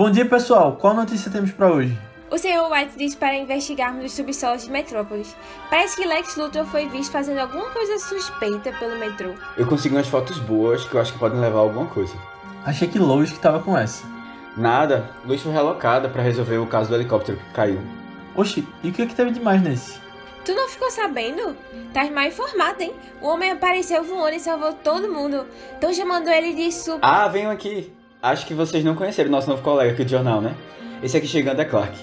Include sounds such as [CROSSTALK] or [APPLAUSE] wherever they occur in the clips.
Bom dia, pessoal. Qual notícia temos para hoje? O Sr. White disse para investigarmos os subsolos de Metrópolis. Parece que Lex Luthor foi visto fazendo alguma coisa suspeita pelo metrô. Eu consegui umas fotos boas que eu acho que podem levar a alguma coisa. Achei que Lois que tava com essa. Nada, Lois foi relocada para resolver o caso do helicóptero que caiu. Oxi, e o que é que teve demais nesse? Tu não ficou sabendo? Tá mal informado, hein? O homem apareceu voando e salvou todo mundo. Estão chamando ele de super... Ah, venham aqui. Acho que vocês não conheceram o nosso novo colega aqui do jornal, né? Esse aqui chegando é Clark.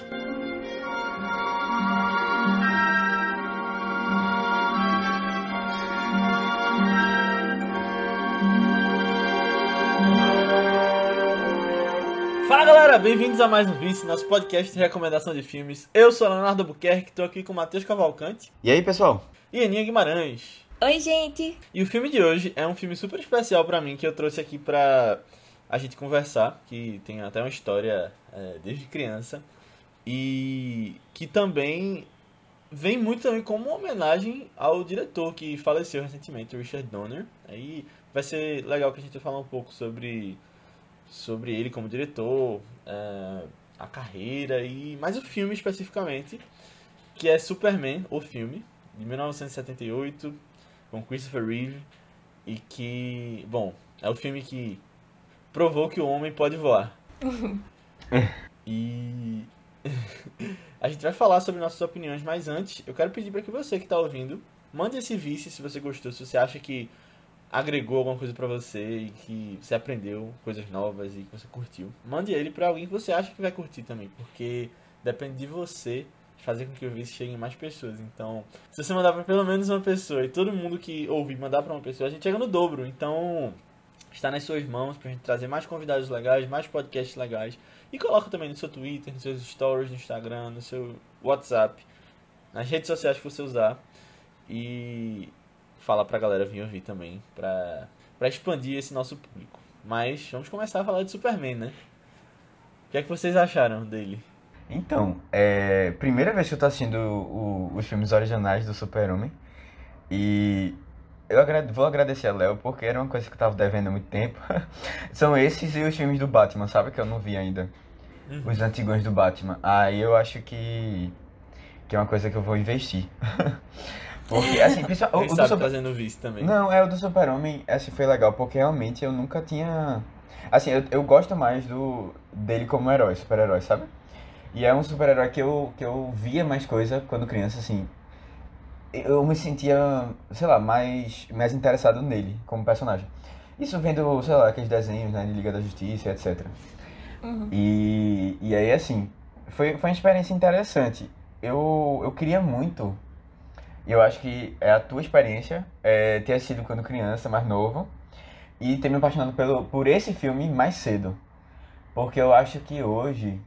Fala galera, bem-vindos a mais um Vice, nosso podcast de recomendação de filmes. Eu sou Leonardo Buquerque, tô aqui com o Matheus Cavalcante E aí, pessoal? e Aninha Guimarães. Oi, gente. E o filme de hoje é um filme super especial pra mim que eu trouxe aqui pra a gente conversar, que tem até uma história é, desde criança e que também vem muito também como uma homenagem ao diretor que faleceu recentemente, Richard Donner. Aí vai ser legal que a gente falar um pouco sobre sobre ele como diretor, é, a carreira e mais o filme especificamente, que é Superman, o filme de 1978 com Christopher Reeve e que, bom, é o filme que provou que o homem pode voar. e [LAUGHS] a gente vai falar sobre nossas opiniões, mas antes eu quero pedir para que você que está ouvindo mande esse vice se você gostou, se você acha que agregou alguma coisa para você e que você aprendeu coisas novas e que você curtiu. Mande ele para alguém que você acha que vai curtir também, porque depende de você fazer com que o vice chegue em mais pessoas. Então, se você mandar para pelo menos uma pessoa e todo mundo que ouvir mandar para uma pessoa, a gente chega no dobro. Então, está nas suas mãos pra gente trazer mais convidados legais, mais podcasts legais. E coloca também no seu Twitter, nos seus stories, no Instagram, no seu WhatsApp, nas redes sociais que você usar. E fala pra galera vir ouvir também, pra expandir esse nosso público. Mas vamos começar a falar de Superman, né? O que é que vocês acharam dele? Então, é. Primeira vez que eu tô assistindo o- os filmes originais do Super-Homem. E eu agra- vou agradecer a Léo porque era uma coisa que eu tava devendo há muito tempo. [LAUGHS] São esses e os filmes do Batman, sabe? Que eu não vi ainda. Uhum. Os antigos do Batman. Aí eu acho que. Que é uma coisa que eu vou investir. [LAUGHS] Porque, assim, [LAUGHS] principal- o, o do Super- trazendo o vice também. Não, é o do Super-Homem, esse foi legal, porque realmente eu nunca tinha. Assim, eu, eu gosto mais do dele como herói, super-herói, sabe? E é um super-herói que eu, que eu via mais coisa quando criança, assim. Eu me sentia, sei lá, mais, mais interessado nele como personagem. Isso vendo, sei lá, aqueles desenhos, né, de Liga da Justiça, etc. Uhum. E, e aí, assim, foi, foi uma experiência interessante. Eu, eu queria muito, e eu acho que é a tua experiência, é, ter assistido quando criança, mais novo, e ter me apaixonado pelo, por esse filme mais cedo. Porque eu acho que hoje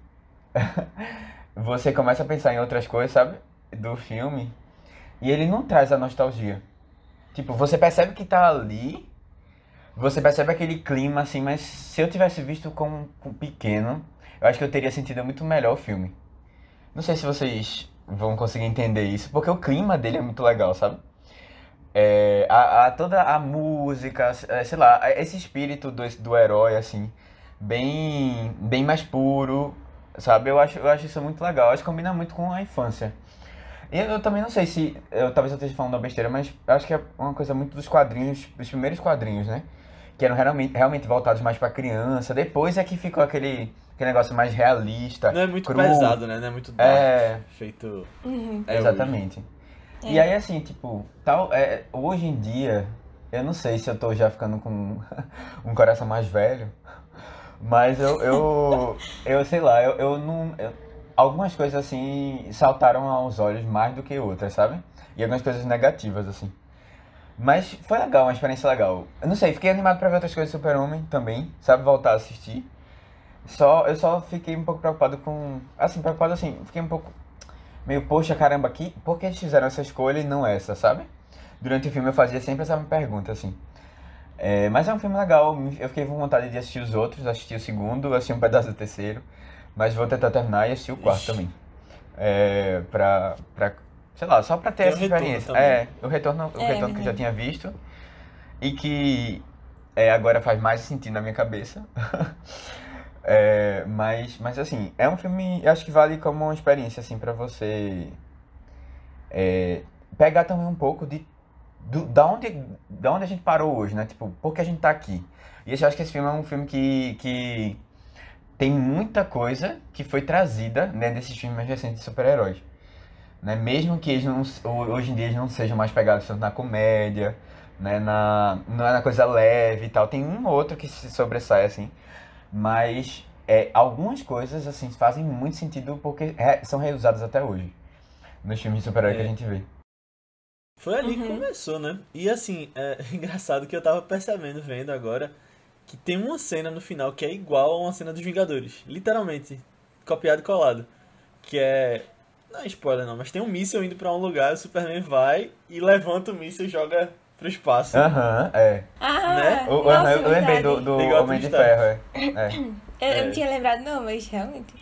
[LAUGHS] você começa a pensar em outras coisas, sabe? Do filme, e ele não traz a nostalgia. Tipo, você percebe que tá ali, você percebe aquele clima assim, mas se eu tivesse visto com, com pequeno, eu acho que eu teria sentido muito melhor o filme. Não sei se vocês vão conseguir entender isso, porque o clima dele é muito legal, sabe? É, a, a- toda a música, é, sei lá, esse espírito do, do herói, assim, bem, bem mais puro, sabe? Eu acho, eu acho isso muito legal, eu acho que combina muito com a infância. E eu, eu também não sei se, eu, talvez eu esteja falando uma besteira, mas eu acho que é uma coisa muito dos quadrinhos, dos primeiros quadrinhos, né? Que eram realmente, realmente voltados mais pra criança, depois é que ficou aquele, aquele negócio mais realista, Não é muito cru. pesado, né? Não é muito dark, É. feito... Uhum. é Exatamente. E aí, assim, tipo, tal, é, hoje em dia, eu não sei se eu tô já ficando com [LAUGHS] um coração mais velho, mas eu, eu, [LAUGHS] eu sei lá, eu, eu não. eu- algumas coisas, assim, saltaram aos olhos mais do que outras, sabe? E algumas coisas negativas, assim. Mas foi legal, uma experiência legal. Eu não sei, fiquei animado pra ver outras coisas do Super-Homem também, sabe? Voltar a assistir. Só, eu só fiquei um pouco preocupado com. Assim, preocupado assim, fiquei um pouco meio, poxa, caramba, aqui, por que eles fizeram essa escolha e não essa, sabe? Durante o filme eu fazia sempre essa pergunta, assim. É, mas é um filme legal, eu fiquei com vontade de assistir os outros, assisti o segundo, assisti um pedaço do terceiro, mas vou tentar terminar e assistir o quarto Ixi. também. É, pra, pra, sei lá, só pra ter Tem essa experiência. também. É, o retorno, o É, retorno que eu já verdade. tinha visto e que é, agora faz mais sentido na minha cabeça. [LAUGHS] É, mas, mas assim, é um filme, eu acho que vale como uma experiência, assim, pra você é, pegar também um pouco de do, da, onde, da onde a gente parou hoje, né? Tipo, por que a gente tá aqui? E eu acho que esse filme é um filme que, que tem muita coisa que foi trazida né, desses filmes mais recentes de super-heróis. Né? Mesmo que eles não, hoje em dia eles não sejam mais pegados tanto na comédia, né? na, não é na coisa leve e tal. Tem um ou outro que se sobressai, assim. Mas é, algumas coisas, assim, fazem muito sentido porque é, são reusadas até hoje. Nos filmes de super-herói é. que a gente vê. Foi ali uhum. que começou, né? E assim, é [LAUGHS] engraçado que eu tava percebendo, vendo agora, que tem uma cena no final que é igual a uma cena dos Vingadores. Literalmente. Copiado e colado. Que é. Não é spoiler não, mas tem um míssil indo para um lugar, o Superman vai e levanta o míssil e joga pro espaço. Aham, é. Ah, né? o, nossa, eu, eu lembrei do, do Homem de Ferro, é. é. Eu, eu não é. tinha lembrado não, mas realmente.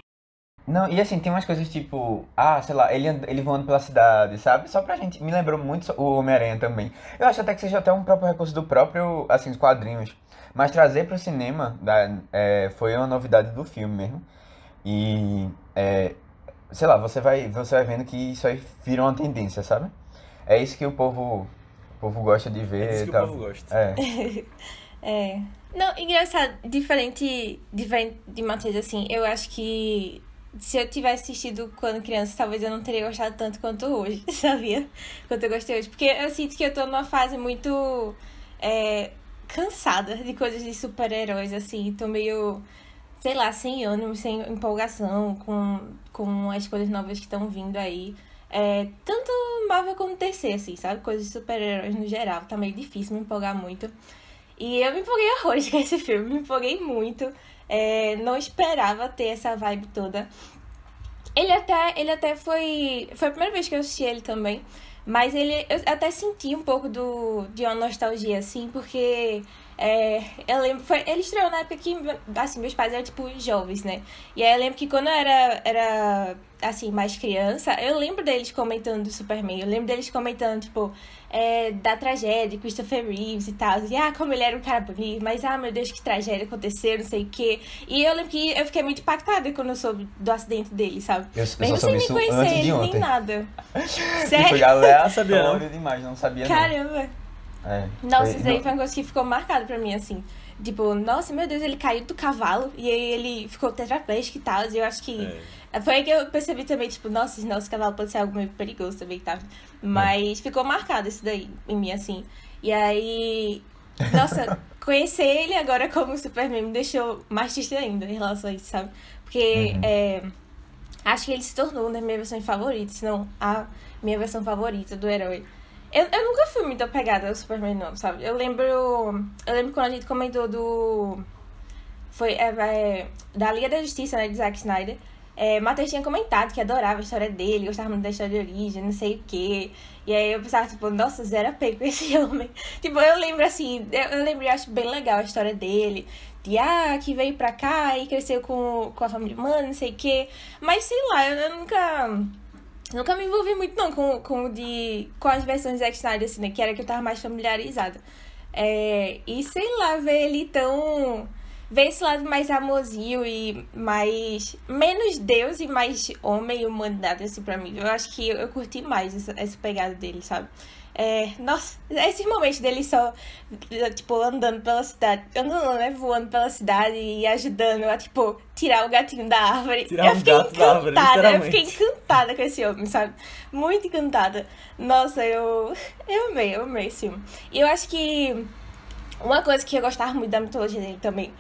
Não, e assim, tem umas coisas tipo, ah, sei lá, ele, ele voando pela cidade, sabe? Só pra gente. Me lembrou muito o Homem-Aranha também. Eu acho até que seja até um próprio recurso do próprio, assim, os quadrinhos. Mas trazer pro cinema da, é, foi uma novidade do filme mesmo. E, é, sei lá, você vai, você vai vendo que isso aí vira uma tendência, sabe? É isso que o povo, o povo gosta de ver. É isso que o povo gosta. É. [LAUGHS] é. Não, engraçado, diferente, diferente de Matheus, assim, eu acho que se eu tivesse assistido quando criança, talvez eu não teria gostado tanto quanto hoje, [LAUGHS] sabia? Quanto eu gostei hoje. Porque eu sinto que eu tô numa fase muito é, cansada de coisas de super-heróis, assim. Tô meio, sei lá, sem ânimo, sem empolgação com, com as coisas novas que estão vindo aí. É, tanto Marvel como DC, assim, sabe? Coisas de super-heróis no geral. Tá meio difícil me empolgar muito. E eu me empolguei horrores [LAUGHS] com esse filme, me empolguei muito. É, não esperava ter essa vibe toda. Ele até, ele até foi. Foi a primeira vez que eu assisti ele também. Mas ele. Eu até senti um pouco do, de uma nostalgia, assim, porque. É, eu lembro. Foi, ele estreou na época que, assim, meus pais eram, tipo, jovens, né? E aí eu lembro que quando eu era, era assim, mais criança, eu lembro deles comentando do Superman. Eu lembro deles comentando, tipo, é, da tragédia, Christopher Reeves e tal. E, ah, como ele era um cara bonito, mas, ah, meu Deus, que tragédia aconteceu, não sei o quê. E eu lembro que eu fiquei muito impactada quando eu soube do acidente dele, sabe? Eu, eu Mesmo sem nem conhecer ele, nem nada. [LAUGHS] Sério? Foi [LAUGHS] aleatório demais, não sabia Caramba. Não. É, Nossa, isso aí foi uma coisa que ficou marcada pra mim, assim. Tipo, nossa, meu Deus, ele caiu do cavalo e aí ele ficou tetraplégico e tal. E eu acho que... É foi aí que eu percebi também, tipo, nossa, nosso cavalo pode ser algo meio perigoso também, tá? Mas é. ficou marcado isso daí em mim, assim. E aí, nossa, [LAUGHS] conhecer ele agora como Superman me deixou mais triste ainda em relação a isso, sabe? Porque uhum. é, acho que ele se tornou uma das minhas versões favoritas, se não a minha versão favorita do herói. Eu, eu nunca fui muito apegada ao Superman, não, sabe? Eu lembro. Eu lembro quando a gente comentou do. Foi é, é, da Liga da Justiça, né, de Zack Snyder. É, Matheus tinha comentado que adorava a história dele, gostava muito da história de origem, não sei o quê. E aí eu pensava, tipo, nossa, zero apego com esse [LAUGHS] homem. tipo, eu lembro assim, eu, eu lembro e acho bem legal a história dele. De, ah, que veio pra cá e cresceu com, com a família humana, não sei o quê. Mas sei lá, eu, eu nunca. Nunca me envolvi muito não com, com, de, com as versões Zack Snyder, assim, né? Que era que eu tava mais familiarizada. É, e sei lá, ver ele tão ver esse lado mais amorzinho e mais. menos Deus e mais homem e humanidade, assim, pra mim. Eu acho que eu, eu curti mais essa, essa pegada dele, sabe? É, nossa, esses momentos dele só, tipo, andando pela cidade. Andando, né? Voando pela cidade e ajudando a, tipo, tirar o gatinho da árvore. Tirar eu fiquei gato encantada, da árvore, eu fiquei encantada com esse homem, sabe? Muito encantada. Nossa, eu. Eu amei, eu amei esse filme. E eu acho que. Uma coisa que eu gostava muito da mitologia dele também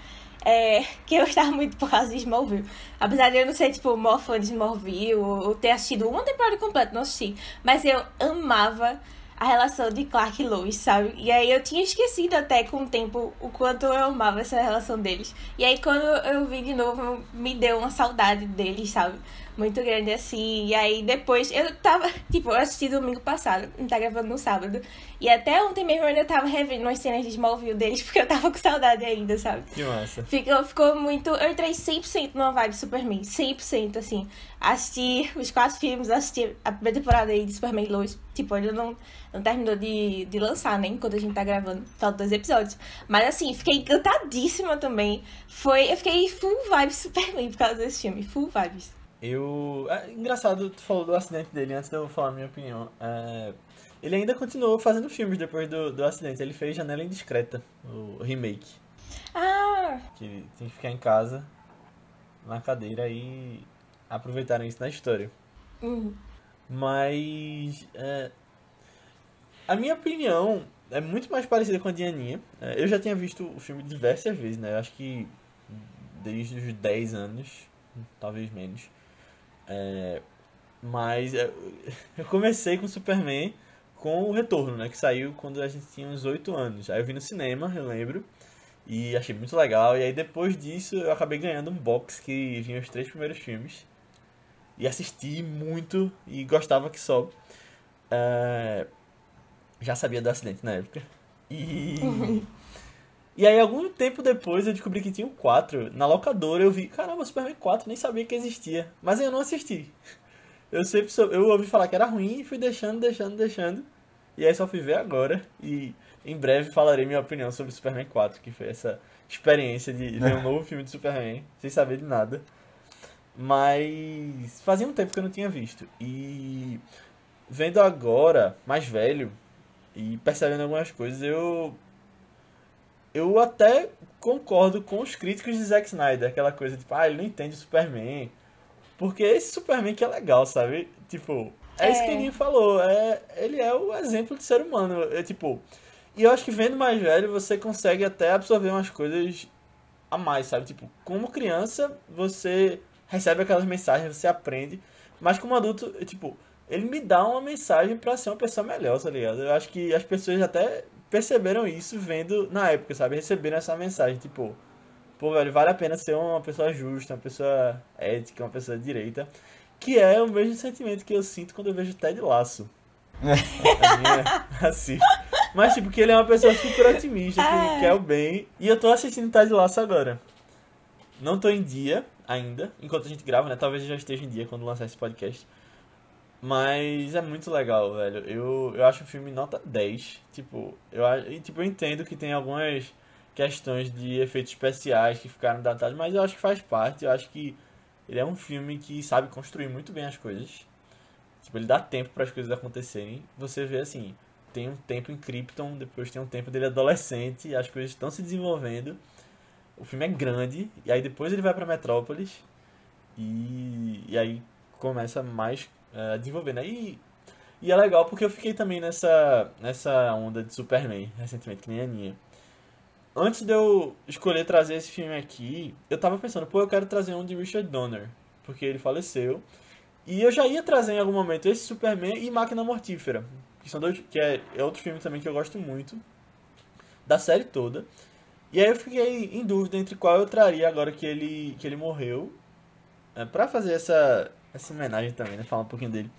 é, que eu gostava muito por causa de Smallville. Apesar de eu não ser, tipo, maior fã de Smallville, ou ter assistido uma temporada completa, não assisti. Mas eu amava a relação de Clark e Lois, sabe? E aí eu tinha esquecido até com o tempo o quanto eu amava essa relação deles. E aí quando eu vi de novo, me deu uma saudade deles, sabe? muito grande assim. E aí depois eu tava, [LAUGHS] tipo, eu assisti domingo passado, não tá gravando no sábado. E até ontem mesmo eu ainda tava revendo umas cenas de Smallville deles, [LAUGHS] porque eu tava com saudade ainda, sabe? Que massa. Ficou, ficou muito. Eu entrei 100% numa vibe Superman, 100%, assim. Assisti os quatro filmes, assisti a primeira temporada aí de Superman Lois. Tipo, ainda não, não terminou de, de lançar, né? Enquanto a gente tá gravando. Faltam dois episódios. Mas assim, fiquei encantadíssima também. Foi. Eu fiquei full vibe Superman por causa desse filme. Full vibes. Eu. É, engraçado, tu falou do acidente dele antes de eu falar a minha opinião. É, ele ainda continuou fazendo filmes depois do, do acidente. Ele fez Janela Indiscreta, o remake. Ah! Que tem que ficar em casa, na cadeira e aproveitaram isso na história. Uhum. Mas. É, a minha opinião é muito mais parecida com a de Aninha. É, eu já tinha visto o filme diversas vezes, né? Eu acho que desde os 10 anos, talvez menos. É, mas [LAUGHS] eu comecei com Superman com o Retorno, né? Que saiu quando a gente tinha uns 8 anos. Aí eu vi no cinema, eu lembro. E achei muito legal. E aí depois disso eu acabei ganhando um box que vinha os três primeiros filmes. E assisti muito e gostava que só. É, já sabia do acidente na época. E. E aí, algum tempo depois, eu descobri que tinha um 4. Na locadora, eu vi, caramba, Superman 4, nem sabia que existia. Mas eu não assisti. Eu sempre sou, eu ouvi falar que era ruim e fui deixando, deixando, deixando. E aí só fui ver agora. E em breve falarei minha opinião sobre Superman 4, que foi essa experiência de ver um [LAUGHS] novo filme de Superman, sem saber de nada. Mas fazia um tempo que eu não tinha visto. E vendo agora, mais velho, e percebendo algumas coisas, eu eu até concordo com os críticos de Zack Snyder, aquela coisa tipo, ah, ele não entende o Superman. Porque esse Superman que é legal, sabe? Tipo, é, é. isso que ele falou, é, ele é o exemplo de ser humano. É tipo, e eu acho que vendo mais velho, você consegue até absorver umas coisas a mais, sabe? Tipo, como criança, você recebe aquelas mensagens, você aprende, mas como adulto, tipo, ele me dá uma mensagem para ser uma pessoa melhor, tá ligado? Eu acho que as pessoas até perceberam isso vendo na época, sabe? Receberam essa mensagem, tipo, pô, velho, vale a pena ser uma pessoa justa, uma pessoa ética, uma pessoa direita. Que é o mesmo sentimento que eu sinto quando eu vejo Ted Lasso. a minha [LAUGHS] assiste. Mas, tipo, que ele é uma pessoa super otimista, que é. quer o bem. E eu tô assistindo Ted Lasso agora. Não tô em dia ainda, enquanto a gente grava, né? Talvez eu já esteja em dia quando lançar esse podcast. Mas é muito legal, velho. Eu, eu acho o filme nota 10. Tipo, eu, tipo, eu entendo que tem algumas questões de efeitos especiais que ficaram datados, mas eu acho que faz parte. Eu acho que ele é um filme que sabe construir muito bem as coisas. Tipo, ele dá tempo para as coisas acontecerem. Você vê assim, tem um tempo em Krypton, depois tem um tempo dele adolescente, as coisas estão se desenvolvendo. O filme é grande, e aí depois ele vai para Metrópolis. E, e aí começa mais uh, desenvolver, né? E, e é legal porque eu fiquei também nessa, nessa onda de Superman recentemente, que nem a Aninha. Antes de eu escolher trazer esse filme aqui, eu tava pensando, pô, eu quero trazer um de Richard Donner, porque ele faleceu. E eu já ia trazer em algum momento esse Superman e Máquina Mortífera, que são dois, que é, é outro filme também que eu gosto muito da série toda. E aí eu fiquei em dúvida entre qual eu traria agora que ele que ele morreu, é, para fazer essa essa homenagem também, né? Falar um pouquinho dele.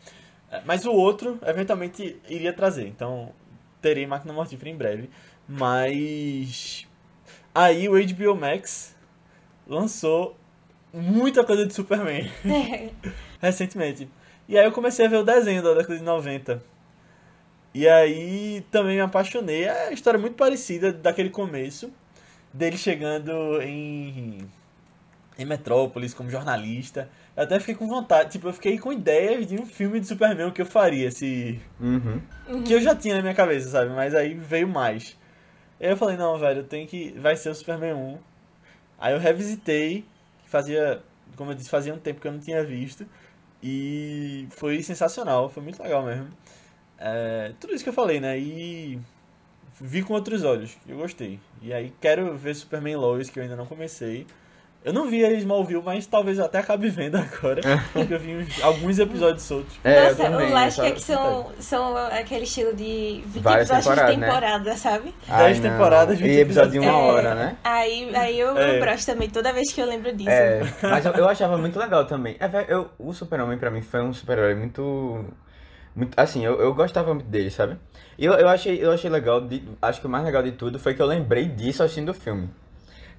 É, mas o outro, eventualmente, iria trazer. Então, terei Máquina Mortífera em breve. Mas... Aí o HBO Max lançou muita coisa de Superman. [LAUGHS] Recentemente. E aí eu comecei a ver o desenho da década de 90. E aí também me apaixonei. É uma história muito parecida daquele começo. Dele chegando em, em Metrópolis como jornalista. Eu até fiquei com vontade, tipo, eu fiquei com ideias de um filme de Superman que eu faria, se. Uhum. Que eu já tinha na minha cabeça, sabe? Mas aí veio mais. Aí eu falei, não, velho, tem que. Vai ser o Superman 1. Aí eu revisitei, que fazia. Como eu disse, fazia um tempo que eu não tinha visto. E foi sensacional, foi muito legal mesmo. É, tudo isso que eu falei, né? E vi com outros olhos, eu gostei. E aí quero ver Superman Lois, que eu ainda não comecei. Eu não vi Smallville, mas talvez eu até acabe vendo agora. porque eu vi uns, alguns episódios soltos. É, Nossa, eu também, o Last só- é que são, são aquele estilo de 20 Várias episódios temporadas, de né? temporada, sabe? Ai, Dez não. temporadas, 20 E episódio de uma episódios. hora, É. né? Aí, aí eu, É. também toda vez que eu lembro disso. É, mas eu, eu achava muito legal também. É, eu, o Super-Homem pra mim foi um super-herói muito. muito assim, eu, eu gostava muito dele, sabe? E eu, eu, achei, eu achei legal, de- acho que o mais legal de tudo foi que eu lembrei disso assistindo o filme.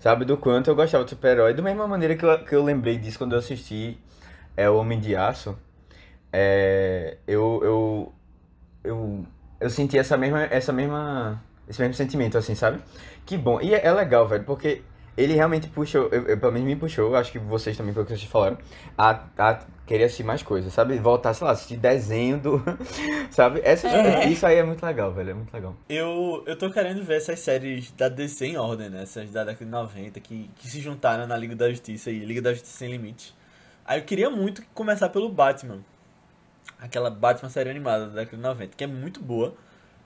Sabe? Do quanto eu gostava de super-herói. Da mesma maneira que eu, que eu lembrei disso quando eu assisti é, O Homem de Aço. É, eu, eu, eu, eu senti essa mesma, essa mesma, esse mesmo sentimento, assim, sabe? Que bom. E é, é legal, velho, porque ele realmente puxou, eu, eu- pelo menos me puxou, acho que vocês também, pelo que vocês falaram, a, a querer assistir mais coisas, sabe? Voltar, sei lá, assistir desenho do. [LAUGHS] Sabe? Essas, É. Isso aí é muito legal, velho. É muito legal. Eu, eu tô querendo ver essas séries da DC em ordem, né? Essas da década de 90 que, que se juntaram na Liga da Justiça e Liga da Justiça Sem Limites. Aí eu queria muito começar pelo Batman. Aquela Batman série animada da década de 90, que é muito boa,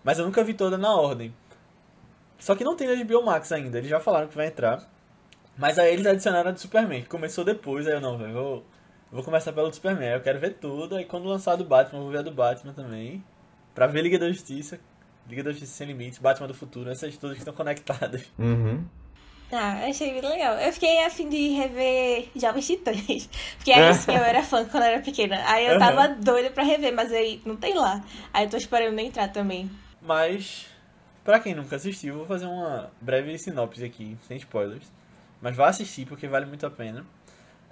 mas eu nunca vi toda na ordem. Só que não tem na HBO Max ainda, eles já falaram que vai entrar. Mas aí eles adicionaram a de Superman, que começou depois, aí eu não, velho, vou, vou começar pelo do Superman. Eu quero ver tudo, aí quando lançar a do Batman, eu vou ver a do Batman também. Pra ver Liga da Justiça, Liga da Justiça Sem Limites, Batman do Futuro, essas todas que estão conectadas. [LAUGHS] Uhum. Ah, achei bem legal. Eu fiquei a fim de rever Jovens Titãs. [LAUGHS] Porque aí sim eu era fã quando eu era pequena. Aí eu tava doida pra rever, mas aí não tem lá. Aí eu tô esperando entrar também. Mas, pra quem nunca assistiu, vou fazer uma breve sinopse aqui, sem spoilers. Mas vá assistir porque vale muito a pena.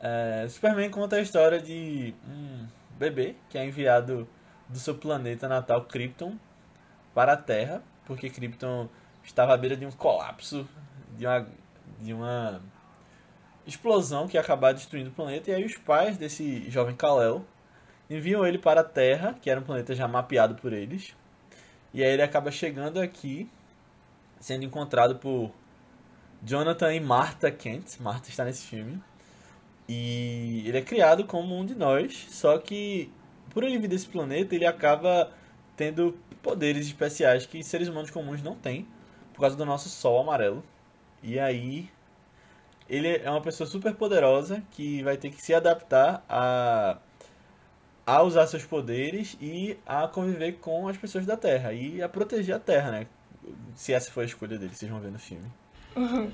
É, Superman conta a história de um bebê que é enviado do seu planeta natal, Krypton, para a Terra, porque Krypton estava à beira de um colapso, de uma, de uma explosão que ia acabar destruindo o planeta. E aí os pais desse jovem Kal-El enviam ele para a Terra, que era um planeta já mapeado por eles. E aí ele acaba chegando aqui, sendo encontrado por Jonathan e Martha Kent. Martha está nesse filme. E ele é criado como um de nós, só que por ele vir desse planeta, ele acaba tendo poderes especiais que seres humanos comuns não têm, por causa do nosso sol amarelo. E aí ele é uma pessoa super poderosa que vai ter que se adaptar a a usar seus poderes e a conviver com as pessoas da Terra e a proteger a Terra, né? Se essa for a escolha dele, vocês vão ver no filme.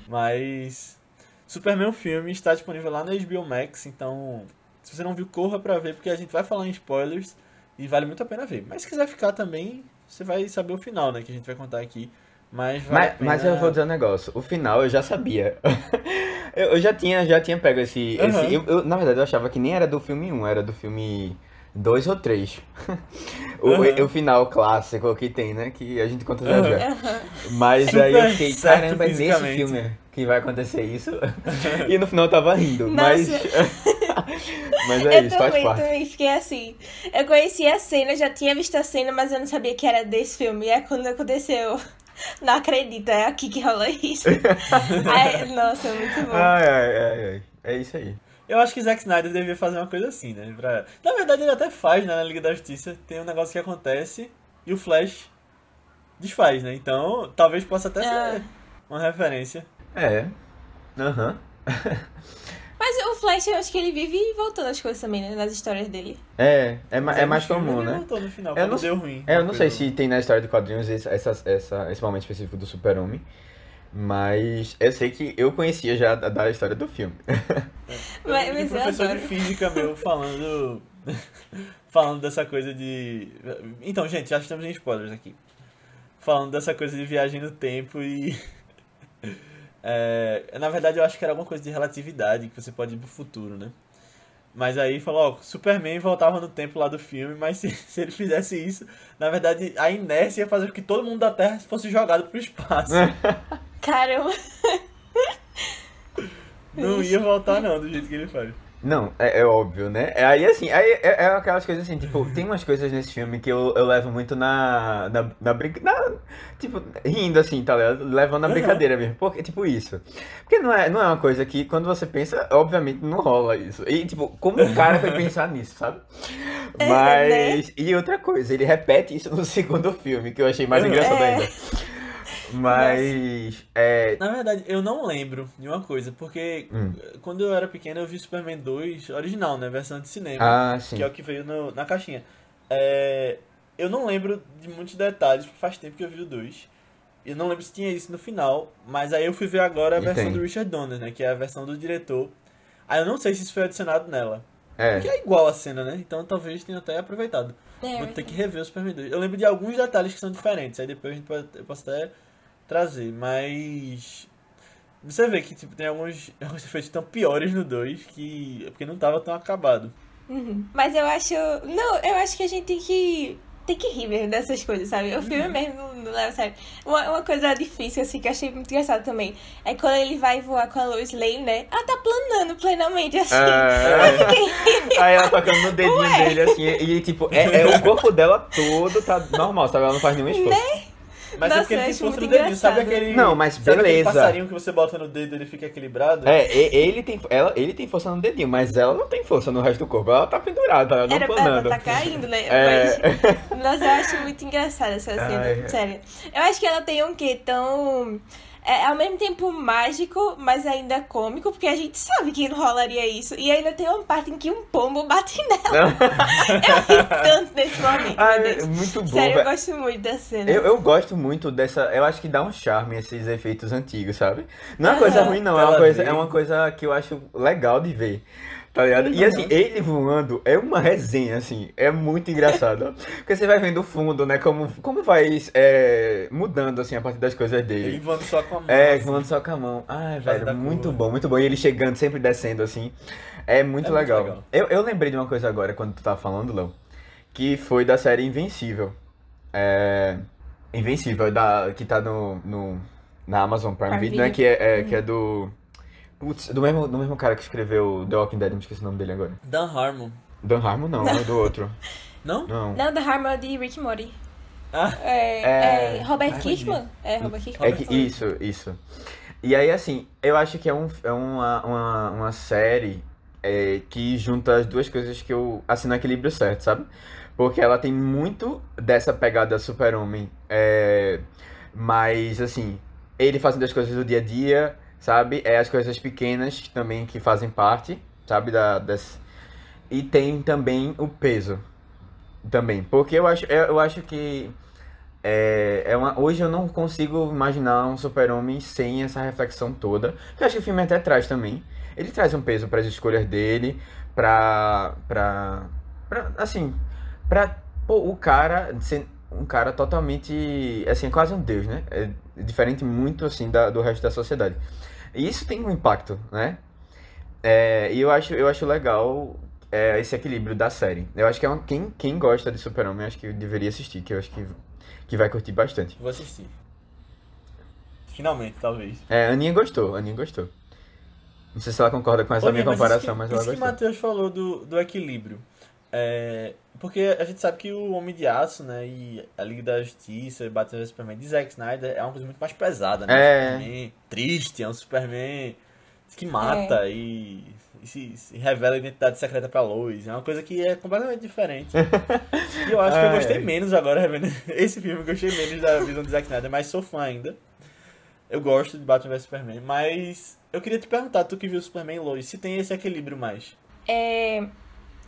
Mas Superman o filme está disponível lá na HBO Max, então se você não viu, corra pra ver, porque a gente vai falar em spoilers e vale muito a pena ver. Mas se quiser ficar também, você vai saber o final, né? Que a gente vai contar aqui. Mas, vale Mas, mas pena- eu vou dizer um negócio. O final eu já sabia. [LAUGHS] eu, eu já tinha, já tinha pego esse. esse- Aham. eu, eu, na verdade, eu achava que nem era do filme 1, era do filme 2 ou 3. [LAUGHS] o, Aham. o final clássico que tem, né? Que a gente conta já Aham. já. Mas Super aí eu fiquei, caramba, é nesse filme que vai acontecer isso. [LAUGHS] e no final eu tava rindo. Mas. [LAUGHS] mas é eu isso, faz parte. também fiquei assim. Eu conhecia a cena, já tinha visto a cena, mas eu não sabia que era desse filme. E aí quando aconteceu, [LAUGHS] não acredito, é aqui que rola isso. Ai, nossa, muito bom. Ai, ai, ai, ai. É isso aí. Eu acho que Zack Snyder devia fazer uma coisa assim, né? Pra... Na verdade, ele até faz, né? Na Liga da Justiça. Tem um negócio que acontece e o Flash desfaz, né? Então, talvez possa até Ah. ser uma referência. É. Aham. [LAUGHS] Mas o Flash, eu acho que ele vive voltando as coisas também, né? Nas histórias dele. É, é, é mais comum, né? voltou no final, Eu não- deu ruim. É, eu não sei se tem na história de quadrinhos esse, essa, essa, esse momento específico do Super-Homem, mas eu sei que eu conhecia já da, da história do filme. Mas- [LAUGHS] um mas eu professor de física meu falando [LAUGHS] falando dessa coisa de então gente já estamos em spoilers aqui. Falando dessa coisa de viagem no tempo e [LAUGHS] é, na verdade eu acho que era alguma coisa de relatividade que você pode ir pro futuro né? Mas aí falou ó Superman voltava no tempo lá do filme mas se, se ele fizesse isso na verdade a inércia ia fazer com que todo mundo da Terra fosse jogado pro espaço Caramba. não ia voltar não do jeito que ele faz Não, é, é óbvio, né? É, Aí assim, aí é, é aquelas coisas assim, tipo, tem umas coisas nesse filme que eu, eu levo muito na. na, na brinca. na- tipo, rindo assim, tá ligado? Levando na brincadeira mesmo. Porque, tipo, isso. Porque não é, não é uma coisa que, quando você pensa, obviamente não rola isso. E, tipo, como o cara foi pensar nisso, sabe? É, Mas. E outra coisa, ele repete isso no [LAUGHS] segundo filme, que eu achei mais engraçado É. ainda. Mas. É... Na verdade, eu não lembro de uma coisa, porque Hum. quando eu era pequeno eu vi Superman 2 original, né? Versão de cinema. Ah, sim. que é o que veio no- na caixinha. É, eu não lembro de muitos detalhes, porque faz tempo que eu vi o 2. Eu não lembro se tinha isso no final, mas aí eu fui ver agora a E versão tem. do Richard Donner, né? Que é a versão do diretor. Aí eu não sei se isso foi adicionado nela. É. Porque é igual a cena, né? Então talvez tenha até aproveitado. É, Vou ter que rever o Superman 2. Eu lembro de alguns detalhes que são diferentes, aí depois a gente pode, eu posso até trazer, mas. Você vê que tipo, tem alguns, [LAUGHS] alguns efeitos tão piores no 2 que. Porque não tava tão acabado. Uhum. Mas eu acho. Não, eu acho que a gente tem que. Tem que rir mesmo dessas coisas, sabe? O filme mesmo não, não leva a sério. Uma, uma coisa difícil, assim, que eu achei muito engraçado também, é quando ele vai voar com a Lois Lane, né? Ela tá planando plenamente, assim. É. [LAUGHS] Aí ela tocando no dedinho dele, assim, e, e, tipo, é, é o corpo dela todo tá normal, sabe? Ela não faz nenhum esforço. Mas é porque ele tem força no dedinho, sabe aquele. Não, mas sabe aquele beleza. passarinho que você bota no dedo ele fica equilibrado? É, ele tem, ela, ele tem força no dedinho, mas ela não tem força no resto do corpo. Ela tá pendurada, ela não Era planando. ela tá caindo, né? É. Mas, [LAUGHS] mas eu acho muito engraçada essa cena, Ai. sério. Eu acho que ela tem um quê tão. É, ao mesmo tempo mágico, mas ainda cômico, porque a gente sabe que não rolaria isso. E ainda tem uma parte em que um pombo bate [LAUGHS] nela. eu ri tanto nesse momento, Ai, meu é muito bom, Sério, eu gosto muito dessa cena. Eu, eu gosto muito dessa. Eu acho que dá um charme esses efeitos antigos, sabe? Não é uma coisa Aham. ruim, não. É uma coisa, é uma coisa que eu acho legal de ver. Tá ligado? E assim, ele voando é uma resenha, assim. É muito engraçado. [LAUGHS] Porque você vai vendo o fundo, né? Como, como vai é, mudando, assim, a partir das coisas dele. Ele voando só com a mão. É, assim. voando só com a mão. Ai, Faz velho, muito curva. bom, muito bom. E ele chegando, sempre descendo, assim. É muito É muito legal. legal. Eu, eu lembrei de uma coisa agora, quando tu tava falando, Léo. Que foi da série Invencível. É... Invencível, da, que tá no, no, na Amazon Prime, Video, né? Que é, é- que é do... Putz, do mesmo, do mesmo cara que escreveu The Walking Dead, não esqueci o nome dele agora. Dan Harmon. Dan Harmon não, é do outro. [LAUGHS] Não? Não. Não, da Harmon de Rick and Morty. Ah, É, É. é Robert Ai, Kirkman? É, Robert É Kirkman. que, isso, isso. E aí, assim, eu acho que é, um, é uma, uma, uma série é, que junta as duas coisas que eu, assim, no equilíbrio certo, sabe? Porque ela tem muito dessa pegada super-homem, é, mas, assim, ele fazendo as coisas do dia a dia, sabe? É as coisas pequenas também que fazem parte, sabe? Da, das... E tem também o peso, também. Porque eu acho, eu, acho que... É, é uma, hoje eu não consigo imaginar um super-homem sem essa reflexão toda. Eu acho que o filme até traz também. Ele traz um peso para as escolhas dele, pra, pra, pra assim, pra pô, o cara ser um cara totalmente, assim, quase um deus, né? É diferente muito, assim, da, do resto da sociedade. E isso tem um impacto, né? É, e eu acho, eu acho legal é, esse equilíbrio da série. Eu acho que é um, quem, quem gosta de super-homem, acho que deveria assistir, que eu acho que que vai curtir bastante. vou assistir. Finalmente, talvez. É, a Aninha gostou, a Aninha gostou. Não sei se ela concorda com essa Ô, minha Bia, comparação, que, mas ela isso que o gostou. Matheus falou do, do equilíbrio. É, porque a gente sabe que o Homem de Aço, né, e a Liga da Justiça, e Batman vs Superman de Zack Snyder é uma coisa muito mais pesada, né? É. Um Superman triste, é um Superman que mata e, e se, se revela a identidade secreta pra Lois. É uma coisa que é completamente diferente. [LAUGHS] e eu acho que eu gostei menos agora revendo [LAUGHS] esse filme, eu gostei menos da visão de Zack Snyder, mas sou fã ainda. Eu gosto de Batman vs Superman, mas eu queria te perguntar, tu que viu Superman e Lois, se tem esse equilíbrio mais. É,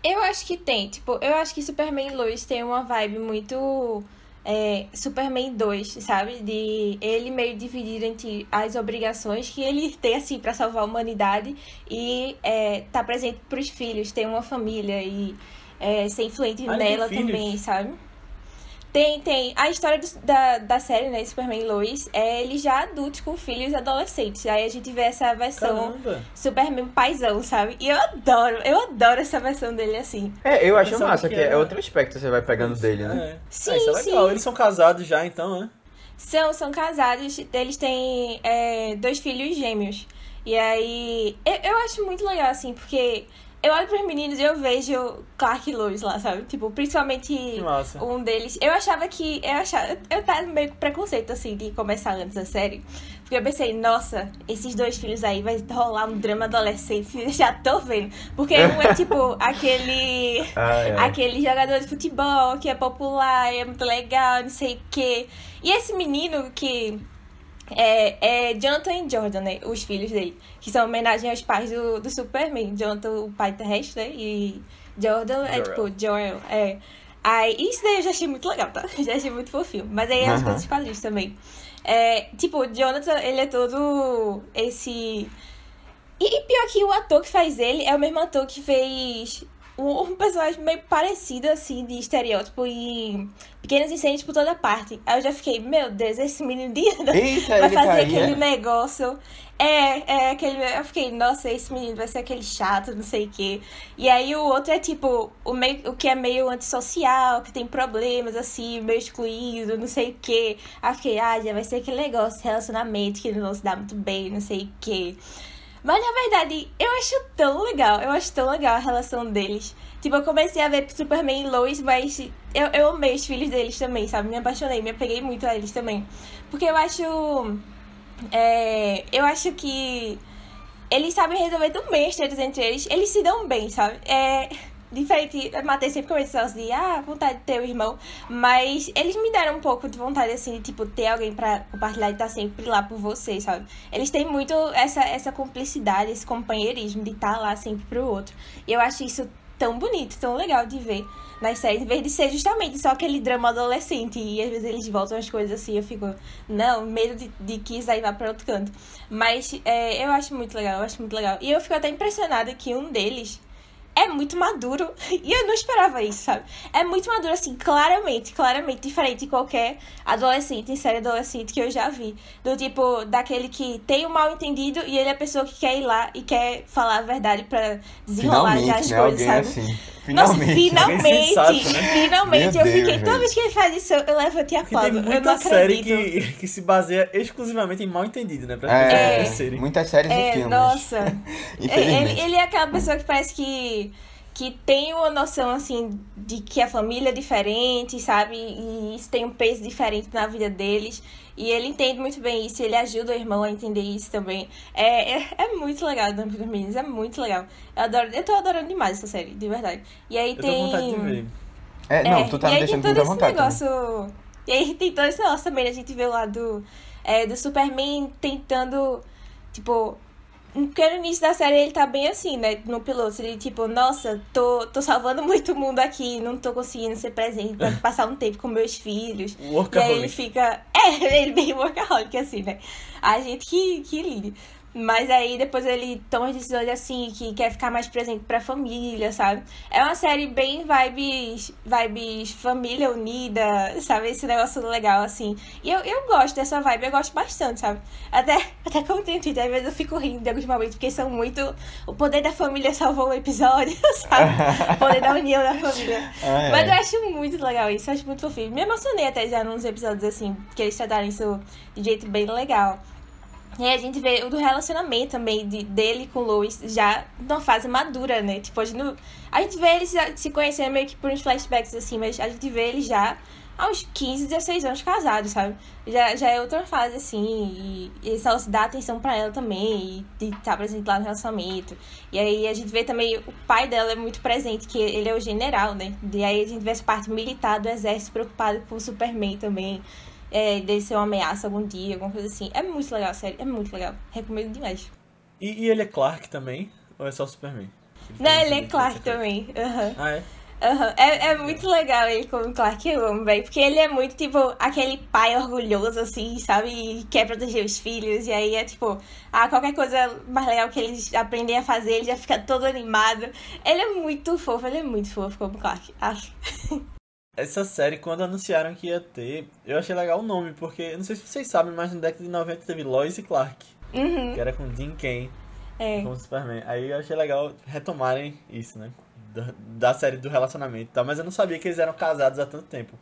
eu acho que tem. Tipo, eu acho que Superman e Lois tem uma vibe muito. É, Superman 2, sabe? De ele meio dividir entre as obrigações que ele [LAUGHS] tem, assim, pra salvar a humanidade e é, tá presente pros filhos, ter uma família e é, ser influente Ah, nela filhos? também, sabe? Tem, tem. A história do- da, da série, né, Superman e Lois, é eles já adultos com filhos adolescentes. Aí a gente vê essa versão Caramba! Superman paizão, sabe? E eu adoro, eu adoro essa versão dele assim. É, eu acho massa, que que, é era- outro aspecto que você vai pegando dele, né? É. Sim, Ah, isso é legal. sim. Eles são casados já, então, né? São, são casados, eles têm é, dois filhos gêmeos. E aí, eu, eu acho muito legal, assim, porque eu olho pros meninos e eu vejo Clark e Lois lá, sabe? Tipo, principalmente um deles. Eu achava que. Eu achava. Eu tava meio com preconceito, assim, de começar antes da série. Porque eu pensei, nossa, esses dois filhos aí vai rolar um drama adolescente. [LAUGHS] Já tô vendo. Porque um é tipo [LAUGHS] aquele. Ah, é. Aquele jogador de futebol que é popular, é muito legal, não sei o quê. E esse menino que É, é Jonathan e Jordan, né? Os filhos dele. Que são homenagem aos pais do, do Superman. Jonathan, o pai terrestre, né? E Jordan é tipo Joel. É. Aí, isso daí eu já achei muito legal, tá? [LAUGHS] Já achei muito fofinho. Mas aí as coisas quadrinhos também. É, tipo, o Jonathan, ele é todo esse. E, e, pior que o ator que faz ele é o mesmo ator que fez um, personagem meio parecido, assim, de estereótipo em Pequenos Incêndios por toda parte. Aí eu já fiquei, meu Deus, esse menino de Eita, vai fazer tá aquele é? negócio. É, é aquele. Eu fiquei, nossa, esse menino vai ser aquele chato, não sei o quê. E aí o outro é tipo, o, meio, o que é meio antissocial, que tem problemas, assim, meio excluído, não sei o quê. Aí eu fiquei, ah, já vai ser aquele negócio relacionamento que não se dá muito bem, não sei o quê. Mas na verdade, eu acho tão legal, eu acho tão legal a relação deles. Tipo, eu comecei a ver Superman e Lois, mas eu, eu amei os filhos deles também, sabe? Me apaixonei, me apeguei muito a eles também. Porque eu acho. É, eu acho que eles sabem resolver tão bem as entre eles. Eles se dão bem, sabe? É diferente. A Matheus sempre começou a dizer, ah, vontade de ter um irmão. Mas eles me deram um pouco de vontade, assim, de, tipo, ter alguém pra compartilhar e estar tá sempre lá por você, sabe? Eles têm muito essa, essa cumplicidade, esse companheirismo de estar tá lá sempre pro outro. E eu acho isso tão bonito, tão legal de ver nas séries, em vez de ser justamente só aquele drama adolescente. E às vezes eles voltam as coisas assim, eu fico, não, medo de, de que isso aí vá pra outro canto. Mas é, eu acho muito legal, eu acho muito legal. E eu fico até impressionada que um deles é muito maduro. E eu não esperava isso, sabe? É muito maduro, assim, claramente, claramente diferente de qualquer adolescente, em série adolescente que eu já vi. Do tipo, daquele que tem o um mal entendido e ele é a pessoa que quer ir lá e quer falar a verdade pra desenrolar finalmente, as né? coisas, Alguém sabe? assim. Nossa, Finalmente. finalmente, sensato, né? finalmente. Meu eu fiquei, Deus, toda velho. vez que ele faz isso, eu levanto e Porque tem aplaudo. Eu não muita série acredito. que, que se baseia exclusivamente em mal entendido, né? Pra É, pessoas crescerem. muitas séries e É, filmes. nossa. [LAUGHS] É. Ele, ele é aquela pessoa que parece que, que tem uma noção, assim, de que a família é diferente, sabe? E isso tem um peso diferente na vida deles. E ele entende muito bem isso, ele ajuda o irmão a entender isso também. É, é, é muito legal Dump dos Meninos, é muito legal. Eu, adoro, eu tô adorando demais essa série, de verdade. E aí Eu tô tem. vontade de ver. É, não, É, tu tá e me aí deixando tem com todo muita esse vontade. também. negócio. E aí tem todo esse negócio também, a gente vê lá do, é, do Superman tentando, tipo. Porque no início da série ele tá bem assim, né? No piloto. Ele, tipo, nossa, tô, tô salvando [LAUGHS] muito mundo aqui, não tô conseguindo ser presente pra [LAUGHS] passar um tempo com meus filhos. E aí ele Workaholic. fica. [LAUGHS] É, ele bem workaholic, assim, né? A gente que, que lide. Mas aí depois ele toma as decisões assim, que quer ficar mais presente pra família, sabe? É uma série bem vibes, vibes família unida, sabe? Esse negócio legal, assim. E eu, eu gosto dessa vibe, eu gosto bastante, sabe? Até, [LAUGHS] até Twitter, às vezes eu fico rindo de alguns momentos, porque são muito. O poder da família salvou o episódio, [LAUGHS] sabe? O poder da união da família. [LAUGHS] Ah, é. Mas eu acho muito legal isso, eu acho muito fofinho. Me emocionei até já nos episódios assim, que eles trataram isso de jeito bem legal. E a gente vê o do relacionamento também de, dele com o Lois já numa fase madura, né? Tipo, a gente, não, a gente vê eles se conhecendo meio que por uns flashbacks assim, mas a gente vê eles já uns 15, 16 anos casados, sabe? Já, já é outra fase, assim, e, e só dá atenção pra ela também, e de estar presente lá no relacionamento. E aí a gente vê também o pai dela é muito presente, que ele é o general, né? E aí a gente vê essa parte militar do exército preocupado com o Superman também é, dele ser uma ameaça algum dia, alguma coisa assim. É muito legal, sério. É muito legal. Recomendo demais. E, e ele é Clark também? Ou é só Superman? Não, ele é Clark também. Aham. Ah, é? Aham. É, é muito legal ele como Clark, eu amo, velho. Porque ele é muito, tipo, aquele pai orgulhoso, assim, sabe? E quer proteger os filhos. E aí é tipo, ah, qualquer coisa mais legal que eles aprendem a fazer, ele já fica todo animado. Ele é muito fofo, ele é muito fofo como Clark. Acho. [LAUGHS] Essa série, quando anunciaram que ia ter, eu achei legal o nome, porque, não sei se vocês sabem, mas na década de 90 teve Lois e Clark, Uhum. que era com Dean Cain É. como Superman. Aí eu achei legal retomarem isso, né? Da, da série do relacionamento e tal, mas eu não sabia que eles eram casados há tanto tempo.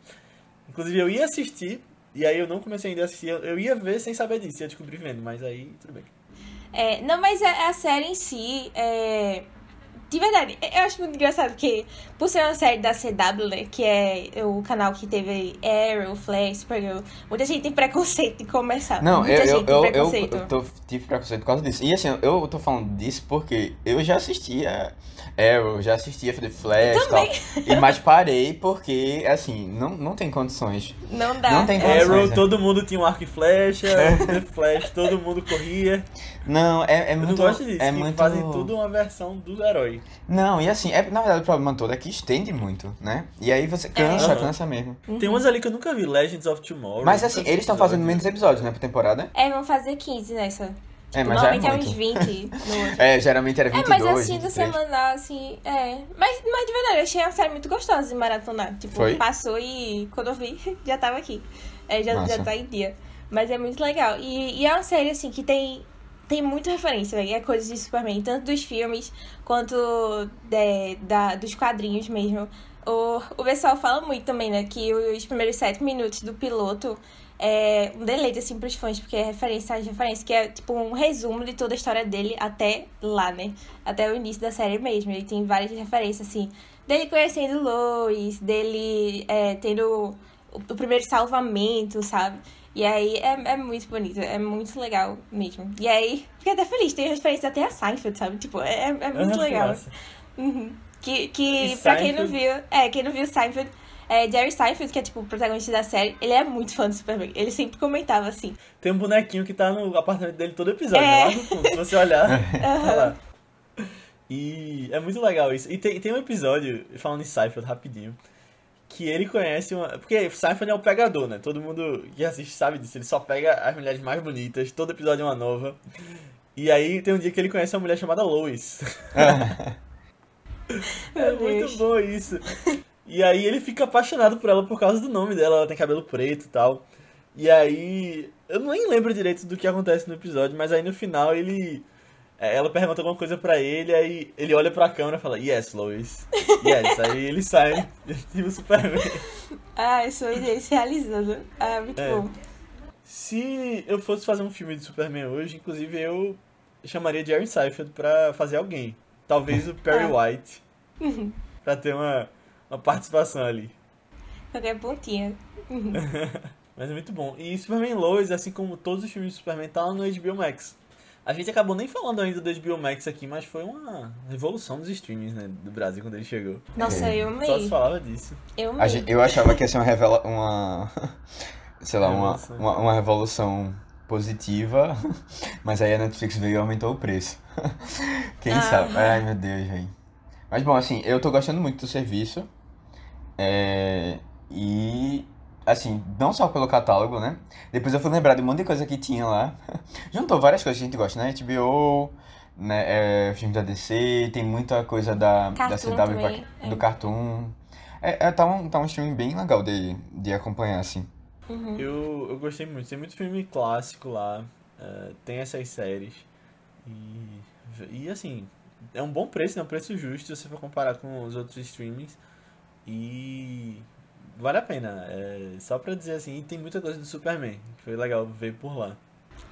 Inclusive eu ia assistir, e aí eu não comecei ainda a assistir, eu, eu ia ver sem saber disso, ia descobrir vendo, mas aí tudo bem. É, não, mas a, a série em si, é, de verdade, eu acho muito engraçado porque, por ser uma série da CW, né, que é o canal que teve Arrow, Flash, Supergirl, muita gente tem preconceito de começar. Não, muita eu, gente eu, tem eu, preconceito. eu, eu tô, tive preconceito por causa disso. E assim, eu tô falando disso porque eu já assistia Arrow, já assistia The Flash e tal. E, mas parei porque, assim, não, não tem condições. Não dá. Não tem é. condições. Arrow, né? todo mundo tinha um arco e flecha, [LAUGHS] The Flash, todo mundo corria. Não, é, é Eu muito. não gosto disso, é que muito... fazem tudo uma versão do herói. Não, e assim, é, na verdade o problema todo é que estende muito, né? E aí você cansa, É. cansa mesmo. Tem umas ali que eu nunca vi, Legends of Tomorrow. Mas assim, eles estão fazendo menos episódios, né, por temporada? É, vão fazer 15 nessa. É, mas é normalmente é, muito. uns [LAUGHS] 20 no outro. É, geralmente era É, 22, mas assim, 23. semanal, assim, é. Mas, mas de verdade, eu achei uma série muito gostosa de maratonar. Tipo, Foi? passou e quando eu vi, [LAUGHS] já tava aqui. É, já, já tá em dia. Mas é muito legal. E, e é uma série, assim, que tem, tem muita referência, velho. É coisas de Superman, tanto dos filmes quanto de, da, dos quadrinhos mesmo. O, o pessoal fala muito também, né, que os primeiros sete minutos do piloto é um deleite, assim, pros fãs, porque é referência às referências, que é, tipo, um resumo de toda a história dele até lá, né? Até o início da série mesmo. Ele tem várias referências, assim, dele conhecendo Lois, dele é, tendo o, o primeiro salvamento, sabe? E aí é, é muito bonito, é muito legal mesmo. E aí, fiquei até feliz, tem referência até a Seinfeld, sabe? Tipo, é, é muito Ah, legal. Uhum. Que, que pra quem não viu, é, quem não viu Seinfeld, é, Jerry Seinfeld, que é tipo o protagonista da série, ele é muito fã do Superman. Ele sempre comentava assim. Tem um bonequinho que tá no apartamento dele todo episódio, É. lá no fundo. Se você olhar, [LAUGHS] tá lá. E é muito legal isso. E tem, tem um episódio, falando em Seinfeld rapidinho, que ele conhece uma. Porque Seinfeld é um pegador, né? Todo mundo que assiste sabe disso. Ele só pega as mulheres mais bonitas, todo episódio é uma nova. E aí tem um dia que ele conhece uma mulher chamada Lois. [LAUGHS] é Meu muito Deus. bom isso. E aí ele fica apaixonado por ela por causa do nome dela, ela tem cabelo preto e tal. E aí. Eu nem lembro direito do que acontece no episódio, mas aí no final ele. é, Ela pergunta alguma coisa pra ele, aí ele olha pra câmera e fala, Yes, Lois. [LAUGHS] Yes. aí ele sai, [LAUGHS] tipo Superman. Ah, ele se realizando. Ah, muito É. bom. Se eu fosse fazer um filme de Superman hoje, inclusive eu chamaria Jerry Seinfeld pra fazer alguém. Talvez o Perry Ah. White. [LAUGHS] Pra ter uma, uma participação ali. Qualquer pontinha. Uhum. Mas é muito bom. E Superman Lois, assim como todos os filmes de Superman, tá lá no HBO Max. A gente acabou nem falando ainda do HBO Max aqui, mas foi uma revolução dos streamings, né, do Brasil quando ele chegou. Nossa, É. eu Só se amei. falava disso. Eu amei. gente- eu achava que ia ser uma revela uma [LAUGHS] sei lá, uma, Revolução. uma, uma revolução positiva, [LAUGHS] mas aí a Netflix veio e aumentou o preço. [LAUGHS] Quem Ah. sabe? Ai, meu Deus, velho. Mas bom, assim, eu tô gostando muito do serviço. É, e assim, não só pelo catálogo, né? Depois eu fui lembrar de um monte de coisa que tinha lá. [LAUGHS] Juntou várias coisas que a gente gosta, né? HBO, né? É, filme da DC, tem muita coisa da, da CW, também, pra- é. do Cartoon. É, é, tá, um, tá um streaming bem legal de, de acompanhar, assim. Uhum. Eu, eu gostei muito. Tem muito filme clássico lá. eh, tem essas séries. E, e assim, é um bom preço, é um preço justo se você for comparar com os outros streamings. E vale a pena. É, só pra dizer assim, tem muita coisa do Superman, que foi legal ver por lá.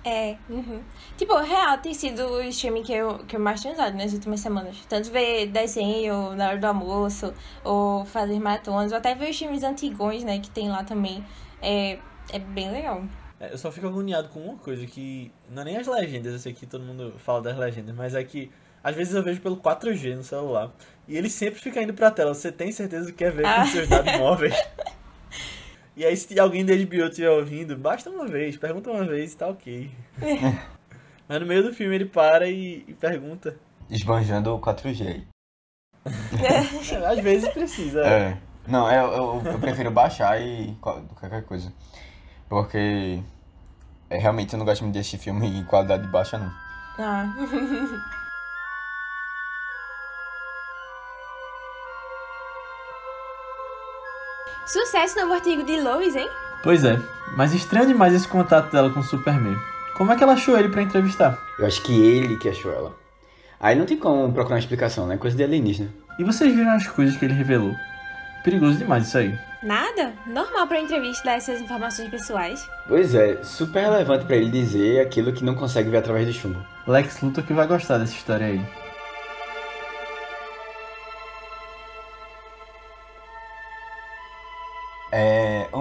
É, uhum. Tipo, real tem sido o streaming que eu, que eu mais tenho usado nas últimas semanas. Tanto ver desenho na hora do almoço, ou fazer maratonas, ou até ver os filmes antigões, né, que tem lá também. É, é bem legal. É, eu só fico agoniado com uma coisa que. Não é nem as legendas, eu sei que todo mundo fala das legendas, mas é que às vezes eu vejo pelo 4G no celular. E ele sempre fica indo pra tela. Você tem certeza que quer ver Ah. com seus dados [LAUGHS] móveis? E aí, se alguém da HBO estiver ouvindo, basta uma vez, pergunta uma vez, tá ok. [LAUGHS] Mas no meio do filme ele para e, e pergunta. Esbanjando o 4G aí. Às vezes precisa. É. Não, eu, eu, eu prefiro baixar e qual- qualquer coisa. Porque é, realmente eu não gosto muito desse filme em qualidade baixa, não. Ah. [LAUGHS] Sucesso novo artigo de Lois, hein? Pois é, mas estranho demais esse contato dela com o Superman. Como é que ela achou ele pra entrevistar? Eu acho que ele que achou ela. Aí não tem como procurar uma explicação, né? Coisa de alienígena. E vocês viram as coisas que ele revelou? Perigoso demais isso aí. Nada? Normal pra entrevista dar essas informações pessoais. Pois é, super relevante pra ele dizer aquilo que não consegue ver através do chumbo. Lex Luthor que vai gostar dessa história aí.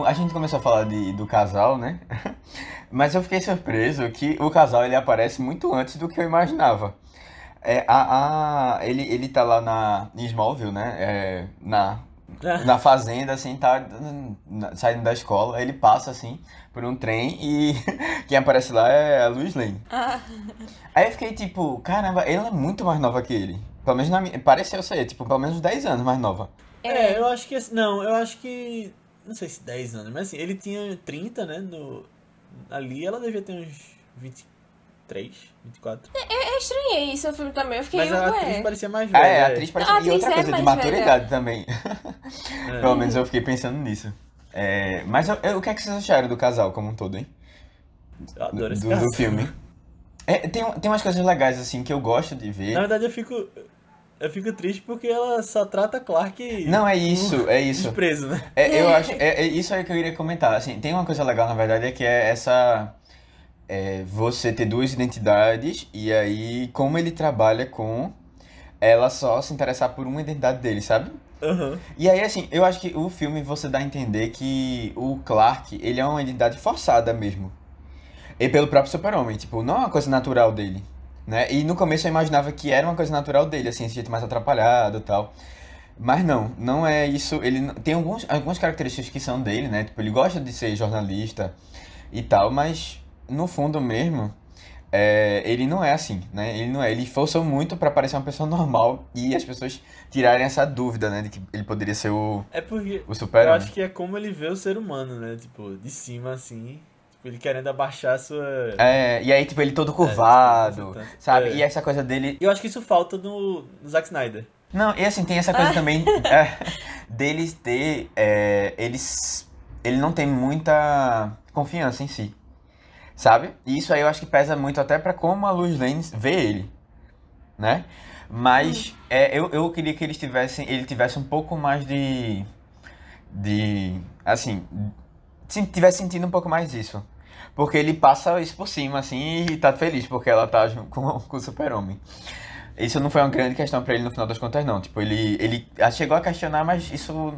A gente começou a falar de, do casal, né? [LAUGHS] Mas eu fiquei surpreso que o casal ele aparece muito antes do que eu imaginava. É, a, a, ele, ele tá lá na, em Smallville, né? É, na, na fazenda, assim, tá na, saindo da escola. Ele passa, assim, por um trem e [LAUGHS] quem aparece lá é a Luiz Lane. Ah. Aí eu fiquei tipo, caramba, ela é muito mais nova que ele. Pelo menos na minha. Pareceu ser, tipo, pelo menos 10 anos mais nova. É, eu acho que. Não, eu acho que. Não sei se 10 anos, mas assim, ele tinha 30, né? No, ali ela devia ter uns 23, 24. Eu, eu estranhei isso no filme também. Eu fiquei, Mas a ué. atriz parecia mais Ah, velha. é, a atriz parecia. A E outra atriz é coisa, de mais maturidade também. [LAUGHS] É. Pelo menos eu fiquei pensando nisso. É, mas eu- eu- o que é que vocês acharam do casal como um todo, hein? Eu adoro esse do, casal. do filme. [LAUGHS] É, tem, tem umas coisas legais, assim, que eu gosto de ver. Na verdade, eu fico. Eu fico triste porque ela só trata Clark. Não, é isso, [LAUGHS] é isso. Desprezo, né? É, eu acho, é, é isso aí que eu iria comentar. Assim, tem uma coisa legal, na verdade, é que é essa. é, você ter duas identidades e aí como ele trabalha com ela só se interessar por uma identidade dele, sabe? Aham. E aí, assim, eu acho que o filme você dá a entender que o Clark, ele é uma identidade forçada mesmo. E pelo próprio super-homem, tipo, não é uma coisa natural dele, né? E no começo eu imaginava que era uma coisa natural dele, assim, esse jeito mais atrapalhado e tal. Mas não, não é isso. Ele tem alguns, algumas características que são dele, né? Tipo, ele gosta de ser jornalista e tal, mas no fundo mesmo, é, ele não é assim, né? Ele não é. Ele forçou muito pra parecer uma pessoa [LAUGHS] normal e as pessoas tirarem essa dúvida, né? De que ele poderia ser o, É porque. o Eu super-homem. acho que é como ele vê o ser humano, né? Tipo, de cima assim. Tipo, ele querendo abaixar a sua. É, e aí, tipo, ele todo tipo, curvado, representante. sabe? É. E essa coisa dele. Eu acho que isso falta no, no Zack Snyder. Não, e assim, tem essa coisa [LAUGHS] também é, deles ter. é, eles. Ele não tem muita confiança em si. Sabe? E isso aí eu acho que pesa muito até pra como a Luz Lane vê ele. Né? Mas é, eu, eu queria que eles tivessem. Ele tivesse um pouco mais de. De. Assim. Se tivesse sentindo um pouco mais disso. Porque ele passa isso por cima, assim, e tá feliz porque ela tá junto com, [LAUGHS] com o super-homem. Isso não foi uma grande questão pra ele no final das contas, não. Tipo, ele, ele chegou a questionar, mas isso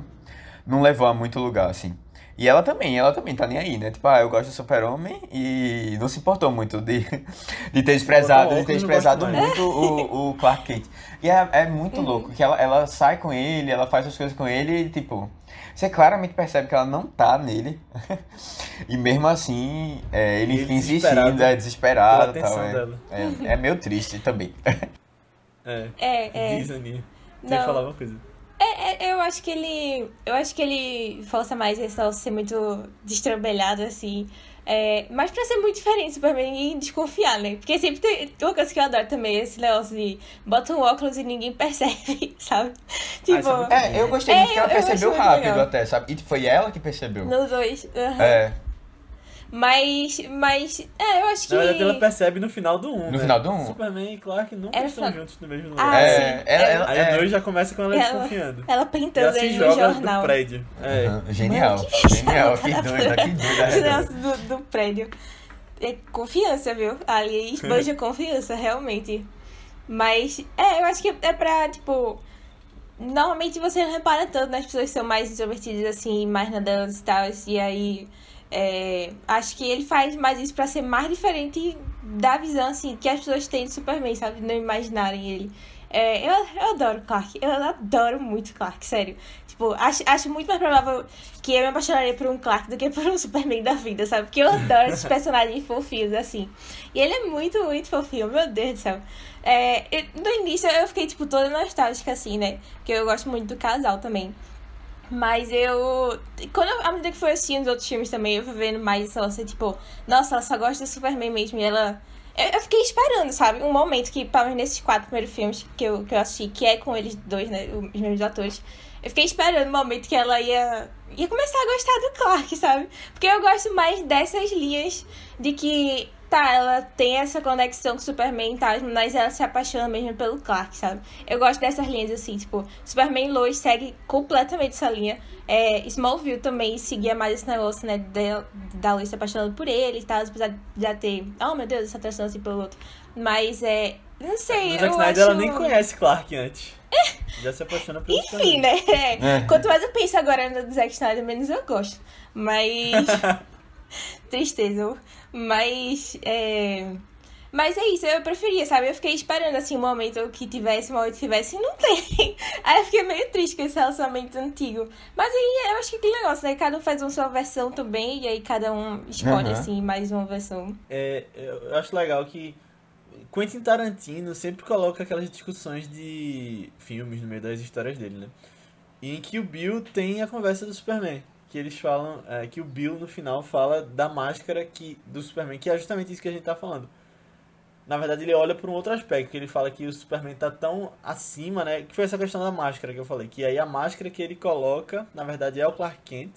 não levou a muito lugar, assim. E ela também, ela também tá nem aí, né? Tipo, ah, eu gosto do super-homem e não se importou muito de, [LAUGHS] de ter desprezado, de ter desprezado muito o, o Clark Kent. E é, é muito louco, que ela, ela sai com ele, ela faz as coisas com ele e, tipo, você claramente percebe que ela não tá nele. [LAUGHS] e mesmo assim, é, ele ele fica insistindo, desesperado é desesperado pela e tal. É, é, é meio triste também. É. É, é. Disney. Você ia Não. falar uma coisa. É, é, eu acho que ele. Eu acho que ele força mais esse negócio de ser muito destrambelhado, assim. É, mas pra ser muito diferente, pra ninguém desconfiar, né? Porque sempre tem. Uma coisa que eu adoro também é esse negócio de bota um óculos e ninguém percebe, [LAUGHS] sabe? Tipo, isso é muito É, eu gostei É, muito que ela eu- eu percebeu muito rápido legal. até, sabe? E foi ela que percebeu. nos dois. aham. É, Mas. Mas. É, eu acho que. Na verdade, ela percebe no final do 1. No né? final do um. Superman e Clark nunca É no estão final- juntos no mesmo Ah, lugar. é, sim. ela, É. ela, Aí é, o 2 já começa com ela, Ela- desconfiando. Ela pintando ele no joga jornal. do prédio. É. Aham, Genial, Mano, que genial, que doida, que doida. Negócio do, do prédio. É confiança, viu? Ali esbanja confiança, realmente. Mas, é, eu acho que é pra, tipo. Normalmente você não repara tanto nas pessoas que são mais introvertidas, assim, mais na dança e tal. E aí. É, acho que ele faz mais isso pra ser mais diferente da visão, assim, que as pessoas têm de Superman, sabe? Não imaginarem ele. É, eu, eu adoro Clark. Eu adoro muito Clark, sério. Tipo, acho, acho muito mais provável que eu me apaixonaria por um Clark do que por um [LAUGHS] Superman da vida, sabe? Porque eu adoro esses personagens fofinhos, assim. E ele é muito, muito fofinho, meu Deus do céu. É, eu- no início eu fiquei, tipo, toda nostálgica, assim, né? Porque eu gosto muito do casal também. Mas eu. Quando eu, à medida que foi assistindo os outros filmes também, eu fui vendo mais essa nossa, tipo, nossa, ela só gosta do Superman mesmo. E ela. Eu, eu fiquei esperando, sabe? Um momento que, pelo menos nesses quatro primeiros filmes que eu, que eu assisti, que é com eles dois, né? Os mesmos atores. Eu fiquei esperando o momento que ela ia. ia começar a gostar do Clark, sabe? Porque eu gosto mais dessas linhas de que. Tá, ela tem essa conexão com o Superman e tal, mas ela se apaixona mesmo pelo Clark, sabe? Eu gosto dessas linhas assim, tipo, Superman e Lois segue completamente essa linha. É, Smallville também seguia mais esse negócio, né, da, da Lois se apaixonando por ele e tal, apesar de já ter, oh meu Deus, essa atração assim pelo outro. Mas é, Não sei, Zack eu Snyder acho... ela nem conhece Clark antes. [LAUGHS] Já se apaixona pelo Enfim, né? É. Quanto mais eu penso agora no Zack Snyder, menos eu gosto. Mas. [LAUGHS] [LAUGHS] Tristeza. Mas. É... Mas é isso, eu preferia, sabe? Eu fiquei esperando assim um momento que tivesse, um momento que tivesse, e não tem. [LAUGHS] Aí eu fiquei meio triste com esse relacionamento antigo. Mas aí eu acho que que negócio, né? Cada um faz uma sua versão também, e aí cada um escolhe, Aham. assim, mais uma versão. É, eu acho legal que Quentin Tarantino sempre coloca aquelas discussões de filmes no meio das histórias dele, né? E em que o Bill tem a conversa do Superman. Que eles falam, é, que o Bill no final fala da máscara que, do Superman, que é justamente isso que a gente tá falando. Na verdade, ele olha por um outro aspecto, que ele fala que o Superman tá tão acima, né? Que foi essa questão da máscara que eu falei. Que aí a máscara que ele coloca, na verdade, é o Clark Kent.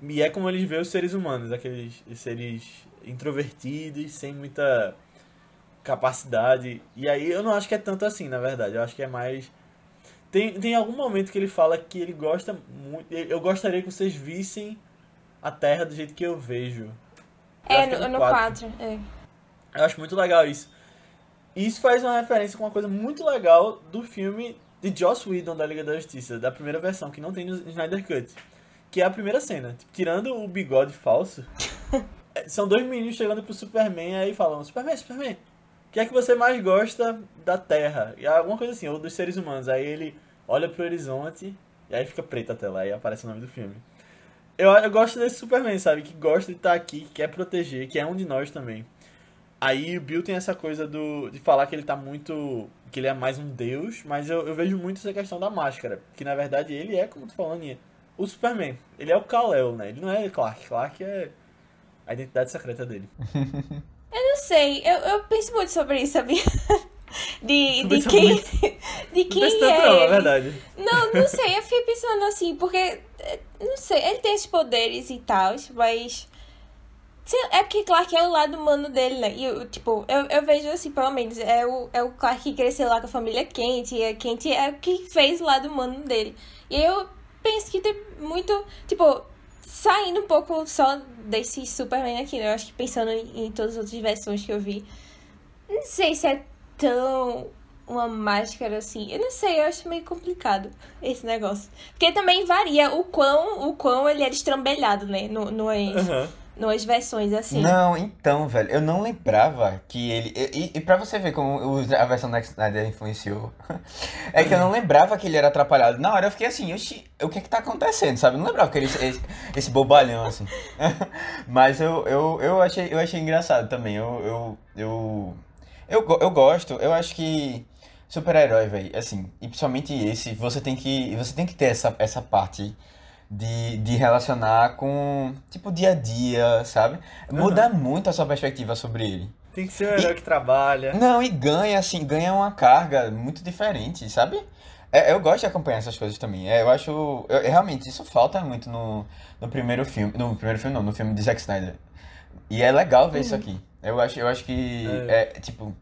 E é como eles veem os seres humanos, aqueles seres introvertidos, sem muita capacidade. E aí eu não acho que é tanto assim, na verdade. Eu acho que é mais. Tem, tem algum momento que ele fala que ele gosta muito. Eu gostaria que vocês vissem a Terra do jeito que eu vejo. Eu É, que no, no quatro. 4. É. Eu acho muito legal isso. E isso faz uma referência com uma coisa muito legal do filme de Joss Whedon da Liga da Justiça, da primeira versão, que não tem no Snyder Cut. Que é a primeira cena. Tipo, tirando o bigode falso, [LAUGHS] é, são dois meninos chegando pro Superman aí falam, Superman, Superman, o que é que você mais gosta da Terra? E alguma coisa assim, ou dos seres humanos. Aí ele olha pro horizonte e aí fica preta a tela, aí aparece o nome do filme. Eu, eu gosto desse Superman, sabe? Que gosta de estar aqui, que quer proteger, que é um de nós também. Aí o Bill tem essa coisa do de falar que ele tá muito. que ele é mais um deus, mas eu, eu vejo muito essa questão da máscara. Que na verdade ele é, como tu falou, Aninha, o Superman. Ele é o Kal-El, né? Ele não é Clark. Clark é a identidade secreta dele. [LAUGHS] Eu não sei, eu, eu penso muito sobre isso, sabia? [LAUGHS] De, de quem. [LAUGHS] De Não quem pensa tanto é. não, ele. verdade. Não, não [LAUGHS] sei, eu fiquei pensando assim, porque. é, Não sei, ele tem esses poderes e tal, mas. É porque Clark é o lado humano dele, né? E eu, tipo, eu, eu vejo assim, pelo menos, é o, é o Clark que cresceu lá com a família quente, e a quente é o que fez o lado humano dele. E eu penso que tem muito. Tipo, saindo um pouco só desse Superman aqui, né? Eu acho que pensando em, em todas as outras versões que eu vi. Não sei se é tão uma máscara assim. Eu não sei, eu acho meio complicado esse negócio. Porque também varia o quão, o quão ele era estrambelhado, né? No, nas, Aham. Nas versões assim. Não, então, velho, eu não lembrava que ele. E, e pra você ver como a versão da Snyder influenciou, [LAUGHS] é que eu não lembrava que ele era atrapalhado. Na hora eu fiquei assim, o que é que tá acontecendo, sabe? Eu não lembrava que ele esse, esse bobalhão, assim. [LAUGHS] Mas eu, eu, eu, achei, eu achei engraçado também. Eu, eu, eu, eu, eu gosto, eu acho que. Super-herói, velho, assim, e principalmente esse, você tem que, você tem que ter essa, essa parte de, de relacionar com, tipo, dia a dia, sabe? Muda muito a sua perspectiva sobre ele. Tem que ser um herói que trabalha. Não, e ganha, assim, ganha uma carga muito diferente, sabe? É, eu gosto de acompanhar essas coisas também. É, eu acho. eu- realmente, isso falta muito no, no primeiro filme. No primeiro filme, não, no filme de Zack Snyder. E é legal ver isso aqui. Eu acho, eu acho que é, tipo,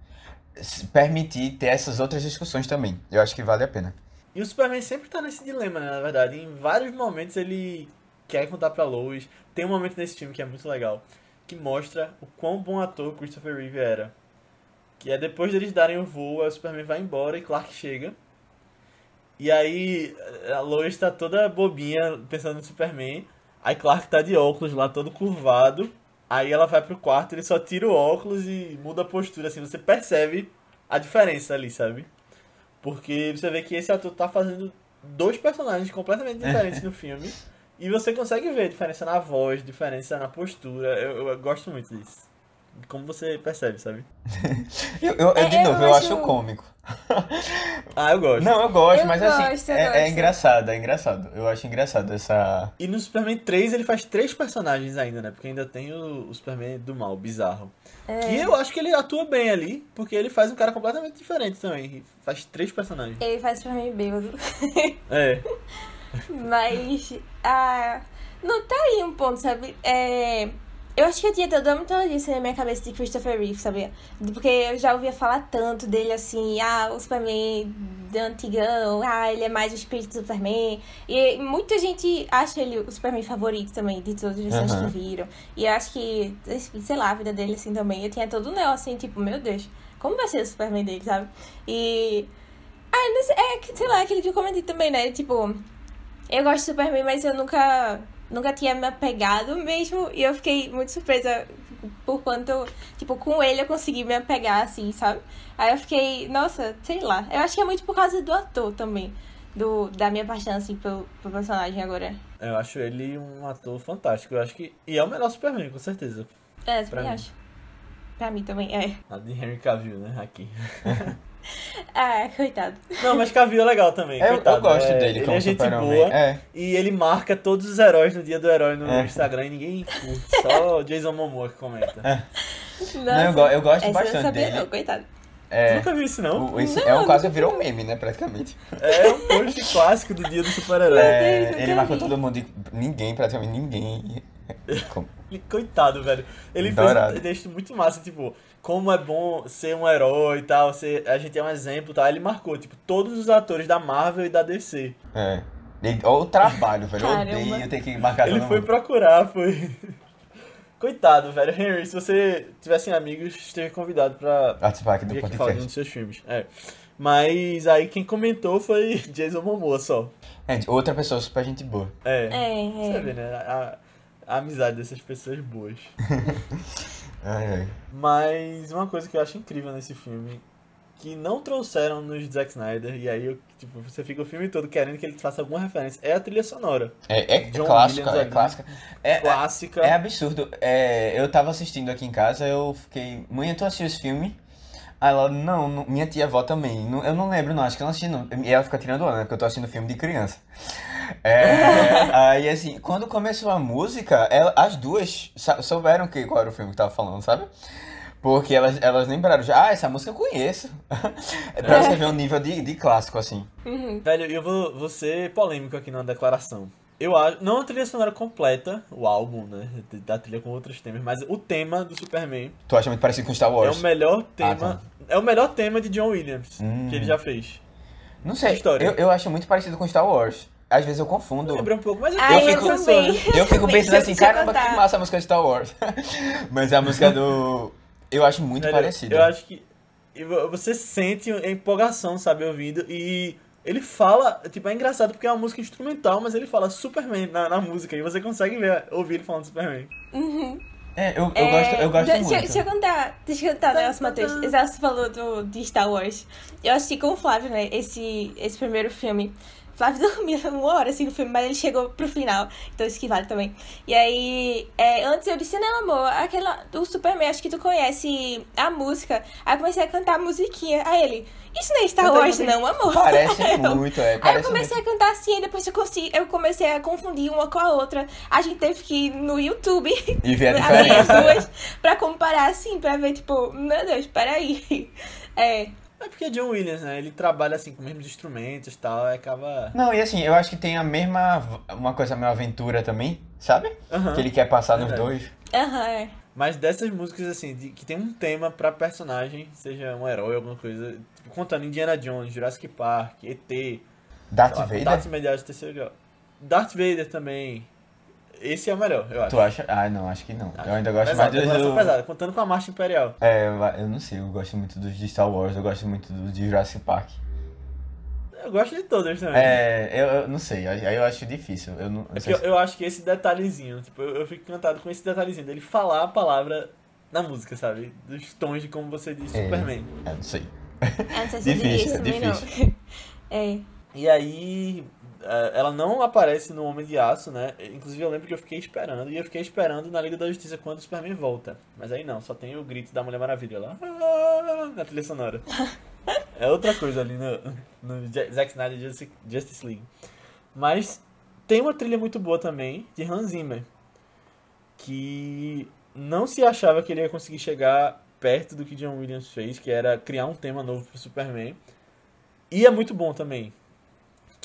se permitir ter essas outras discussões também. Eu acho que vale a pena. E o Superman sempre tá nesse dilema, né? Na verdade, em vários momentos ele quer contar pra Lois. Tem um momento nesse filme que é muito legal, que mostra o quão bom ator Christopher Reeve era. Que é depois deles darem o voo, o Superman vai embora e Clark chega. E aí a Lois tá toda bobinha pensando no Superman. Aí Clark tá de óculos lá, todo curvado. Aí ela vai pro quarto, ele só tira o óculos e muda a postura, assim, você percebe a diferença ali, sabe? Porque você vê que esse ator tá fazendo dois personagens completamente diferentes no filme. E você consegue ver diferença na voz, diferença na postura. Eu, eu gosto muito disso. Como você percebe, sabe? [LAUGHS] Eu, eu- eu, de É, eu novo, eu acho- acho cômico. [LAUGHS] Ah, eu gosto. Não, eu gosto, Eu mas assim, gosto, eu é, é engraçado, é engraçado. Eu acho engraçado essa. E no Superman 3 ele faz três personagens ainda, né? Porque ainda tem o, o Superman do mal, bizarro. É. Que eu acho que ele atua bem ali, porque ele faz um cara completamente diferente também. Faz três personagens. Ele faz mim bêbado. [LAUGHS] É. Mas. Ah, não tá aí um ponto, sabe? É, eu acho que eu tinha toda a mitologia na minha cabeça de Christopher Reeve, sabia? Porque eu já ouvia falar tanto dele assim, ah, o Superman do antigão, ah, ele é mais o espírito do Superman. E muita gente acha ele o Superman favorito também, de todas as pessoas que viram. E eu acho que, sei lá, a vida dele assim também. Eu tinha todo um negócio assim, tipo, meu Deus, como vai ser o Superman dele, sabe? E. Ah, não sei, é, sei lá, aquele que eu comentei também, né? Tipo, eu gosto de Superman, mas eu nunca, nunca tinha me apegado mesmo. E eu fiquei muito surpresa por quanto, tipo, com ele eu consegui me apegar, assim, sabe? Aí eu fiquei, nossa, sei lá. Eu acho que é muito por causa do ator também. Do, da minha paixão, assim, pelo, pelo personagem agora. Eu acho ele um ator fantástico. Eu acho que. E é o melhor Superman, com certeza. É, eu acho. Pra mim também, é. Nada de Henry Cavill, né? Aqui. [LAUGHS] [LAUGHS] ah, coitado. Não, mas Cavill é legal também. Eu, coitado. eu gosto é, dele ele como é gente boa. É. E ele marca todos os heróis no dia do herói no É. Instagram e ninguém curte. Só o Jason Momoa que comenta. Nossa, Não, eu, eu gosto eu bastante não sabia dele. não, coitado. É, nunca viu isso, não? o- esse Não, é um quase vi. virou um meme, né, praticamente. É um post clássico do dia do super-herói. É, ele marcou vi. todo mundo e ninguém, praticamente ninguém. Como- Coitado, velho. Ele Dourado. fez um texto muito massa, tipo, como é bom ser um herói e tal, ser, a gente é um exemplo e tal. Ele marcou, tipo, todos os atores da Marvel e da DC. É. Olha o trabalho, velho. Eu odeio ter que marcar Ele todo foi mundo. procurar, foi. Coitado, velho. Henry, [LAUGHS] se você tivesse amigos, esteja convidado pra Participar aqui do aqui um podcast. dos seus filmes. É. Mas aí quem comentou foi [LAUGHS] Jason Momoa só. Gente, outra pessoa super gente boa. É. É, Você é. vê, né? A, a amizade dessas pessoas boas. [LAUGHS] Ai, ai. Mas uma coisa que eu acho incrível nesse filme, que não trouxeram nos Zack Snyder, e aí eu, tipo, você fica o filme todo querendo que ele faça alguma referência, é a trilha sonora. É, é John clássica, é clássica. É, Clássica. é absurdo. É, eu tava assistindo aqui em casa, eu fiquei. Mãe, tu assistiu esse filme? Aí ela, não, não, minha tia avó também. Não- eu não lembro, não, acho que eu não assisti, não. E ela fica tirando onda, né? Porque eu tô assistindo filme de criança. É, [LAUGHS] aí, assim, quando começou a música, ela- as duas souberam que, qual era o filme que tava falando, sabe? Porque elas, elas lembraram já, ah, essa música eu conheço. [LAUGHS] É pra você ver o nível de, de clássico, assim. Uhum. Velho, eu vou, vou ser polêmico aqui na declaração. Eu acho, não a trilha sonora completa, o álbum, né, da trilha com outros temas, mas o tema do Superman Tu acha muito parecido com Star é Wars? o melhor Ah, tema, tá. é o melhor tema de John Williams Hum. que ele já fez. Não sei, História. eu, eu acho muito parecido com Star Wars. Às vezes eu confundo. Lembra um pouco, mas é Ai, eu eu fico pensando. Eu fico pensando assim, eu caramba, que massa a música de Star Wars. [LAUGHS] Mas a música do. Eu acho muito Velho, parecida. Eu acho que vo- você sente a empolgação, sabe, ouvindo. E ele fala, tipo, é engraçado porque é uma música instrumental, mas ele fala Superman na, na música. E você consegue ver, ouvir ele falando Superman. É, eu, eu É, gosto, eu gosto deixa, muito. Deixa eu contar, deixa eu contar um negócio, Matheus. Exato, você falou do, de Star Wars. Eu assisti com o Flávio, né, esse, esse primeiro filme. Flávio [LAUGHS] dormia uma hora assim no filme, mas ele chegou pro final, então isso que vale também. E aí, é, antes eu disse, não, amor, aquela do Superman, acho que tu conhece a música. Aí eu comecei a cantar a musiquinha. Aí ele, isso não é Star Wars, aí. não, amor. Parece [LAUGHS] Eu- muito, é. Aí eu Parece comecei muito. a cantar assim, e depois eu, consegui, eu comecei a confundir uma com a outra. A gente teve que ir no YouTube E ver a [LAUGHS] abrir as diferença. duas pra comparar assim, pra ver, tipo, meu Deus, peraí. É, É porque é John Williams, né? Ele trabalha assim com os mesmos instrumentos e tal, acaba. Não, e assim, eu acho que tem a mesma. Uma coisa meio aventura também, sabe? Que ele quer passar nos dois. aham, é. Mas dessas músicas, assim, de- que tem um tema pra personagem, seja um herói, alguma coisa, tipo, contando Indiana Jones, Jurassic Park, ET, Darth lá, Vader? terceiro grau. Darth Vader também. Esse é o melhor, eu acho. Tu acha? Ah, não, acho que não. Eu ainda gosto pesado, mais dos. do- pesada, contando com a Marcha Imperial. É, eu- eu não sei, eu gosto muito dos de Star Wars, eu gosto muito dos de Jurassic Park. Eu gosto de todas também. É, eu, eu não sei, aí eu acho difícil. Eu não, não É sei porque eu, eu acho que esse detalhezinho, tipo, eu, eu fico encantado com esse detalhezinho dele falar a palavra na música, sabe? Dos tons de como você diz É. Superman. se- eu não sei. Ah, não sei se eu diria Difícil, isso também, difícil. não. [LAUGHS] É. E aí, ela não aparece no Homem de Aço, né? Inclusive eu lembro que eu fiquei esperando, e eu fiquei esperando na Liga da Justiça quando o Superman volta. Mas aí não, só tem o grito da Mulher Maravilha lá, "Ah", na trilha sonora. [LAUGHS] É outra coisa ali no, no Zack Snyder Justice, Justice League. Mas tem uma trilha muito boa também, de Hans Zimmer, que não se achava que ele ia conseguir chegar perto do que John Williams fez, que era criar um tema novo pro Superman. E é muito bom também.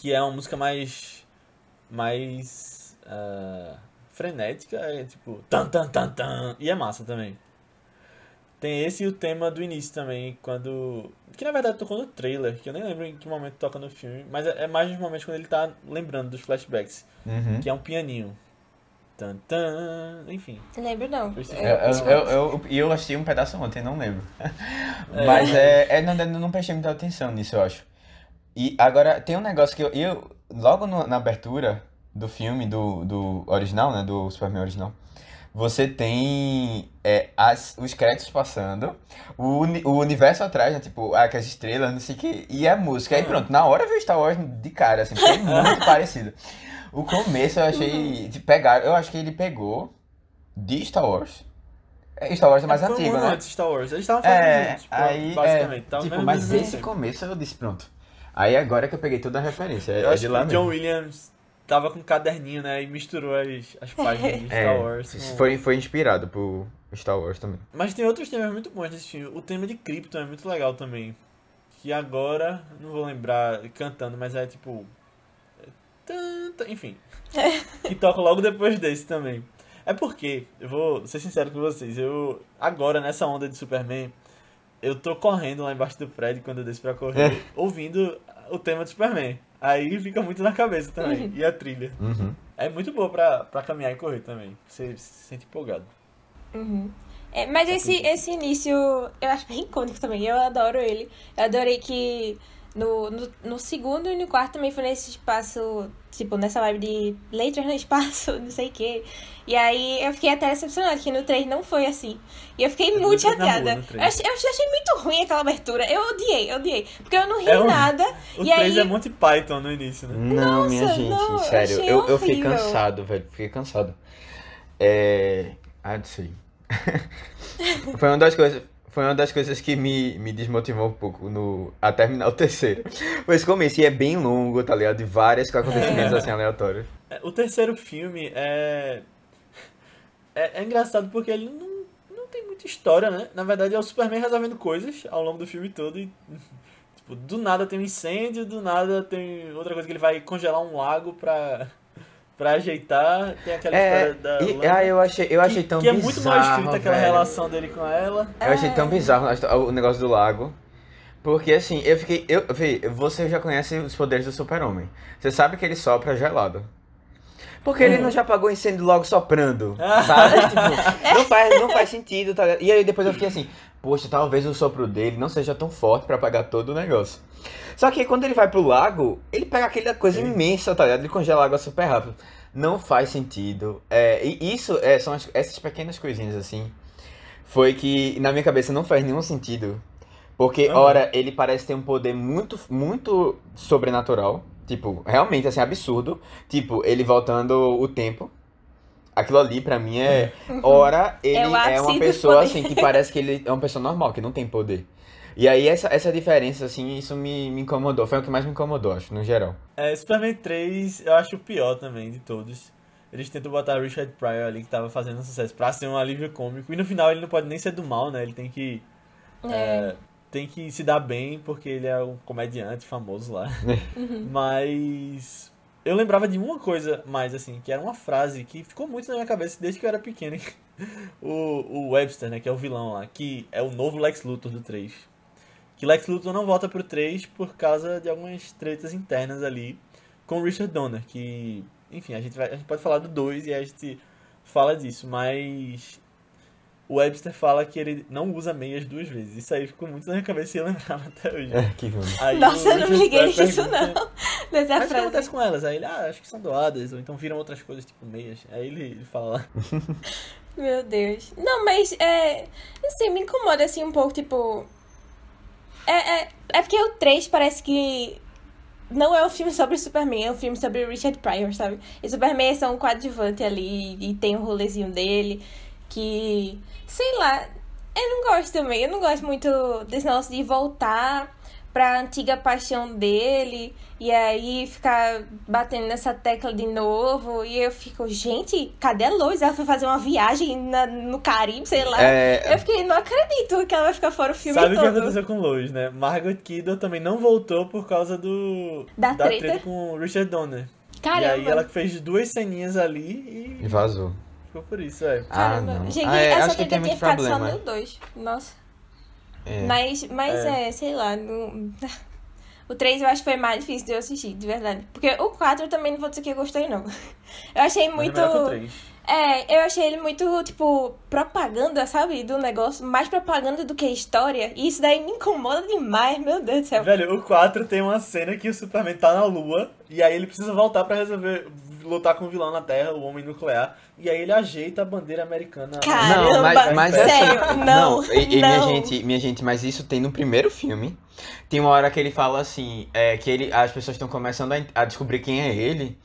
Que é uma música mais. mais. ah, frenética. É tipo. Tan, tan, tan, tan. E é massa também. Tem esse e o tema do início também, quando. Que na verdade tocou no trailer, que eu nem lembro em que momento toca no filme, mas é é mais nos momentos quando ele tá lembrando dos flashbacks, Uhum. que é um pianinho. tan, tan, enfim. Lembro não. Eu, eu, eu, eu, e eu assisti um pedaço ontem, não lembro. Mas é, é, não, não não prestei muita atenção nisso, eu acho. E agora, tem um negócio que eu, eu logo no- na abertura do filme, do, do original, né, do Superman original, você tem é, as, os créditos passando, o, o universo atrás, né, tipo, ah, com as estrelas, não sei o que, e a música. Aí pronto, na hora veio Star Wars de cara, assim, foi muito [LAUGHS] parecido. O começo eu achei, de pegar, eu acho que ele pegou de Star Wars. É, Star Wars é mais Foi um antigo, né? antes Star Wars. Eles estavam fazendo É, juntos, aí, basicamente. é, Tava tipo, mesmo mas esse começo eu disse, pronto. Aí agora que eu peguei toda a referência, é, Eu é acho de que lá o John. Williams tava com um caderninho, né? E misturou as, as páginas de [LAUGHS] Star É, Wars. com- foi, foi inspirado por Star Wars também. Mas tem outros temas muito bons nesse filme. O tema de Krypton é muito legal também. Que agora, não vou lembrar cantando, mas é tipo. é Enfim. que [LAUGHS] toca logo depois desse também. É porque, eu vou ser sincero com vocês, eu. Agora, nessa onda de Superman, eu tô correndo lá embaixo do prédio quando eu desço pra correr, ouvindo o tema de Superman. Aí fica muito na cabeça também. E a trilha. Uhum. É muito boa pra, pra caminhar e correr também. Você se sente empolgado. Uhum. É, mas esse, esse início eu acho bem icônico também. Eu adoro ele. Eu adorei que no, no, no segundo e no quarto também foi nesse espaço, tipo, nessa vibe de letras no [LAUGHS] espaço, não sei o quê. E aí eu fiquei até decepcionada que no 3 não foi assim. E eu fiquei muito rua, chateada. Eu achei, eu achei muito ruim aquela abertura. Eu odiei, eu odiei. Porque eu não ri É um- nada. [LAUGHS] O e 3 aí. é Monty Python no início, né? Não, minha Nossa, gente, não, sério, eu, eu fiquei cansado, velho, fiquei cansado. É. Ah, não sei. [LAUGHS] foi uma das coisas. Foi uma das coisas que me, me desmotivou um pouco no, a terminar o terceiro. Foi esse começo, e é bem longo, tá ligado? De vários acontecimentos assim aleatórios. É, O terceiro filme é... é. É engraçado porque ele não, não tem muita história, né? Na verdade é o Superman resolvendo coisas ao longo do filme todo e. [LAUGHS] Tipo, do nada tem um incêndio, do nada tem outra coisa que ele vai congelar um lago pra. Pra ajeitar. Tem aquela É, história da. e, Lana, ah, eu achei, eu achei que, tão que é bizarro. muito mal escrita aquela velho. relação dele com ela. Eu achei tão bizarro o negócio do lago. Porque assim, eu fiquei. Eu, vi, você já conhece os poderes do super-homem. Você sabe que ele sopra gelado. Por que ele não já apagou o incêndio logo soprando? [LAUGHS] Sabe? Tipo, não, faz, não faz sentido, tá ligado? E aí depois eu fiquei assim, poxa, talvez o sopro dele não seja tão forte pra apagar todo o negócio. Só que quando ele vai pro lago, ele pega aquela coisa imensa, tá ligado? Ele congela a água super rápido. Não faz sentido. É, e isso é, são as- essas pequenas coisinhas assim. Foi que na minha cabeça não faz nenhum sentido. Porque, Aham. ora, ele parece ter um poder muito, muito sobrenatural. Tipo, realmente, assim, absurdo. Tipo, ele voltando o tempo. Aquilo ali, pra mim, é. Ora, ele É é, uma pessoa, poder. assim, que parece que ele é uma pessoa normal, que não tem poder. E aí, essa, essa diferença, assim, isso me, me incomodou. Foi o que mais me incomodou, acho, no geral. É, Superman 3 eu acho o pior também de todos. Eles tentam botar o Richard Pryor ali, que tava fazendo sucesso, pra ser um alívio cômico. E no final ele não pode nem ser do mal, né? Ele tem que. é, tem que se dar bem, porque ele é um comediante famoso lá. [LAUGHS] Mas. Eu lembrava de uma coisa mais, assim, que era uma frase que ficou muito na minha cabeça desde que eu era pequeno. [LAUGHS] o, o Webster, né? Que é o vilão lá, que é o novo Lex Luthor do 3. Que Lex Luthor não volta pro 3 por causa de algumas tretas internas ali com o Richard Donner, que, enfim, a gente, vai, a gente pode falar do 2 e a gente fala disso, mas o Webster fala que ele não usa meias duas vezes. Isso aí ficou muito na minha cabeça e eu lembrava até hoje. que filme. Aí Nossa, o eu não Richard liguei pergunta, não. [LAUGHS] Nessa Mas o que acontece com elas? Aí ele, ah, acho que são doadas, ou então viram outras coisas, tipo meias. Aí ele, ele fala. [LAUGHS] Meu Deus. Não, mas é. Assim, me incomoda assim um pouco, tipo. É, é, é porque o 3 parece que. Não é um filme sobre o Superman, é um filme sobre o Richard Pryor, sabe? E Superman é só um coadjuvante ali e tem o rolezinho dele. Que. Sei lá. Eu não gosto também. Eu não gosto muito desse negócio de voltar pra antiga paixão dele e aí ficar batendo nessa tecla de novo. E eu fico, gente, cadê a Lois? Ela foi fazer uma viagem na- no Caribe, sei lá. É, Eu fiquei, não acredito que ela vai ficar fora o filme Sabe o que todo. aconteceu com Lois, né? Margot Kidder também não voltou por causa do... Da treta? com o Richard Donner. Caramba. E aí ela fez duas ceninhas ali e e vazou. Ficou por isso, é. Ah, Caramba. não. Gente, Ah, é, essa acho que treta tem tinha ficado só problema. no 2. Nossa. É. Mas, mas É. é. sei lá. Não... O 3 eu acho que foi mais difícil de eu assistir, de verdade. Porque o 4 eu também não vou dizer que eu gostei, não. [LAUGHS] Eu achei Mas é muito. É, eu achei ele muito, tipo, propaganda, sabe? Do negócio. Mais propaganda do que história. E isso daí me incomoda demais, meu Deus do céu. Velho, o 4 tem uma cena que o Superman tá na lua. E aí ele precisa voltar pra resolver. Lutar com o vilão na Terra, o Homem Nuclear. E aí ele ajeita a bandeira americana. Caramba, não, mas, mas sério, essa... não, e, e não. minha gente, minha gente, mas isso tem no primeiro filme. Tem uma hora que ele fala assim, é, que ele, as pessoas estão começando a, a descobrir quem é ele.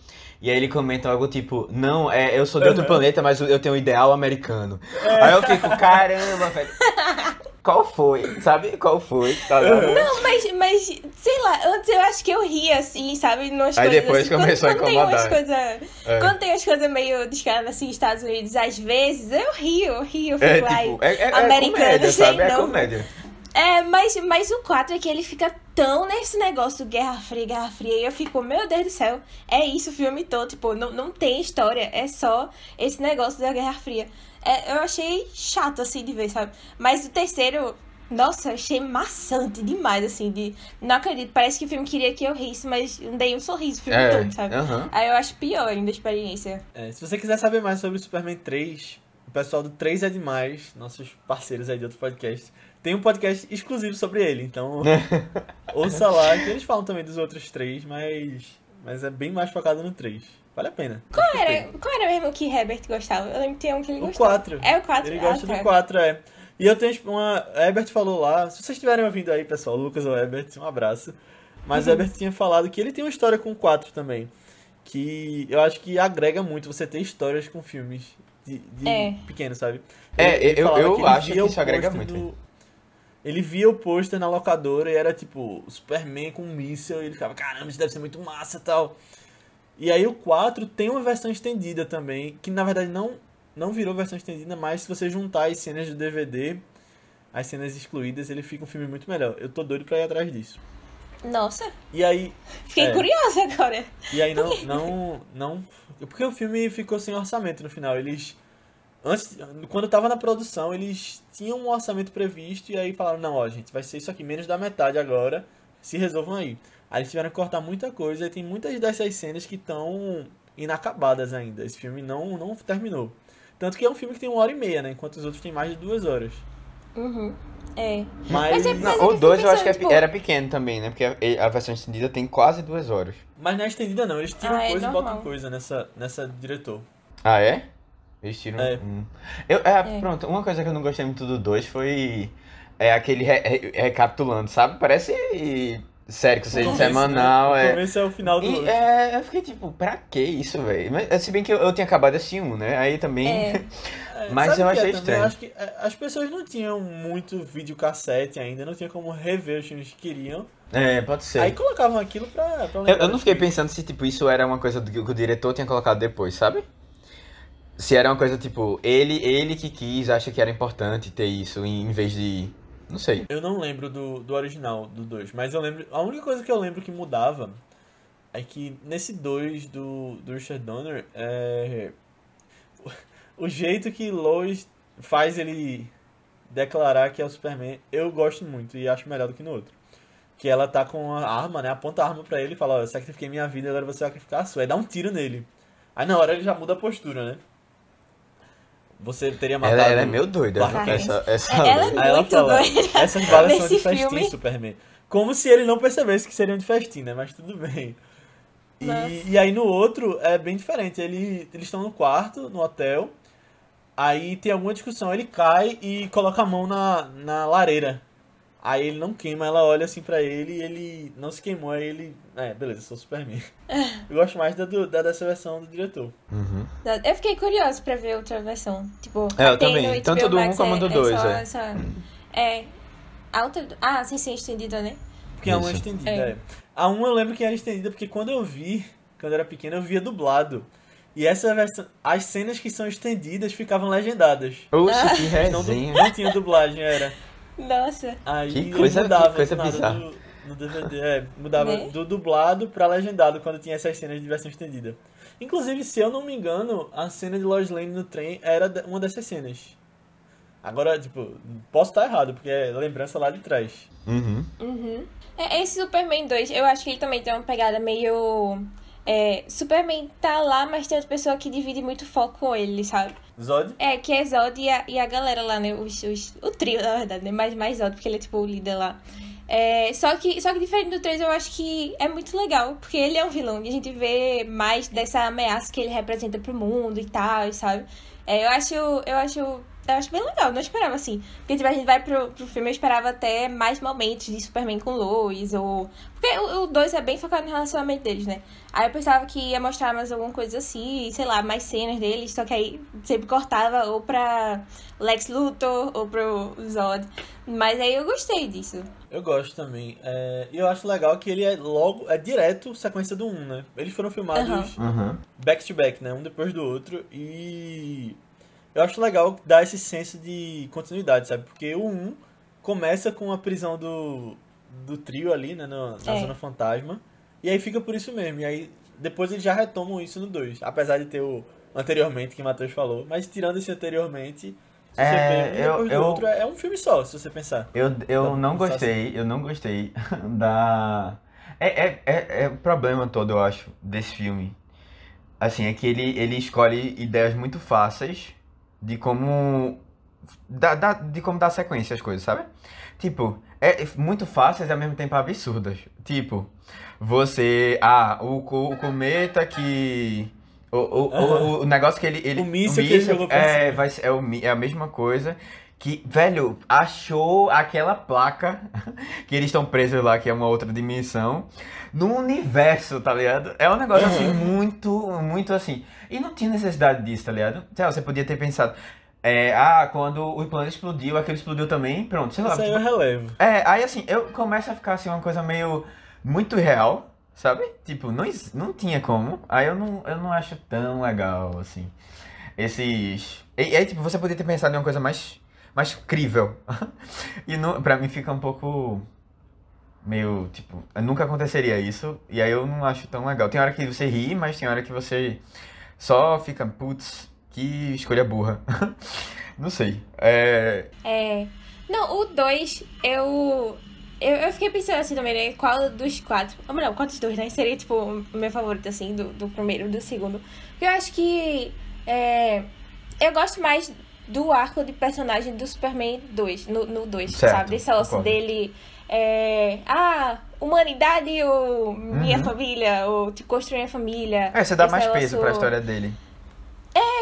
E aí ele comenta algo tipo, não, é, eu sou de outro Uhum. planeta, mas eu tenho um ideal americano. Aí eu fico, caramba, velho. [LAUGHS] Qual foi? Sabe qual foi? Tá ligado? Não, mas, mas, sei lá, antes eu acho que eu ria, assim, sabe? Nas Aí coisas, depois assim, começou a quando, quando tem umas incomodar. coisas. É. Quando tem as coisas meio descaradas assim, Estados Unidos, às vezes, eu rio, eu rio, eu É fico lá. tipo, é, é, é americano, comédia, [LAUGHS] sei sabe? É não. comédia. É, mas, mas o 4 é que ele fica tão nesse negócio Guerra Fria, Guerra Fria, e eu fico, meu Deus do céu, é isso o filme todo, tipo, não, não tem história, é só esse negócio da Guerra Fria. É, eu achei chato, assim, de ver, sabe? Mas o terceiro, nossa, achei maçante demais, assim, de... Não acredito, parece que o filme queria que eu risse, mas não dei um sorriso o filme É, todo, sabe? aham. Aí eu acho pior ainda a experiência. É, se você quiser saber mais sobre o Superman 3, o pessoal do 3 é demais, nossos parceiros aí de outro podcast, tem um podcast exclusivo sobre ele, então [LAUGHS] ouça lá, que eles falam também dos outros três, mas, mas é bem mais focado no 3. Vale a pena. Qual era, qual era mesmo que Herbert gostava? Eu lembro que tinha um que ele O gostava. 4. É o 4? Ele gosta do 4, é. E eu tenho uma. Herbert falou lá. Se vocês estiverem ouvindo aí, pessoal, Lucas ou Herbert, um abraço. Mas o Herbert tinha falado que ele tem uma história com o 4 também. Que eu acho que agrega muito você ter histórias com filmes de, de É. pequenos, sabe? É, eu- eu acho que o isso agrega muito. do- Ele via o pôster na locadora e era tipo o Superman com um míssel e ele ficava, caramba, isso deve ser muito massa e tal. E aí o 4 tem uma versão estendida também, que na verdade não, não virou versão estendida, mas se você juntar as cenas do DVD, as cenas excluídas, ele fica um filme muito melhor. Eu tô doido pra ir atrás disso. Nossa, E aí. fiquei É. curiosa agora. E aí não, não, não. Porque o filme ficou sem orçamento no final. Eles. Antes, quando tava na produção, eles tinham um orçamento previsto e aí falaram, não, ó, gente, vai ser isso aqui, menos da metade agora, se resolvam aí. Aí eles tiveram que cortar muita coisa e tem muitas dessas cenas que estão inacabadas ainda. Esse filme não, não terminou. Tanto que é um filme que tem uma hora e meia, né? Enquanto os outros têm mais de duas horas. Uhum. É. Mas, Mas é- mas, mas Não, o eu 2 fico eu acho que é tipo- era pequeno também, né? Porque a, a versão estendida tem quase duas horas. não é estendida não, eles tiram Ah, é coisa e normal. botam coisa nessa, nessa diretor. Ah, é? Eles tiram. É. um. Eu, é, Pronto, uma coisa que eu não gostei muito do 2 foi é aquele re- re- recapitulando, sabe? Parece série que você começo, semanal. né? No É. começo é o final do E, é, eu fiquei tipo, pra que isso, velho? Mas se bem que eu, eu tinha acabado assistir um, né? Aí também. É. [LAUGHS] É, Mas sabe eu é achei também? estranho. Eu acho que é, as pessoas não tinham muito videocassete ainda, não tinha como rever os filmes que queriam. É, pode ser. Aí colocavam aquilo pra, pra Eu, eu não fiquei filme. pensando se, tipo, isso era uma coisa do que o diretor tinha colocado depois, sabe? Se era uma coisa, tipo, ele, ele que quis, acha que era importante ter isso, em, em vez de... Não sei. Eu não lembro do, do original, do 2, mas eu lembro. A única coisa que eu lembro que mudava é que nesse 2 do, do Richard Donner, é, o jeito que Lois faz ele declarar que é o Superman, eu gosto muito e acho melhor do que no outro. Que ela tá com a arma, né? Aponta a arma pra ele e fala, ó, eu sacrifiquei minha vida, agora você vai sacrificar a sua. Aí dá um tiro nele. Aí na hora ele já muda a postura, né? Você teria matado... Ela, ela é meio doida, Clark essa, essa Ela é ela muito fala, doida. essas balas são de festim, filme. Superman. Como se ele não percebesse que seriam de festim, né? Mas tudo bem. E, e aí no outro é bem diferente. Ele, eles estão no quarto, no hotel. Aí tem alguma discussão, ele cai e coloca a mão na, na lareira. Aí ele não queima, ela olha assim pra ele e ele não se queimou. Aí ele. É, beleza, sou Superman. [LAUGHS] Eu gosto mais da, do- da dessa versão do diretor. Uhum. Eu fiquei curiosa pra ver outra versão. Tipo, É, eu também. Tanto do um Max, como é- do é dois, só é. essa- É. A outra. Ah, sim, sim, estendida, né? Porque a 1 é Isso. estendida, É. é. A 1 eu lembro que era estendida porque quando eu vi, quando eu era pequeno, eu via dublado. E essa versão, as cenas que são estendidas ficavam legendadas. Oxe, que [LAUGHS] Não, resenha. não tinha dublagem, era. Nossa. Aí Que coisa- mudava que coisa bizarra. do- no DVD, é, mudava Né? do dublado pra legendado quando tinha essas cenas de versão estendida. Inclusive, se eu não me engano, a cena de Lois Lane no trem era uma dessas cenas. Agora, tipo, posso estar errado, porque é lembrança lá de trás. Uhum. Uhum. É, esse Superman 2, eu acho que ele também tem uma pegada meio. é, Superman tá lá, mas tem outra pessoa que divide muito foco com ele, sabe? Zod? É, que é Zod e a, e a galera lá, né? Os, os, o trio, na verdade, né? Mais, mais Zod, porque ele é tipo o líder lá. É, só, que, só que diferente do 3, eu acho que é muito legal, porque ele é um vilão e a gente vê mais dessa ameaça que ele representa pro mundo e tal, sabe? É, eu acho. Eu acho eu acho bem legal, não esperava assim. Porque tipo, a gente vai pro, pro filme, eu esperava até mais momentos de Superman com Lois, ou. Porque o 2 é bem focado no relacionamento deles, né? Aí eu pensava que ia mostrar mais alguma coisa assim, sei lá, mais cenas deles, só que aí sempre cortava ou pra Lex Luthor ou pro Zod. Mas aí eu gostei disso. Eu gosto também. É, e eu acho legal que ele é logo, é direto sequência do 1, um, né? Eles foram filmados Uhum. back to back, né? Um depois do outro. E eu acho legal dar esse senso de continuidade, sabe? Porque o 1 começa com a prisão do, do trio ali, né? Na, na É. Zona Fantasma. E aí fica por isso mesmo. E aí depois eles já retomam isso no 2. Apesar de ter o anteriormente que o Matheus falou. Mas tirando esse anteriormente, se É, você vê um eu- depois do eu- outro, é é um filme só, se você pensar. Eu, eu Então, não gostei, eu não gostei [LAUGHS] da. É, é, é, é o problema todo, eu acho, desse filme. Assim, é que ele, ele escolhe ideias muito fáceis de como. Da, da- de como dar sequência às coisas, sabe? Tipo, é muito fáceis e ao mesmo tempo absurdas. Tipo, você. Ah, o, o cometa que. O, o, o, o negócio que ele. ele O míssil que ele jogou pra é, vai é, o, é a mesma coisa. Que, velho, achou aquela placa [LAUGHS] que eles estão presos lá, que é uma outra dimensão, no universo, tá ligado? É um negócio assim, muito, muito assim. E não tinha necessidade disso, tá ligado? Sei lá, você podia ter pensado. é, ah, quando o planeta explodiu, aquele explodiu também, pronto, sei lá. Isso aí eu relevo. É, aí assim, eu começo a ficar assim uma coisa meio muito real, sabe? Tipo, não, não tinha como. Aí eu não, eu não acho tão legal, assim. Esses. E aí, tipo, você poderia ter pensado em uma coisa mais, mais crível. [LAUGHS] e não, pra mim fica um pouco. Meio, tipo, nunca aconteceria isso. E aí eu não acho tão legal. Tem hora que você ri, mas tem hora que você só fica, putz, que escolha burra. [LAUGHS] não sei. É. É. Não, o 2, eu, eu. Eu fiquei pensando assim também, né? Qual dos quatro. Ou melhor, qual dos dois, né? Seria, tipo, o meu favorito, assim, do, do primeiro e do segundo. Porque eu acho que. É, eu gosto mais do arco de personagem do Superman 2, no 2, Certo, sabe? Desse lance dele. É, ah, humanidade ou minha Uhum. família, ou te construir a família. É, você dá mais peso pra história dele.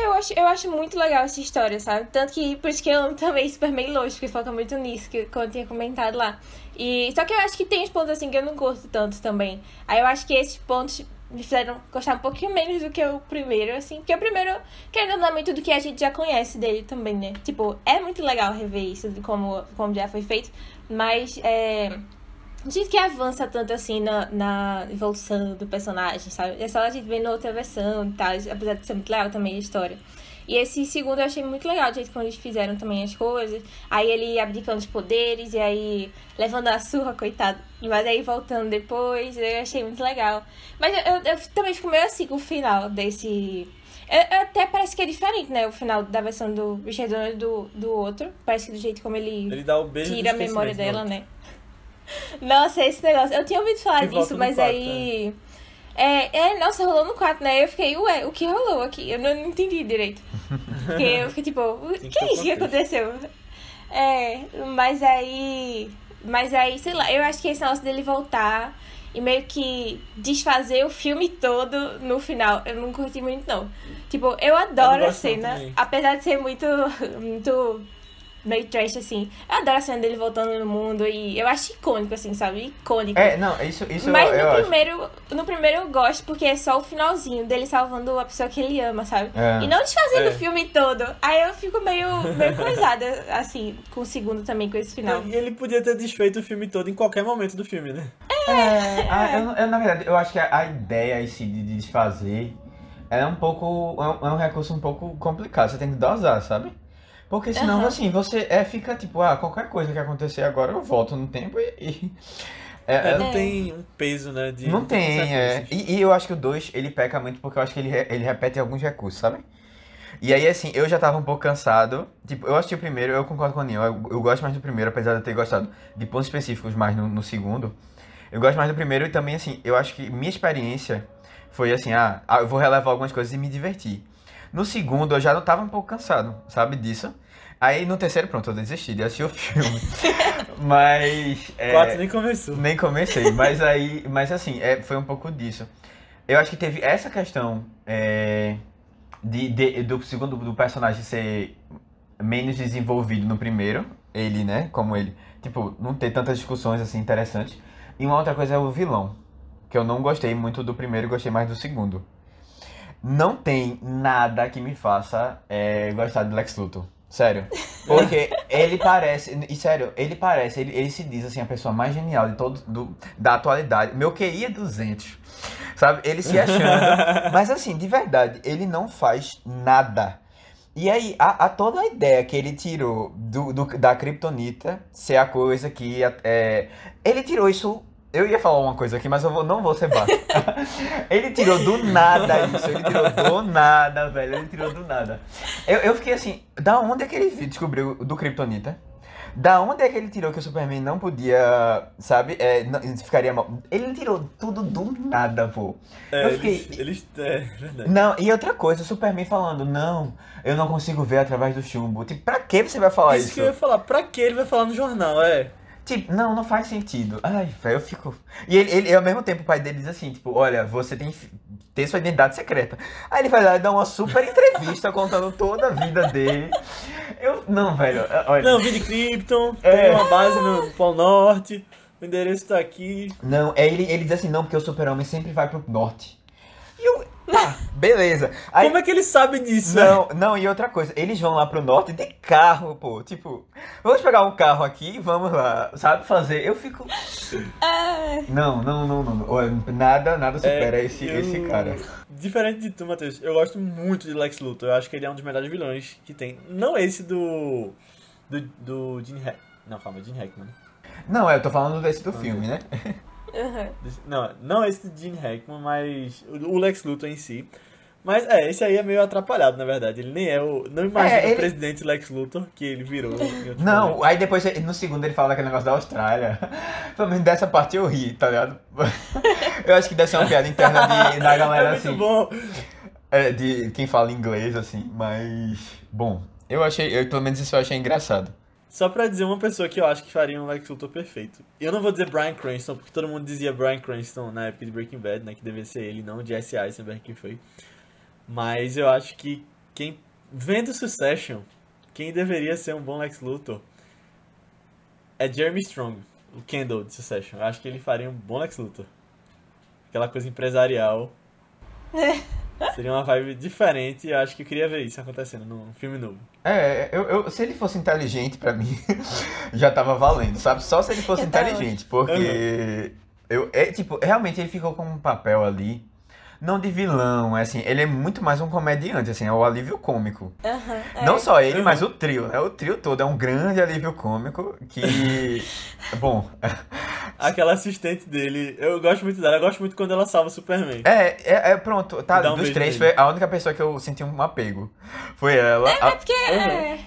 eu acho, eu acho muito legal essa história, sabe? Tanto que por isso que eu amo também Superman Lois, porque foca muito nisso, que, que eu tinha comentado lá. E, só que eu acho que tem uns pontos assim que eu não gosto tanto também. Aí eu acho que esses pontos me fizeram gostar um pouquinho menos do que o primeiro, assim. Porque o primeiro, querendo ou não, é muito do que a gente já conhece dele também, né? Tipo, é muito legal rever isso, de como, como já foi feito. Mas, é... Não sinto que avança tanto assim na, na evolução do personagem, sabe? É só a gente vendo outra versão e tal, apesar de ser muito legal também a história. E esse segundo eu achei muito legal, o jeito como eles fizeram também as coisas. Aí ele abdicando os poderes, e aí levando a surra, coitado. Mas aí voltando depois, eu achei muito legal. Mas eu, eu- eu também fico meio assim com o final desse. eu- até parece que é diferente, né? O final da versão do Richard do, do outro. Parece que do jeito como ele Ele dá o beijo tira a memória dela, né? [LAUGHS] Nossa, esse negócio. Eu tinha ouvido falar Que disso, mas quarto, aí. É, é, nossa, rolou no quarto, né? Eu fiquei, ué, o que rolou aqui? Eu não, não entendi direito. Porque eu fiquei tipo, o que é isso que aconteceu? É, mas aí. Mas aí, sei lá, eu acho que esse negócio dele voltar e meio que desfazer o filme todo no final, eu não curti muito, não. Tipo, eu adoro a gosto não cena, também. apesar de ser muito. [LAUGHS] muito meio trash, assim. Eu adoro a cena dele voltando no mundo e eu acho icônico, assim, sabe? Icônico. É, não, isso, isso Mas eu, eu no acho. primeiro, no primeiro eu gosto porque é só o finalzinho dele salvando a pessoa que ele ama, sabe? É. E não desfazendo É. o filme todo. Aí eu fico meio, meio [LAUGHS] coisada, assim, com o segundo também, com esse final. E ele podia ter desfeito o filme todo em qualquer momento do filme, né? É, ah, eu, eu, na verdade, eu acho que a, a ideia em si de desfazer é um pouco. É um, é um recurso um pouco complicado. Você tem que dosar, sabe? Porque senão, Aham. assim, você é, fica tipo, ah, qualquer coisa que acontecer agora eu volto no tempo e. e- [LAUGHS] é, É, não É. tem um peso, né? De, não tem, é. E, e eu acho que o 2 ele peca muito porque eu acho que ele, re- ele repete alguns recursos, sabe? E aí, assim, eu já tava um pouco cansado. Tipo, eu assisti o primeiro, eu concordo com o Aninho. Eu, eu gosto mais do primeiro, apesar de eu ter gostado de pontos específicos mais no, no segundo. Eu gosto mais do primeiro e também, assim, eu acho que minha experiência Foi assim, ah, ah, eu vou relevar algumas coisas e me divertir. No segundo, eu já não tava um pouco cansado, sabe disso? Aí no terceiro, pronto, eu desisti de assistir o filme. [LAUGHS] mas. É, Quatro nem começou. Nem comecei, mas aí. Mas assim, é, foi um pouco disso. Eu acho que teve essa questão é, de, de, do segundo do personagem ser menos desenvolvido no primeiro, ele, né? Como ele. Tipo, não ter tantas discussões assim interessantes. E uma outra coisa é o vilão. Que eu não gostei muito do primeiro, gostei mais do segundo. Não tem nada que me faça é, gostar de Lex Luthor. Sério. Porque [LAUGHS] ele parece, e sério, ele parece, ele, ele se diz assim, a pessoa mais genial de todo, do, da atualidade. Meu QI é 200, sabe? Ele se achando. [LAUGHS] mas assim, de verdade, ele não faz nada. E aí, a, a toda a ideia que ele tirou do, do da Kryptonita ser a coisa que. É, ele tirou isso eu ia falar uma coisa aqui, mas eu vou, não vou ser baixo. [LAUGHS] ele tirou do nada isso. Ele tirou do nada, velho. Ele tirou do nada. Eu, eu fiquei assim, da onde é que ele descobriu do Kryptonita? Da onde é que ele tirou que o Superman não podia, sabe, é, não, ficaria mal? Ele tirou tudo do nada, pô. É, eu fiquei... Eles, eles, é, verdade. Não, e outra coisa, o Superman falando, não, eu não consigo ver através do chumbo. Tipo, pra que você vai falar isso? Isso que eu ia falar, pra que ele vai falar no jornal, é... Tipo, não, não faz sentido. Ai, velho, eu fico. E ele, ele, ao mesmo tempo, o pai dele diz assim: tipo, olha, você tem que ter sua identidade secreta. Aí ele vai lá e dá uma super entrevista contando toda a vida dele. Eu. Não, velho, olha. Não, vim de Krypton, é. tem uma base no Polo Norte, o endereço tá aqui. Não, é ele, ele diz assim: não, porque o super-homem sempre vai pro norte. Tá, beleza. Aí, Como é que eles sabem disso? Não, né? não, e outra coisa, eles vão lá pro norte de carro, pô. Tipo, vamos pegar um carro aqui e vamos lá, sabe fazer? Eu fico. Ah. Não, não, não, não. Nada, nada supera é, esse, eu... esse cara. Diferente de tu, Matheus, eu gosto muito de Lex Luthor. Eu acho que ele é um dos melhores vilões que tem. Não esse do. Do, do Gene Hack. Não, calma, Gene Hackman. Não, é, eu tô falando desse do filme, né? [LAUGHS] Uhum. Não, não esse de Gene Hackman, mas o Lex Luthor em si. Mas é, esse aí é meio atrapalhado, na verdade. Ele nem é o. Não imagina é, ele... o presidente Lex Luthor que ele virou. [LAUGHS] Não, momento. aí depois no segundo ele fala daquele negócio da Austrália. [LAUGHS] Pelo menos dessa parte eu ri, tá ligado? [LAUGHS] Eu acho que deve ser uma piada interna de, da galera é muito assim. bom. É, de quem fala inglês, assim, mas. Bom, eu achei. Eu, pelo menos isso eu achei engraçado. Só pra dizer uma pessoa que eu acho que faria um Lex Luthor perfeito. Eu não vou dizer Brian Cranston, porque todo mundo dizia Brian Cranston na época de Breaking Bad, né? Que devia ser ele, não Jesse Eisenberg que foi. Mas eu acho que quem... Vendo Succession, quem deveria ser um bom Lex Luthor é Jeremy Strong, o Kendall de Succession. Eu acho que ele faria um bom Lex Luthor. Aquela coisa empresarial. Seria uma vibe diferente e eu acho que eu queria ver isso acontecendo num filme novo. É, eu, eu, se ele fosse inteligente, pra mim, [LAUGHS] já tava valendo, sabe? Só se ele fosse inteligente, porque. Eu, é, tipo, realmente ele ficou com um papel ali não de vilão, é assim, ele é muito mais um comediante, assim, é o alívio cômico. Uhum, é. Não só ele, uhum. mas o trio, né? O trio todo é um grande alívio cômico que. [LAUGHS] Bom. [LAUGHS] Aquela assistente dele, eu gosto muito dela, eu gosto muito quando ela salva o Superman. É, é, é pronto, tá, um dos três nele. foi a única pessoa que eu senti um apego. Foi ela. É, a... é porque. Uhum. É...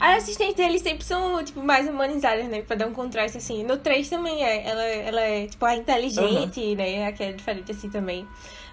As assistentes deles sempre são, tipo, mais humanizadas, né? Pra dar um contraste, assim. No 3 também é. Ela, ela é, tipo, a inteligente, uhum. né? Aquela é diferente, assim, também.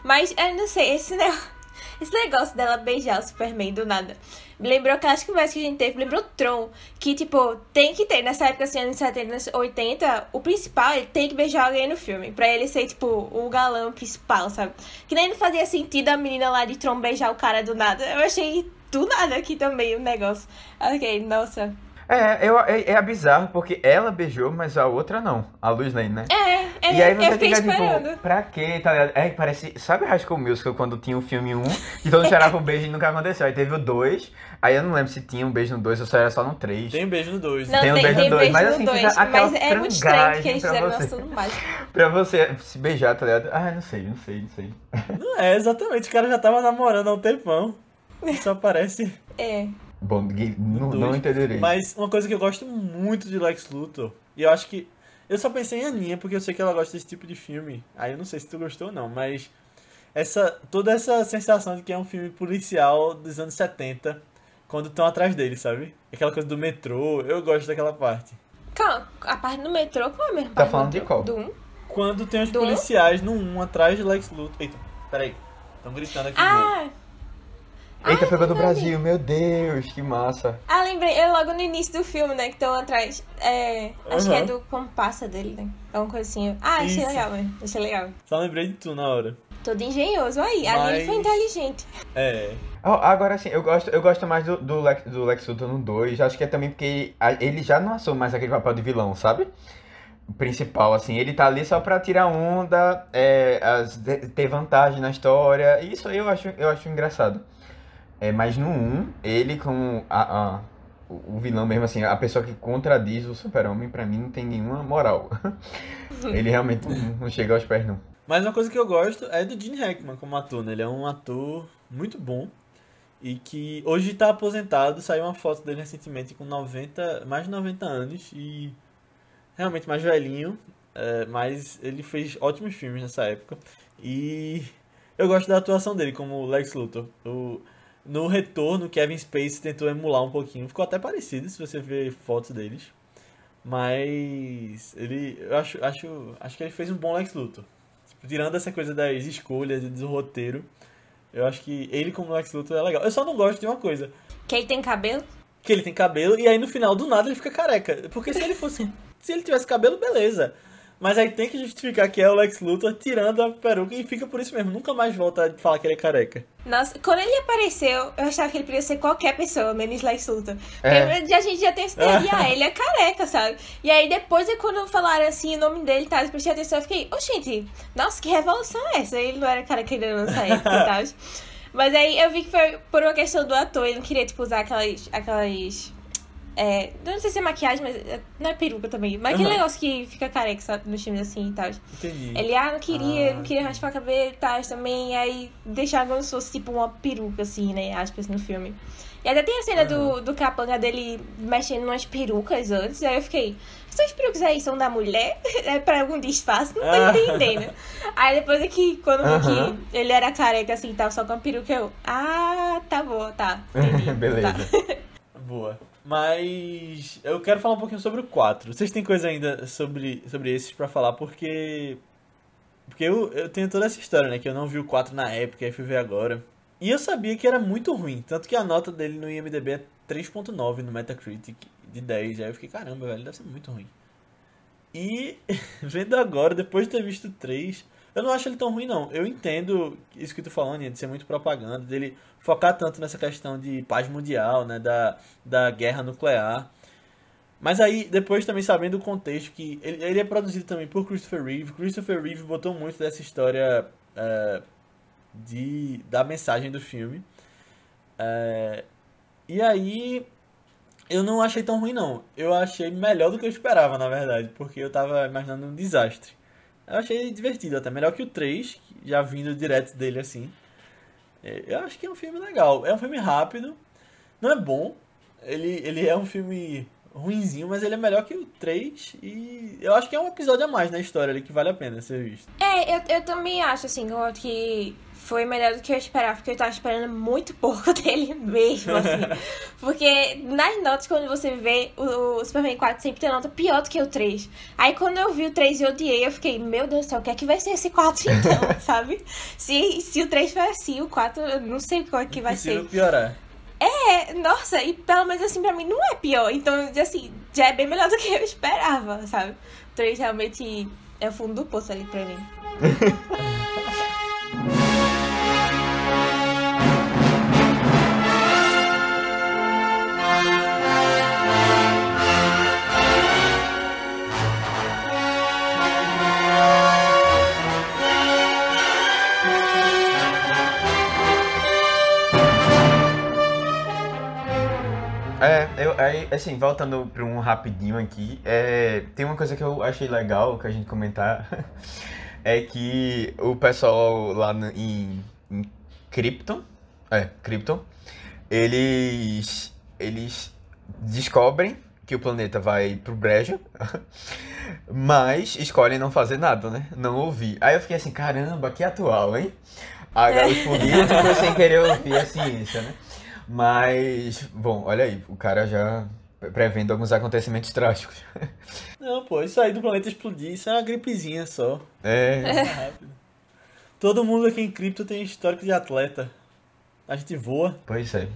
Mas, eu não sei, esse, né, [LAUGHS] esse negócio dela beijar o Superman do nada. Lembrou aquelas conversas que a gente teve, lembrou Tron. Que, tipo, tem que ter, nessa época, assim, anos 70, anos 80, o principal, ele tem que beijar alguém no filme. Pra ele ser, tipo, o galão principal, sabe? Que nem não fazia sentido a menina lá de Tron beijar o cara do nada. Eu achei do nada aqui também o negócio. Ok, nossa. É, eu, é, é bizarro porque ela beijou, mas a outra não. A Luz Lane, né? É, é E aí você fica tipo, pra quê, tá ligado? É, parece. Sabe High School Musical quando tinha o filme 1 e todo mundo um beijo e nunca aconteceu? Aí teve o 2, aí eu não lembro se tinha um beijo no 2 ou só era só no 3. Tem um beijo no 2. Não, tem um beijo tem no 2, mas assim, dois, fica aquela mas é muito estranho que eles fizeram você. tudo mais. [LAUGHS] pra você se beijar, tá ligado? Ah, não sei, não sei, não sei. Não é, exatamente. O cara já tava namorando há um tempão. Só [LAUGHS] parece. É. Bom, não, não entenderei. Mas uma coisa que eu gosto muito de Lex Luthor, e eu acho que. Eu só pensei em Aninha, porque eu sei que ela gosta desse tipo de filme. Aí eu não sei se tu gostou ou não, mas. Essa, toda essa sensação de que é um filme policial dos anos 70, quando estão atrás dele, sabe? Aquela coisa do metrô, eu gosto daquela parte. Calma, a parte do metrô, qual é mesmo? Tá falando de qual? Do 1? Quando tem os do policiais um? no 1 atrás de Lex Luthor. Eita. Peraí. Estão gritando aqui. Ah! Eita, pegou do. Brasil, meu Deus, que massa. Ah, lembrei, é logo no início do filme, né? Que estão atrás. É, acho que é do compassa dele, né? É uma coisa assim. Ah, achei Isso. legal, velho. Achei legal. Só lembrei de tu na hora. Todo engenhoso. Aí, ali ele foi Mas- inteligente. É. Ó, agora sim, eu gosto, eu gosto mais do, do, Lex, do Lex Luthor no 2. Acho que é também porque ele já não assume mais aquele papel de vilão, sabe? Principal, assim. Ele tá ali só pra tirar onda, é, as- ter vantagem na história. Isso aí eu acho, eu acho engraçado. É, mas no 1, ele como a, a- o vilão mesmo, assim, a pessoa que contradiz o super-homem, pra mim não tem nenhuma moral. [LAUGHS] ele realmente não, não chega aos pés, não. Mas uma coisa que eu gosto é do Gene Hackman como ator, né? Ele é um ator muito bom e que hoje tá aposentado. Saiu uma foto dele recentemente com 90, mais de 90 anos e realmente mais velhinho, é, mas ele fez ótimos filmes nessa época. E eu gosto da atuação dele como Lex Luthor. O, no retorno, Kevin Spacey tentou emular um pouquinho. Ficou até parecido se você ver fotos deles. Mas ele, eu acho, acho, acho que ele fez um bom Lex Luthor. Tirando essa coisa das escolhas e do roteiro, eu acho que ele como Lex Luthor é legal. Eu só não gosto de uma coisa, Que ele tem cabelo? que ele tem cabelo e aí no final do nada ele fica careca. Porque se ele fosse, [LAUGHS] se ele tivesse cabelo, beleza. Mas aí tem que justificar que é o Lex Luthor tirando a peruca e fica por isso mesmo. Nunca mais volta a falar que ele é careca. Nossa, quando ele apareceu, eu achava que ele podia ser qualquer pessoa, menos Lex Luthor. É. Porque a gente já tem esse ideia, [LAUGHS] ah, ele é careca, sabe? E aí depois, é quando falaram assim o nome dele, tá, eu prestei atenção, eu fiquei, ô gente, nossa, que revolução é essa? Ele não era careca ainda nessa época e tal. [LAUGHS] Mas aí eu vi que foi por uma questão do ator, ele não queria, tipo, usar aquelas... aquelas é, não sei se é maquiagem, mas é- não é peruca também. Mas aquele Aham. negócio que fica careca, sabe, nos filmes assim e tal. Entendi. Ele, ah, não queria, Ah, não queria raspar o cabelo e tal também. Aí deixaram como se fosse tipo uma peruca, assim, né? Aspas no filme. E até tem a cena do, do capanga dele mexendo umas perucas antes. Aí eu fiquei, essas perucas aí são da mulher? [LAUGHS] É pra algum disfarce? Não tô Ah. entendendo. Aí depois é que, quando vi Aham. que ele era careca assim, tava só com a peruca, eu, ah, tá bom, tá. Entendi. [LAUGHS] Beleza. Tá. [LAUGHS] Boa. Mas eu quero falar um pouquinho sobre o 4. Vocês têm coisa ainda sobre, sobre esses pra falar? Porque. Porque eu, eu tenho toda essa história, né? Que eu não vi o 4 na época, aí fui ver agora. E eu sabia que era muito ruim. Tanto que a nota dele no IMDB é 3.9 no Metacritic de 10. Aí eu fiquei, caramba, velho, deve ser muito ruim. E [LAUGHS] vendo agora, depois de ter visto o 3, eu não acho ele tão ruim, não. Eu entendo isso que tu falando, de ser muito propaganda, dele focar tanto nessa questão de paz mundial, né, da, da guerra nuclear. Mas aí, depois também sabendo o contexto, que ele, ele é produzido também por Christopher Reeve. Christopher Reeve botou muito dessa história é, de, da mensagem do filme. É, e aí, eu não achei tão ruim, não. Eu achei melhor do que eu esperava, na verdade, porque eu tava imaginando um desastre. Eu achei divertido até, melhor que o 3, que já vindo direto dele assim. É, Eu acho que é um filme legal. É um filme rápido, não é bom. Ele, ele é um filme ruinzinho, mas ele é melhor que o 3 e eu acho que é um episódio a mais na história ali que vale a pena ser visto. É, eu, eu também acho, assim, que foi melhor do que eu esperava, porque eu tava esperando muito pouco [LAUGHS] dele mesmo, assim. [LAUGHS] porque nas notas, quando você vê, o, o Superman 4 sempre tem nota pior do que o 3. Aí quando eu vi o 3 e odiei, eu fiquei, meu Deus do céu, o que é que vai ser esse 4 então, [LAUGHS] sabe? Se, se o 3 foi assim, o 4 eu não sei qual é que vai ser. piorar. É, nossa, e pelo menos assim, pra mim não é pior. Então, assim, já é bem melhor do que eu [LAUGHS] esperava, sabe? O 3 realmente é o fundo do poço ali pra mim. [LAUGHS] É, eu, aí, assim, voltando para um rapidinho aqui, é, tem uma coisa que eu achei legal que a gente comentar, [LAUGHS] é que o pessoal lá no- em, em Krypton, é, Krypton, eles, eles descobrem que o planeta vai pro brejo, [LAUGHS] mas escolhem não fazer nada, né? Não ouvir. Aí eu fiquei assim, caramba, que atual, hein? Agora os políticos sem querer ouvir a ciência, né? Mas, bom, olha aí, o cara já prevendo alguns acontecimentos trágicos. [LAUGHS] Não, pô, isso aí do planeta explodir, isso é uma gripezinha só. É, rápido. Todo mundo aqui em cripto tem histórico de atleta. A gente voa. Pois é.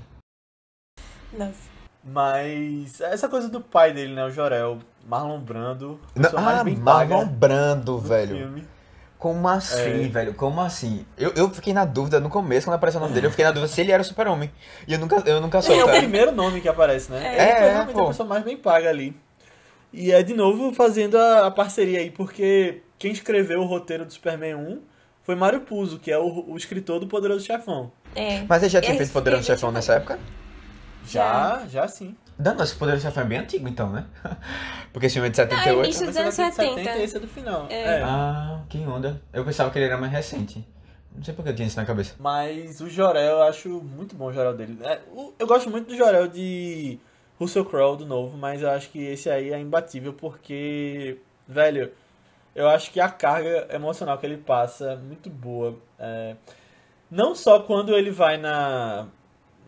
Nossa. Mas essa coisa do pai dele, né? O Jorel, Marlon Brando. Não, ah, Marlon Brando, do velho. filme. Como assim, É. velho? Como assim? Eu, eu fiquei na dúvida no começo, quando apareceu o nome dele, eu fiquei na dúvida se ele era o super-homem. E eu nunca, eu nunca É, soube. o cara. primeiro nome que aparece, né? É. Ele foi É, realmente pô. a pessoa mais bem paga ali. E é de novo fazendo a, a parceria aí, porque quem escreveu o roteiro do Superman 1 foi Mário Puzo, que é o, o escritor do Poderoso Chefão. É. Mas ele já tinha feito Poderoso Chefão tipo, nessa época? Já, já sim. Não, nossa, Poderoso Chefão é bem antigo então, né? [LAUGHS] Porque esse filme é de Não, 78. início dos anos ele é de 70. e esse é do final. É. É. Ah, que onda. Eu pensava que ele era mais recente. Não sei porque eu tinha isso na cabeça. Mas o Jorel, eu acho muito bom o Jorel dele. É, eu gosto muito do Jorel de Russell Crowe, do novo, mas eu acho que esse aí é imbatível porque, velho, eu acho que a carga emocional que ele passa é muito boa. É, não só quando ele vai na,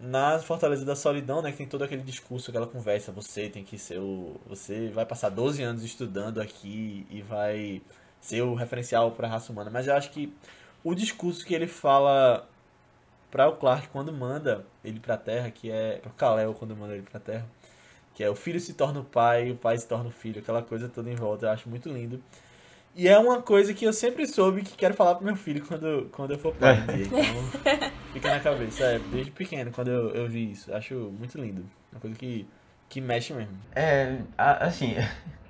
na Fortaleza da Solidão, né, que tem todo aquele discurso, aquela conversa, você tem que ser o... Você vai passar 12 anos estudando aqui e vai ser o referencial para a raça humana, mas eu acho que o discurso que ele fala para o Clark quando manda ele pra Terra, que é para o Kal-El quando manda ele pra Terra, que é o filho se torna o pai, o pai se torna o filho, aquela coisa toda em volta, eu acho muito lindo. E é uma coisa que eu sempre soube que quero falar pro meu filho quando, quando eu for pai. um dia. Então, fica na cabeça, é, desde pequeno, quando eu, eu vi isso. Acho muito lindo. Uma coisa que, que mexe mesmo. É, assim,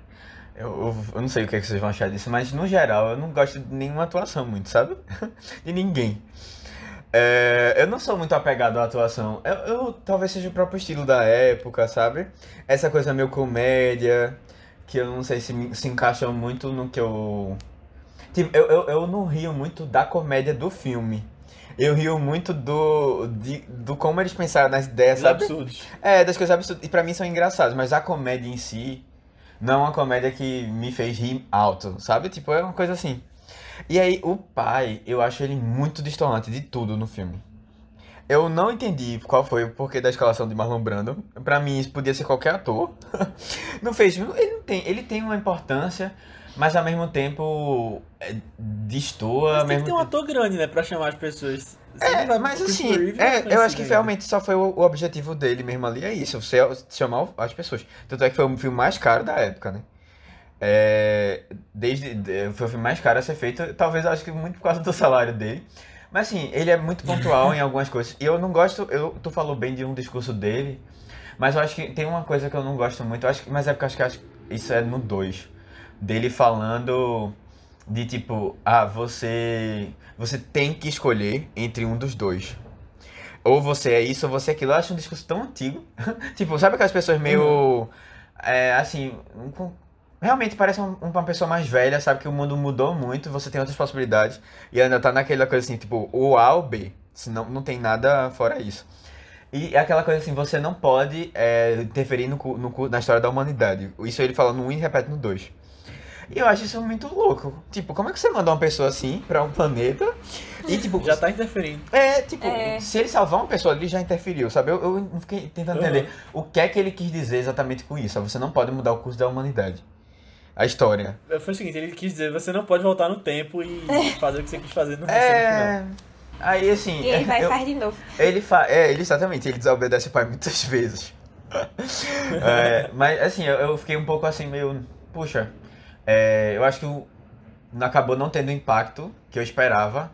[LAUGHS] eu, eu, eu não sei o que, é que vocês vão achar disso, mas no geral eu não gosto de nenhuma atuação muito, sabe? [LAUGHS] De ninguém. É, eu não sou muito apegado à atuação. Eu, eu- talvez seja o próprio estilo da época, sabe? Essa coisa meio comédia, que eu não sei se se encaixa muito no que eu. Tipo, eu, eu, eu não rio muito da comédia do filme. Eu rio muito do, de, do como eles pensaram nas ideias, sabe? absurdos. É, das coisas absurdas. E pra mim são engraçados, mas a comédia em si não é uma comédia que me fez rir alto, sabe? Tipo, é uma coisa assim. E aí, o pai, eu acho ele muito destoante de tudo no filme. Eu não entendi qual foi o porquê da escalação de Marlon Brando. Pra mim, isso podia ser qualquer ator. [LAUGHS] não fez. Ele, não tem, ele tem uma importância, mas ao mesmo tempo é, destoa. Mas tem que mesmo ter um ator grande, né, pra chamar as pessoas. Você é, mas assim, é, eu acho que realmente só foi o, o objetivo dele mesmo ali, é isso, você chamar as pessoas. Tanto é que foi o filme mais caro da época, né? É, desde, de- foi o filme mais caro a ser feito, talvez eu acho que muito por causa do salário dele. Mas assim, ele é muito pontual em algumas coisas. E eu não gosto, eu, tu falou bem de um discurso dele, mas eu acho que tem uma coisa que eu não gosto muito, eu acho que, mas é porque eu acho que acho isso é no 2. Dele falando de tipo, ah, você você tem que escolher entre um dos dois. Ou você é isso ou você é aquilo. Eu acho um discurso tão antigo. [LAUGHS] tipo, sabe aquelas pessoas meio. É, assim. com- realmente parece um- uma pessoa mais velha, sabe que o mundo mudou muito, você tem outras possibilidades. E ainda tá naquela coisa assim, tipo, o A ou B. Senão não tem nada fora isso. E é aquela coisa assim, você não pode é, interferir no, no, na história da humanidade. Isso ele fala no 1 e repete no 2. E eu acho isso muito louco. Tipo, como é que você manda uma pessoa assim pra um planeta e tipo. Já tá interferindo. É, tipo, É. se ele salvar uma pessoa, ele já interferiu, sabe? Eu, eu não fiquei tentando Uhum. entender o que é que ele quis dizer exatamente com isso. Você não pode mudar o curso da humanidade. A história. Foi o seguinte, ele quis dizer, você não pode voltar no tempo e [LAUGHS] fazer o que você quis fazer no no final. É. Aí assim. E ele vai eu- faz de novo. Ele fa... É, ele exatamente, ele desobedece o pai muitas [LAUGHS] vezes. É, mas assim, eu, eu fiquei um pouco assim, meio. Puxa, é, eu acho que o... acabou não tendo o impacto que eu esperava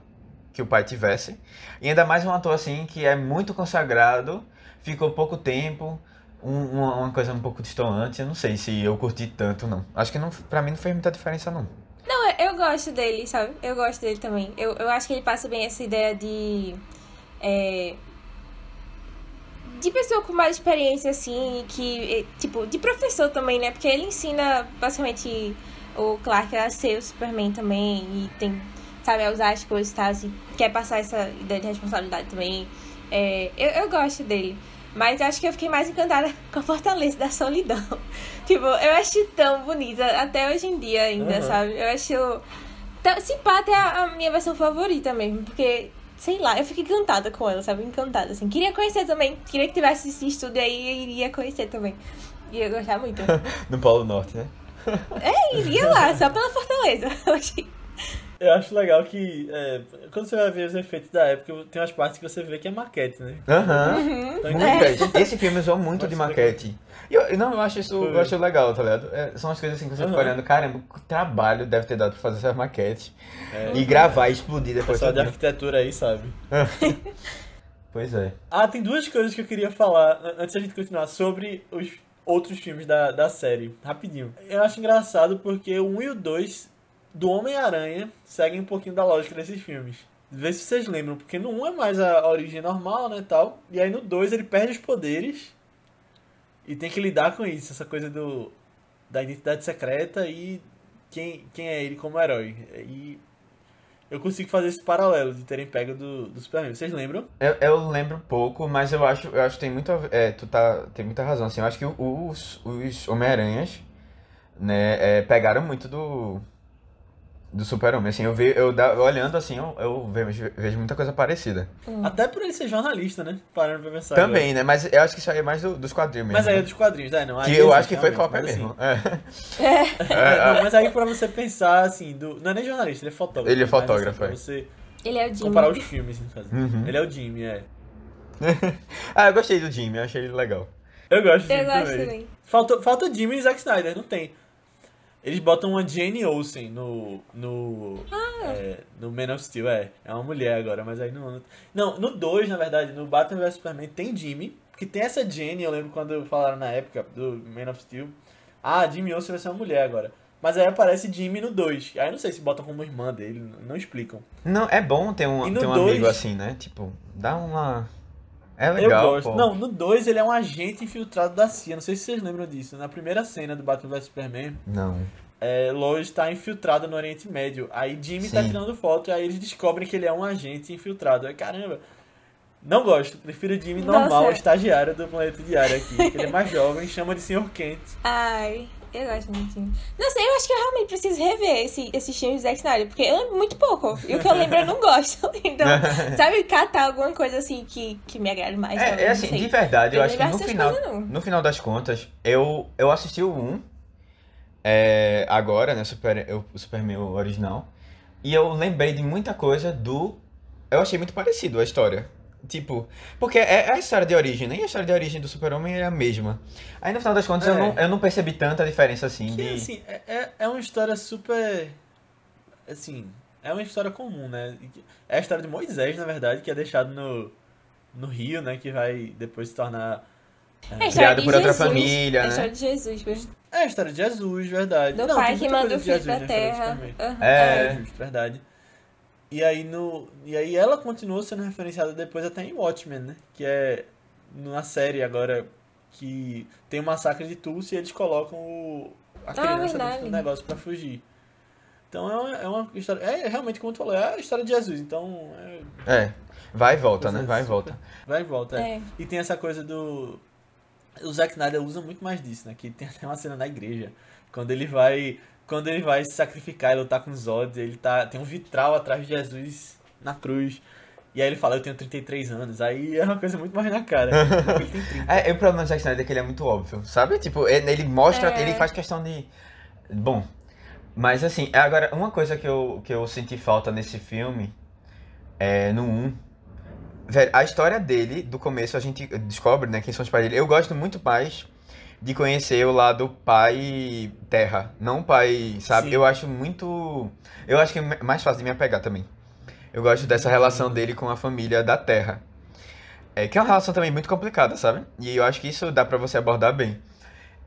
que o pai tivesse. E ainda mais um ator assim que é muito consagrado, ficou pouco tempo, um- uma, coisa um pouco distoante. Eu não sei se eu curti tanto, não. Acho que não, pra mim não fez muita diferença, não. Não, eu- eu gosto dele, sabe? Eu gosto dele também. Eu, eu acho que ele passa bem essa ideia de. é, de pessoa com mais experiência, assim, que. Tipo, de professor também, né? Porque ele ensina basicamente o Clark a ser o Superman também. E tem, sabe, a usar as coisas tal. Assim, quer passar essa ideia de responsabilidade também. É, eu, eu gosto dele. Mas acho que eu fiquei mais encantada com a Fortaleza da Solidão. [LAUGHS] tipo, eu acho tão bonita, até hoje em dia ainda, Uhum. sabe? Eu acho. Se pá, até a, minha versão favorita mesmo, porque, sei lá, eu fico encantada com ela, sabe? Encantada, assim. Queria conhecer também. Queria que tivesse esse estúdio aí e iria conhecer também. Ia gostar muito. [LAUGHS] No Polo Norte, né? é, iria lá, só pela Fortaleza. [LAUGHS] Eu achei Eu acho legal que é, quando você vai ver os efeitos da época, tem umas partes que você vê que é maquete, né? Aham. Então, Muitas. Esse filme usou muito de maquete. E eu, não, eu acho isso Foi. eu acho legal, tá ligado? É, são as coisas assim que você fica Aham. olhando, caramba, que trabalho deve ter dado pra fazer essas maquetes. É. E gravar e explodir depois. pessoal de arquitetura aí sabe. [LAUGHS] Pois é. Ah, tem duas coisas que eu queria falar an- antes da gente continuar sobre os outros filmes da, da série. Rapidinho. Eu acho engraçado porque o 1 e o 2 do Homem-Aranha seguem um pouquinho da lógica desses filmes. Vê se vocês lembram, porque no 1 é mais a origem normal, né, tal. E aí no 2 ele perde os poderes e tem que lidar com isso, essa coisa do da identidade secreta e quem, quem é ele como herói. E eu consigo fazer esse paralelo de terem pego do, do Superman. Vocês lembram? Eu, eu lembro pouco, mas eu acho, eu acho que tem muito a ver- é, tu tá, tem muita razão, assim, eu acho que os, os Homem-Aranhas, né, é, pegaram muito do, do Super-Homem, assim, eu, ve, eu da- olhando assim, eu, eu vejo, vejo muita coisa parecida. Até por ele ser jornalista, né? Parando pra pensar. Também, né, mas eu acho que isso aí é mais do- dos quadrinhos mesmo. Mas aí é né? dos quadrinhos, é, não. Que eu acho que foi cópia mas assim, mesmo. É. é, [LAUGHS] não, mas aí pra você pensar, assim, do... não é nem jornalista, ele é fotógrafo. Ele é mas, assim, fotógrafo, pra é. você Ele é o Jimmy. comparar os filmes, no caso. Uhum. Ele é o Jimmy, é. [LAUGHS] ah, eu gostei do Jimmy, eu achei ele legal. Eu gosto do Eu gosto também. também. Falta, falta o Jimmy e Zack Snyder, não tem. Eles botam uma Jane Olsen no. No. Ah. é, no Man of Steel, é. É uma mulher agora, mas aí não. Não, no 2, na verdade, no Batman vs Superman tem Jimmy. Porque tem essa Jane, eu lembro quando falaram na época do Man of Steel. Ah, Jimmy Olsen vai ser uma mulher agora. Mas aí aparece Jimmy no 2. Aí não sei se botam como irmã dele, não explicam. Não, é bom ter um, ter um dois- amigo assim, né? Tipo, dá uma... É Eu legal, gosto. pô. Não, no 2 ele é um agente infiltrado da CIA. Não sei se vocês lembram disso. Na primeira cena do Batman vs Superman, Não. é, Lois está infiltrada no Oriente Médio. Aí Jimmy tá Sim. tirando foto e aí eles descobrem que ele é um agente infiltrado. Aí, caramba, não gosto. Prefiro o Jimmy normal, Nossa. estagiário do Planeta Diário aqui. ele é mais jovem, chama de Sr. Kent. Ai, eu gosto muito. Não sei, eu acho que eu realmente preciso rever esse, esses filmes do Zack Snyder, porque eu lembro muito pouco. E o que eu lembro eu não gosto. [LAUGHS] Então, [LAUGHS] sabe, catar alguma coisa assim que, que me agrade mais. É, talvez, é assim, de verdade, eu, Eu acho que no final, coisas, no final das contas, eu, eu assisti o 1, é, agora, né, Super, eu- o Superman original, e eu lembrei de muita coisa do... Eu achei muito parecido a história. Tipo, porque é a história de origem, nem a história de origem do Super-Homem é a mesma. Aí no final das contas eu, É. não, eu não percebi tanta diferença assim Que, de... assim, é, é- é uma história super. Assim, é uma história comum, né? É a história de Moisés, na verdade, que é deixado no, no rio, né? Que vai depois se tornar. É a história Criado por outra Jesus, família, É a né? história de Jesus mesmo. É a história de Jesus, verdade. Do Não, pai que manda o filho pra terra. Aham. É. É, justo, verdade. E aí, no, e aí ela continuou sendo referenciada depois até em Watchmen, né? Que é na série agora que tem o massacre de Tulsa e eles colocam o, a criança dentro do negócio pra fugir. Então é uma, é uma história. É realmente como tu falou, é a história de Jesus. Então é, É, vai e volta, né? Vai e volta. vai e volta. é. É. E tem essa coisa do. O Zack Snyder usa muito mais disso, né? Que tem até uma cena na igreja. Quando ele vai. Quando ele vai se sacrificar e lutar com os Zod, ele tá. Tem um vitral atrás de Jesus na cruz. E aí ele fala, eu tenho 33 anos. Aí é uma coisa muito mais na cara. [LAUGHS] Ele tem 30. É, e o problema do Zack Snyder é que ele é muito óbvio, sabe? Tipo, ele, ele mostra, É. ele faz questão de... Bom, mas assim, agora, uma coisa que eu, que eu senti falta nesse filme, é, no 1, velho, a história dele, do começo, a gente descobre, né, quem são os pais dele. Eu gosto muito mais de conhecer o lado pai terra, não pai, sabe? Sim. Eu acho muito... Eu acho que é mais fácil de me apegar também. Eu gosto dessa relação dele com a família da terra. É, que é uma relação também muito complicada, sabe? E eu acho que isso dá pra você abordar bem.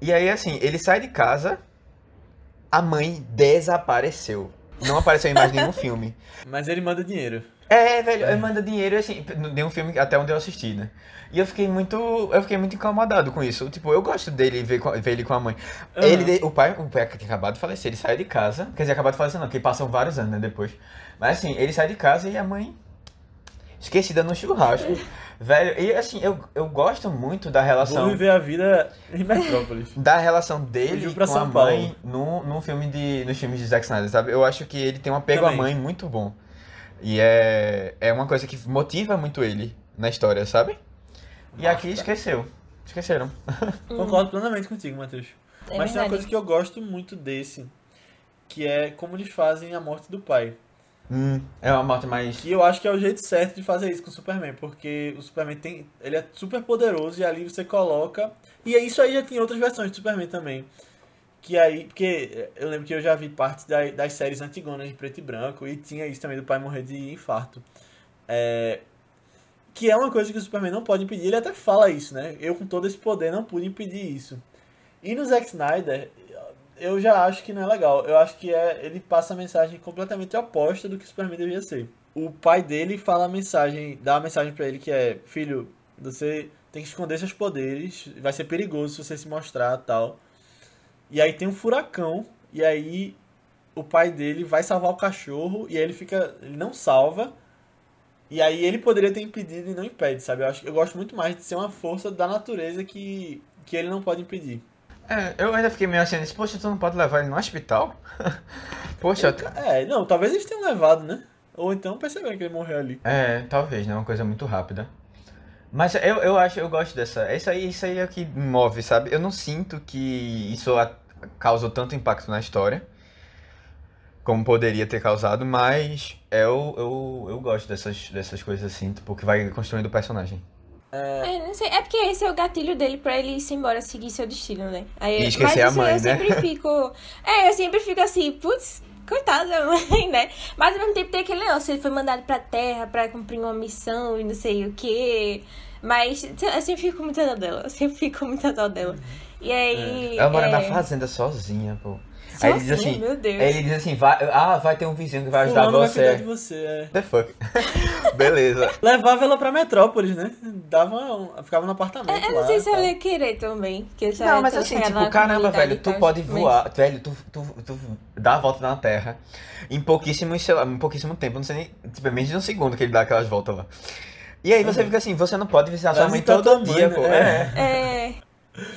E aí, assim, ele sai de casa, a mãe desapareceu. Não apareceu em mais nenhum [LAUGHS] filme. Mas ele manda dinheiro. É, velho, ele manda dinheiro, assim, nenhum filme até onde eu assisti, né? E eu fiquei muito, eu fiquei muito incomodado com isso. Tipo, eu gosto dele, ver, ver ele com a mãe. Aham. Ele, o pai, o pai que tinha acabado de falecer, ele saiu de casa, quer dizer, acabado de falecer não, porque passam vários anos, né, depois. Mas assim, ele sai de casa e a mãe esquecida no churrasco. [LAUGHS] Velho, e assim, eu, eu gosto muito da Vou relação viver a vida em Metrópolis. [LAUGHS] da relação dele com pra a São mãe no, no filme de, nos filmes de Zack Snyder, sabe? Eu acho que ele tem um apego à Também. mãe muito bom. E é, é uma coisa que motiva muito ele na história, sabe? E aqui Marta. esqueceu. Esqueceram. [LAUGHS] Concordo plenamente contigo, Matheus. É Mas tem uma verdade. coisa que eu gosto muito desse, que é como eles fazem a morte do pai. Hum, é uma morte mais. E eu acho que é o jeito certo de fazer isso com o Superman, porque o Superman tem. Ele é super poderoso e ali você coloca. E é isso aí já tem outras versões do Superman também. Que aí. Porque eu lembro que eu já vi parte das, das séries antigonas de preto e branco e tinha isso também do pai morrer de infarto. É, que é uma coisa que o Superman não pode impedir. Ele até fala isso, né? Eu com todo esse poder não pude impedir isso. E no Zack Snyder, eu já acho que não é legal. Eu acho que é ele passa a mensagem completamente oposta do que o Superman devia ser. O pai dele fala a mensagem, dá a mensagem para ele que é: "Filho, você tem que esconder seus poderes, vai ser perigoso se você se mostrar, tal". E aí tem um furacão e aí o pai dele vai salvar o cachorro e aí ele fica, ele não salva. E aí ele poderia ter impedido e não impede, sabe? Eu acho eu gosto muito mais de ser uma força da natureza que que ele não pode impedir. É, eu ainda fiquei meio assim, poxa, tu não pode levar ele no hospital? [LAUGHS] poxa. É, não, talvez eles tenham levado, né? Ou então perceberam que ele morreu ali. É, talvez, né? Uma coisa muito rápida. Mas eu, eu acho, eu gosto dessa. Isso aí, isso aí é o que move, sabe? Eu não sinto que isso causou tanto impacto na história como poderia ter causado, mas eu, eu, eu gosto dessas, dessas coisas assim, tipo, que vai construindo o personagem. É... não sei. É porque esse é o gatilho dele pra ele ir embora seguir seu destino, né? Aí, e esquecer mas, a mãe, eu né? Eu sempre [LAUGHS] fico. É, eu sempre fico assim, putz, coitada da mãe, né? Mas ao mesmo tempo tem aquele negócio, ele foi mandado pra terra pra cumprir uma missão e não sei o quê. Mas eu sempre fico muito dó dela. Eu sempre fico muito dó dela. E aí. É. Ela mora é... na fazenda sozinha, pô. Aí ele diz assim, meu Deus. Aí ele diz assim, vai, ah, vai ter um vizinho que vai ajudar Fulano você. Vai de você, é. The fuck. [LAUGHS] Beleza. Levava ela pra Metrópolis, né? Dava um, ficava no apartamento é, Eu lá, não sei se ela ia querer também. Que já não, mas assim, tipo, caramba, velho, tu pode voar, mas... velho, tu, tu, tu dá a volta na Terra em pouquíssimo, sei lá, em pouquíssimo tempo, não sei nem, tipo, menos de um segundo que ele dá aquelas voltas lá. E aí você uhum. fica assim, você não pode visitar sua mãe todo dia, pô. É. é.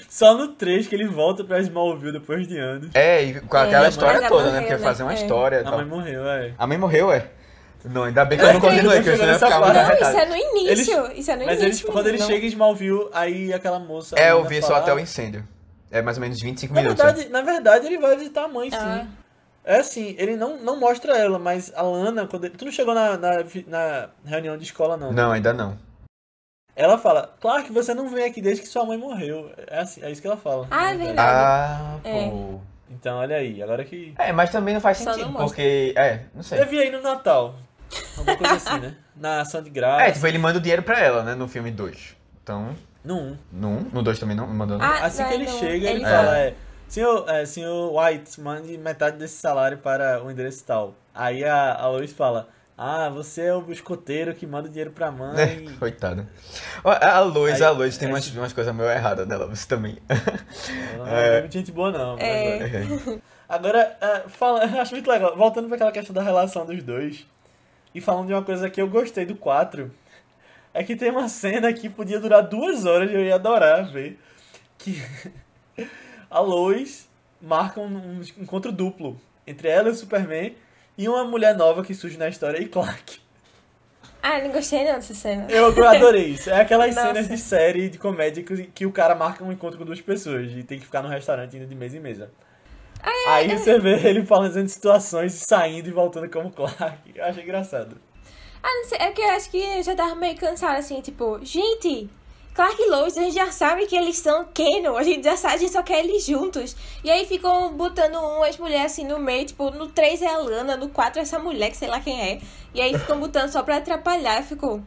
Só no 3 que ele volta pra Smallville depois de anos. É, e com aquela é, história toda, morreu, né? Porque né? fazer uma é. história. A mãe morreu, é. A mãe morreu, é. Não, ainda bem que eu não continuei, que eu não ficava Não, isso é no início. Eles, isso é no mas início. Mas quando ele chega em Smallville, aí aquela moça. É, eu vi só até o incêndio. É mais ou menos 25 na minutos. Verdade, na verdade, ele vai visitar a mãe, ah. sim. É assim, ele não, não mostra ela, mas a Lana, quando ele... tu não chegou na, na, na reunião de escola, não? Não, ainda não. Ela fala, claro que você não vem aqui desde que sua mãe morreu. É, assim, é isso que ela fala. Ah, é verdade. Ah, É. pô. Então, olha aí, agora que. É, mas também não faz Só sentido, não porque. É, não sei. Deve ir aí no Natal. Alguma coisa assim, né? [LAUGHS] Na ação de graça. É, tipo, ele manda o dinheiro pra ela, né, no filme 2. Então, No 1. no 1, no 2 também não mandou. Ah, Assim que ele não, chega, ele ele fala, é. Senhor, é, senhor White, mande metade desse salário para o endereço tal. Aí a, a Lois fala, ah, você é o escoteiro que manda o dinheiro pra mãe. É, coitada. A Lois, Aí, a Lois tem é- umas, umas coisas meio erradas dela, você também. Ela não [LAUGHS] é muito gente boa, não. mas É. é. Agora, é, fala, eu [LAUGHS] acho muito legal. Voltando para aquela questão da relação dos dois. E falando de uma coisa que eu gostei do 4. É que tem uma cena que podia durar duas horas e eu ia adorar ver. Que [LAUGHS] a Lois marca um, um encontro duplo entre ela e o Superman e uma mulher nova que surge na história e Clark. Ah, não gostei não dessa cena. Eu adorei isso. É aquelas Nossa. cenas de série de comédia que, que o cara marca um encontro com duas pessoas e tem que ficar no restaurante indo de mesa em mesa. Aí você vê ele falando de situações, saindo e voltando como Clark. Eu achei engraçado. Ah, não sei, é que eu acho que eu já tava meio cansada, assim, tipo, gente, Clark e Lois, a gente já sabe que eles são canon, a gente já sabe, a gente só quer eles juntos. E aí ficam botando umas mulheres assim no meio, tipo, no 3 é a Lana, no 4 é essa mulher, que sei lá quem é. E aí ficam botando só pra atrapalhar, ficou...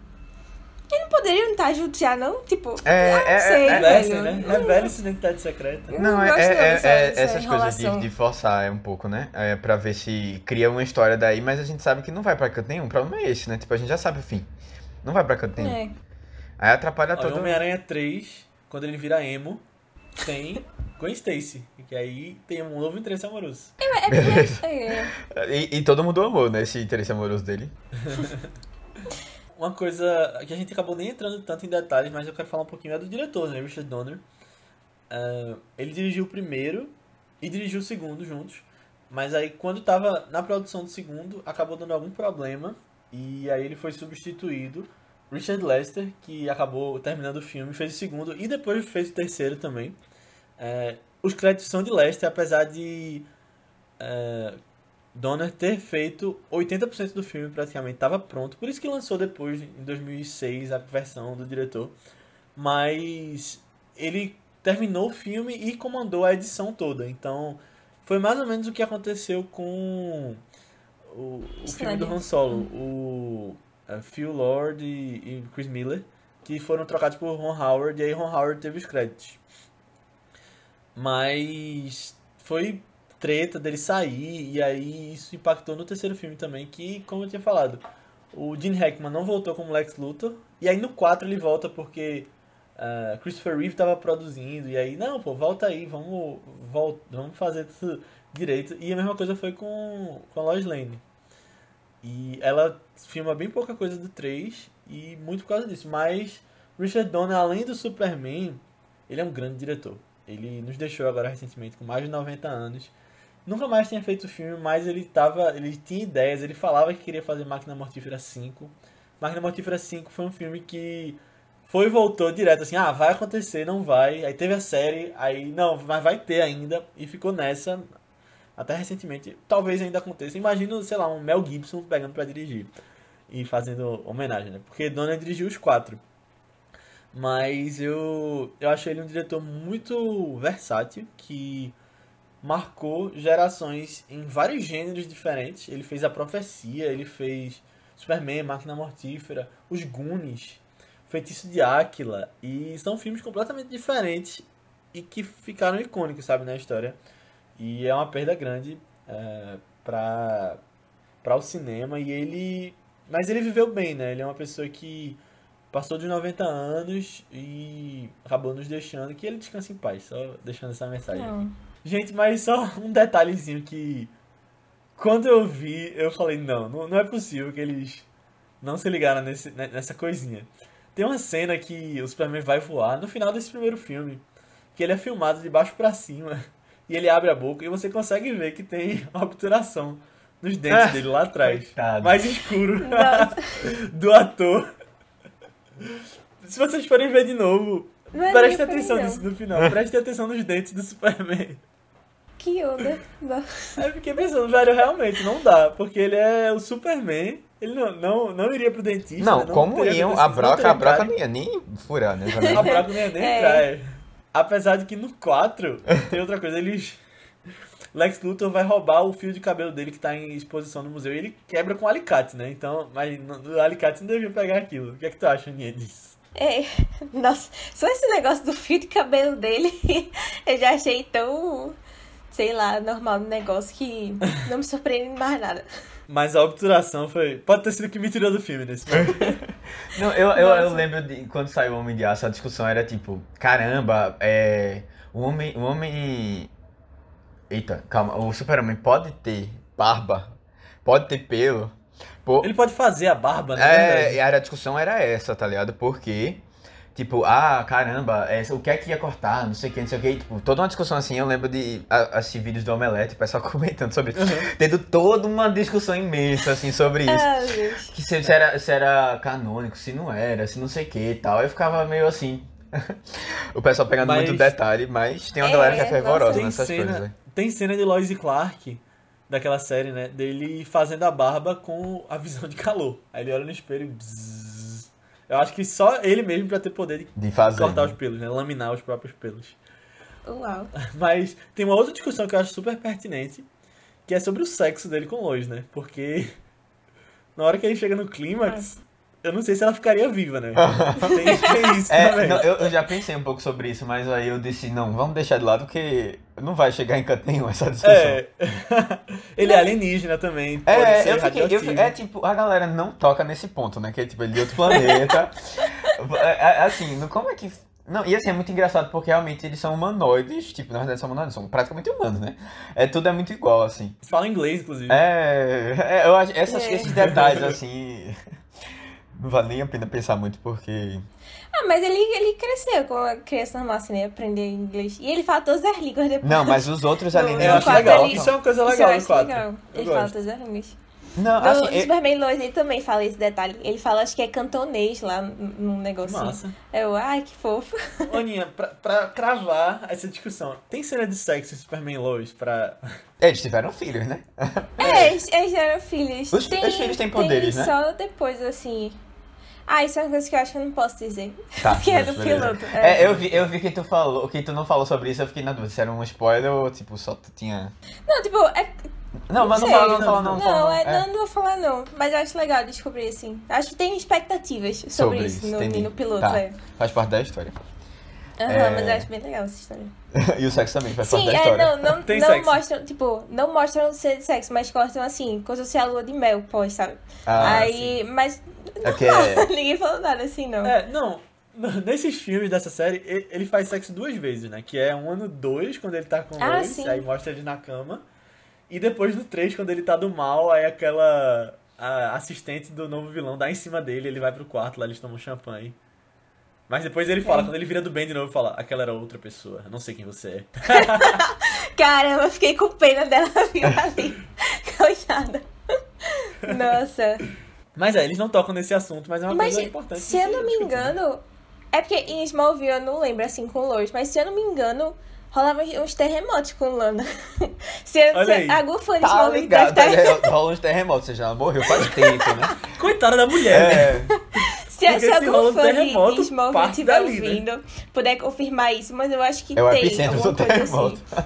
Eles não poderiam estar juntos já, não? Tipo, É, ah, é, não sei, é, Revele, velho. né? Revele sua identidade secreta. Não, não é, gosto é- não é- é- essas coisas de, de forçar é um pouco, né? É pra ver se cria uma história daí, mas a gente sabe que não vai pra canto nenhum. O problema é esse, né? Tipo, a gente já sabe o fim. Não vai pra canto nenhum. É. Aí atrapalha todo. Homem-Aranha 3, quando ele vira emo, tem Gwen Stacy. Que aí tem um novo interesse amoroso. É, Beleza. é, é. E, e todo mundo amou, né? Esse interesse amoroso dele. [LAUGHS] Uma coisa que a gente acabou nem entrando tanto em detalhes, mas eu quero falar um pouquinho é do diretor, né? Richard Donner. Ah, ele dirigiu o primeiro e dirigiu o segundo juntos. Mas aí quando tava na produção do segundo, acabou dando algum problema. E aí ele foi substituído. Richard Lester, que acabou terminando o filme, fez o segundo e depois fez o terceiro também. É, os créditos são de Lester, apesar de. é, Donner ter feito 80% do filme praticamente estava pronto, por isso que lançou depois, em 2006, a versão do diretor. Mas ele terminou o filme e comandou a edição toda. Então, foi mais ou menos o que aconteceu com o, o filme do Han Solo. O Phil Lord e, e, Chris Miller, que foram trocados por Ron Howard, e aí Ron Howard teve os créditos. Mas foi treta dele sair, e aí isso impactou no terceiro filme também, que, como eu tinha falado, o Gene Hackman não voltou como Lex Luthor, e aí no 4 ele volta porque uh, Christopher Reeve estava produzindo, e aí, não, pô, volta aí, vamos, volta, vamos fazer tudo direito. E a mesma coisa foi com, com a Lois Lane. E ela filma bem pouca coisa do 3, e muito por causa disso. Mas Richard Donner, além do Superman, ele é um grande diretor. Ele nos deixou agora recentemente com mais de 90 anos. Nunca mais tinha feito filme, mas ele tava, ele tinha ideias, ele falava que queria fazer Máquina Mortífera 5. Máquina Mortífera 5 foi um filme que foi e voltou direto assim, ah, vai acontecer, não vai. Aí teve a série, aí não, mas vai ter ainda e ficou nessa até recentemente. Talvez ainda aconteça. Imagino, sei lá, um Mel Gibson pegando para dirigir e fazendo homenagem, né? Porque Dona dirigiu os quatro. Mas eu, eu achei ele um diretor muito versátil, que marcou gerações em vários gêneros diferentes. Ele fez A Profecia, ele fez Superman, Máquina Mortífera, Os Goonies, Feitiço de Áquila. E são filmes completamente diferentes e que ficaram icônicos, sabe, na história. E é uma perda grande é, para o cinema. E ele. Mas ele viveu bem, né? Ele é uma pessoa que passou de 90 anos e acabou nos deixando. Que ele descanse em paz, só deixando essa mensagem aqui. Gente, mas só um detalhezinho que. Quando eu vi, eu falei: não, não, não é possível que eles não se ligaram nesse, nessa coisinha. Tem uma cena que o Superman vai voar no final desse primeiro filme, que ele é filmado de baixo para cima e ele abre a boca e você consegue ver que tem uma [LAUGHS] obturação nos dentes dele lá atrás, Coitado. mais escuro [LAUGHS] do ator. Se vocês forem ver de novo, é preste atenção nisso no final. Preste atenção nos dentes do Superman. Que onda. Aí eu fiquei pensando, velho, realmente não dá, porque ele é o Superman. Ele não, não, não iria pro dentista. Não, não como iam? A broca, a broca não ia nem furar, né? [LAUGHS] a broca não ia nem é. entrar. Apesar de que no 4 tem outra coisa, eles. Lex Luthor vai roubar o fio de cabelo dele que tá em exposição no museu e ele quebra com alicate, né? Então, mas o alicate não devia pegar aquilo. O que é que tu acha, disso? [LAUGHS] É, nossa, só esse negócio do fio de cabelo dele [LAUGHS] eu já achei tão, sei lá, normal no negócio que não me surpreende mais nada. Mas a obturação foi. Pode ter sido que me tirou do filme nesse momento. [LAUGHS] Não, eu, eu, eu, lembro de quando saiu o Homem de Aço, a discussão era tipo, caramba, é. O homem. O homem. Eita, calma, o Super-Homem pode ter barba, pode ter pelo. Por... Ele pode fazer a barba, né? É, e a discussão era essa, tá ligado? Porque Tipo, ah, caramba, é, o que é que ia cortar, não sei o que, não sei o que. Tipo, toda uma discussão assim, eu lembro de assistir vídeos do Omelete, o pessoal [LAUGHS] comentando sobre isso. Uhum. Tendo toda uma discussão imensa, assim, sobre isso. Ah, que se, se, era, se era canônico, se não era, se não sei o que e tal. Eu ficava meio assim. [LAUGHS] o pessoal pegando mas... muito detalhe, mas tem uma é, galera que é fervorosa nessas cena, coisas. Né? Tem cena de Lois e Clark, daquela série, né? Dele fazendo a barba com a visão de calor. Aí ele olha no espelho e. Bzzz, eu acho que só ele mesmo pra ter poder de, de fazer, cortar né? os pelos, né? Laminar os próprios pelos. Uau. [LAUGHS] Mas tem uma outra discussão que eu acho super pertinente, que é sobre o sexo dele com Lois, né? Porque [LAUGHS] na hora que ele chega no clímax, eu não sei se ela ficaria viva, né? [LAUGHS] tem, tem isso é, também. Não, eu, eu, já pensei um pouco sobre isso, mas aí eu disse, não, vamos deixar de lado porque não vai chegar em canto nenhum essa discussão. É. [LAUGHS] ele é alienígena também, pode é, ser eu fiquei, eu, É tipo, a galera não toca nesse ponto, né? Que é tipo, ele é de outro planeta. [LAUGHS] É, é, assim, como é que... Não, e assim, é muito engraçado porque realmente eles são humanoides, tipo, na verdade são humanoides, são praticamente humanos, né? É, tudo é muito igual, assim. Fala inglês, inclusive. É, é eu acho, essas, é. esses detalhes, assim... [LAUGHS] Não vale nem a pena pensar muito, porque. Ah, mas ele, ele cresceu com a criança normal, assim, né? Aprender inglês. E ele fala todas as línguas depois. Não, mas os outros alienígenas. Eu acho legal. Isso é uma coisa legal no quadro. Legal. Ele fala todas as línguas. Não, No assim, eu- Superman Lois ele também fala esse detalhe. Ele fala, acho que é cantonês lá num negócio. Massa. Eu, ai, que fofo. Aninha, pra, pra cravar essa discussão, tem cena de sexo em Superman Lois pra. [LAUGHS] eles tiveram filhos, né? É, eles, eles eram filhos. Os- os filhos têm poderes, né? Só depois, assim. Ah, isso é uma coisa que eu acho que eu não posso dizer. Tá, [LAUGHS] Porque é do piloto. É, eu vi, eu vi que tu falou, que tu não falou sobre isso, eu fiquei na dúvida se era um spoiler ou tipo, só tu tinha. Não, tipo, é. Não, mas não sei. fala, não fala, não. Não, fala, é, não, não vou falar não. Mas eu acho legal descobrir, assim. Acho que tem expectativas sobre, Sobre isso, no, no piloto, Tá. é. Faz parte da história. Aham, É. mas eu acho bem legal essa história. [LAUGHS] e o sexo também faz Sim, parte da é, história. não, não, Tem não sexo. mostram, tipo, não mostram cena de sexo, mas cortam assim, como se fosse a lua de mel, pós, sabe? Ah, Aí, mas É que não, é- [LAUGHS] ninguém falou nada assim, não. É, não. [LAUGHS] Nesses filmes dessa série, ele faz sexo duas vezes, né? Que é um no dois, quando ele tá com Ah, sim. aí mostra ele na cama. E depois no três, quando ele tá do mal, aí aquela a assistente do novo vilão dá em cima dele, ele vai pro quarto, lá eles tomam champanhe. Mas depois ele fala, É. quando ele vira do bem de novo, fala, aquela era outra pessoa, não sei quem você é. [LAUGHS] Caramba, eu fiquei com pena dela [LAUGHS] viu ali. Coitada. Nossa. Mas é, eles não tocam nesse assunto, mas é uma Mas, coisa importante. se eu não me discutida. engano, é porque em Smallville eu não lembro assim com Lois, mas se eu não me engano, rolava uns terremotos com Lana. [LAUGHS] se eu, Olha se aí. a Gu for de Tá Smallville ligado, deve estar. é, rola uns terremotos, seja, ela morreu faz tempo, né? Coitada da mulher, né? Se, Porque se se algum um fã de- Smallville estiver dali, né? ouvindo, puder confirmar isso, mas eu acho que é tem alguma coisa terremoto. assim.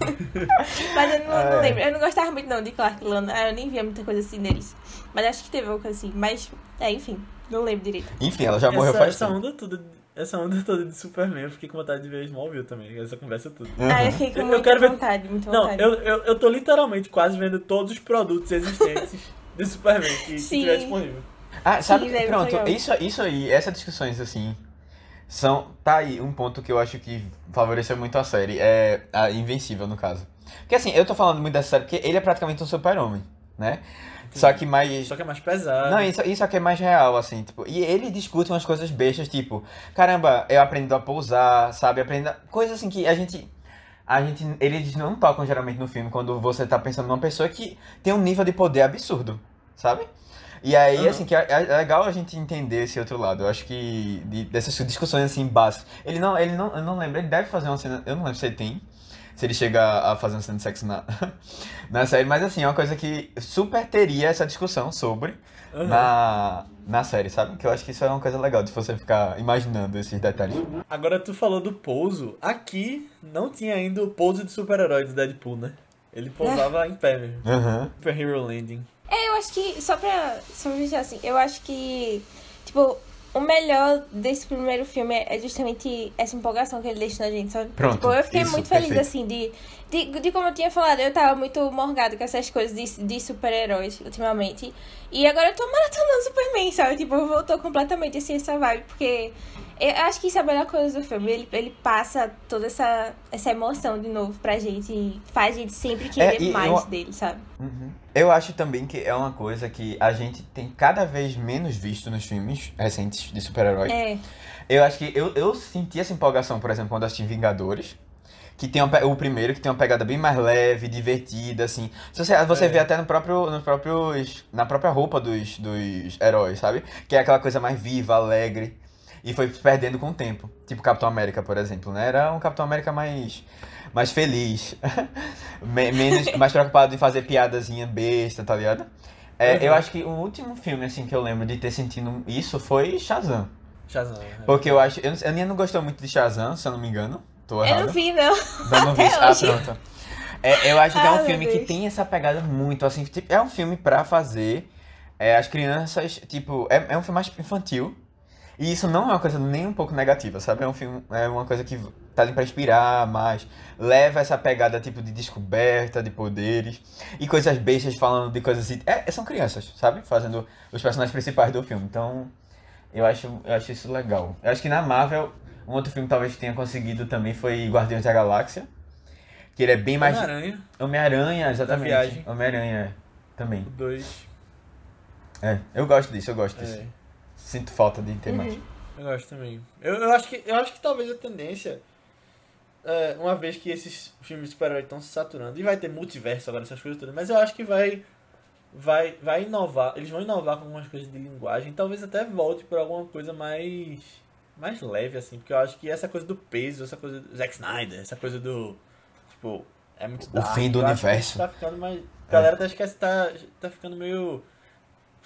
[LAUGHS] Mas eu não, não É. lembro. Eu não gostava muito não de Clark Lana. Ah, Eu nem via muita coisa assim deles. Mas acho que teve alguma coisa assim. Mas, é, enfim. Não lembro direito. Enfim, ela já morreu essa, faz essa tempo. onda toda, essa onda toda de Superman, eu fiquei com vontade de ver Smallville também, essa conversa toda. Ah, eu fiquei com Eu muita quero ver- vontade, muita Não, vontade. eu, eu, eu tô literalmente quase vendo todos os produtos existentes de Superman que, que tiver disponível. Ah, sabe, Sim, que- é muito pronto, isso, isso aí, essas discussões assim, são, tá aí um ponto que eu acho que favoreceu muito a série, é a Invencível no caso. Porque assim, eu tô falando muito dessa série porque ele é praticamente um super-homem, né? Só que mais... Só que é mais pesado. Não, isso, isso aqui é mais real, assim, tipo, e ele discute umas coisas bestas, tipo, caramba, eu aprendo a pousar, sabe, aprendo a... coisas assim que a gente, a gente, eles não tocam geralmente no filme quando você tá pensando numa pessoa que tem um nível de poder absurdo, sabe? E aí, Aham. assim, que é, é legal a gente entender esse outro lado, eu acho que de- dessas discussões, assim, básicas, ele não, ele não, eu não lembro, ele deve fazer uma cena, eu não lembro se ele tem, se ele chega a fazer uma cena de sexo na, [LAUGHS] na série, mas assim, é uma coisa que super teria essa discussão sobre Aham. na, na série, sabe? Que eu acho que isso é uma coisa legal de você ficar imaginando esses detalhes. Agora tu falou do pouso. Aqui não tinha ainda o pouso de super-herói do Deadpool, né? Ele pousava em pé mesmo. Aham. Super Hero Landing. É, eu acho que, só pra, só pra dizer assim, eu acho que, tipo, o melhor desse primeiro filme é justamente essa empolgação que ele deixa na gente, sabe? Pronto, Tipo, eu fiquei isso, muito feliz, perfeito. assim, de, de, de como eu tinha falado, eu tava muito morgada com essas coisas de, de super-heróis ultimamente. E agora eu tô maratonando Superman, sabe? Tipo, voltou completamente assim essa vibe, porque eu acho que isso é a melhor coisa do filme. Ele, ele passa toda essa, essa emoção de novo pra gente e faz a gente sempre querer e mais eu- dele, sabe? Uhum. Eu acho também que é uma coisa que a gente tem cada vez menos visto nos filmes recentes de super-herói. É. Eu acho que eu, eu senti essa empolgação, por exemplo, quando eu assisti Vingadores. Que tem uma o primeiro que tem uma pegada bem mais leve, divertida, assim. Você, você É. vê até no próprio, nos próprios, na própria roupa dos, dos heróis, sabe? Que é aquela coisa mais viva, alegre. E foi perdendo com o tempo. Tipo Capitão América, por exemplo, né? Era um Capitão América mais, mais feliz. [LAUGHS] Me- Menos, mais preocupado em fazer piadazinha besta, tá ligado? É, Uhum. Eu acho que o último filme, assim, que eu lembro de ter sentido isso foi Shazam. Shazam. né? Porque eu acho. Eu, não- a Aninha não gostou muito de Shazam, se eu não me engano. Tô Eu errado. não vi, não. Não, não [LAUGHS] vi. até Ah, pronto. É, eu acho que é Ah, um meu filme que Deus. tem essa pegada muito, assim. Tipo, é um filme pra fazer é, as crianças. Tipo, é, é um filme mais infantil. E isso não é uma coisa nem um pouco negativa, sabe? É um filme. É uma coisa que tá ali pra inspirar mais. Leva essa pegada, tipo, de descoberta, de poderes. E coisas bestas falando de coisas assim. É, são crianças, sabe? Fazendo os personagens principais do filme. Então. Eu acho, eu acho isso legal. Eu acho que na Marvel, um outro filme que talvez tenha conseguido também foi Guardiões da Galáxia. Que ele é bem mais. Homem-Aranha, Homem-Aranha, exatamente. Homem-Aranha também. o 2. É, eu gosto disso, eu gosto disso. É, Sinto falta de ter mais. Uhum. eu gosto também. Eu, eu, acho que, eu acho que talvez a tendência, é, uma vez que esses filmes de super-herói estão se saturando, e vai ter multiverso agora, essas coisas todas, mas eu acho que vai vai, vai inovar, eles vão inovar com algumas coisas de linguagem, talvez até volte para alguma coisa mais mais leve assim, porque eu acho que essa coisa do peso, essa coisa do Zack Snyder, essa coisa do tipo, é muito O fim do universo. Tá ficando mais a galera tá, esquece, tá, tá ficando meio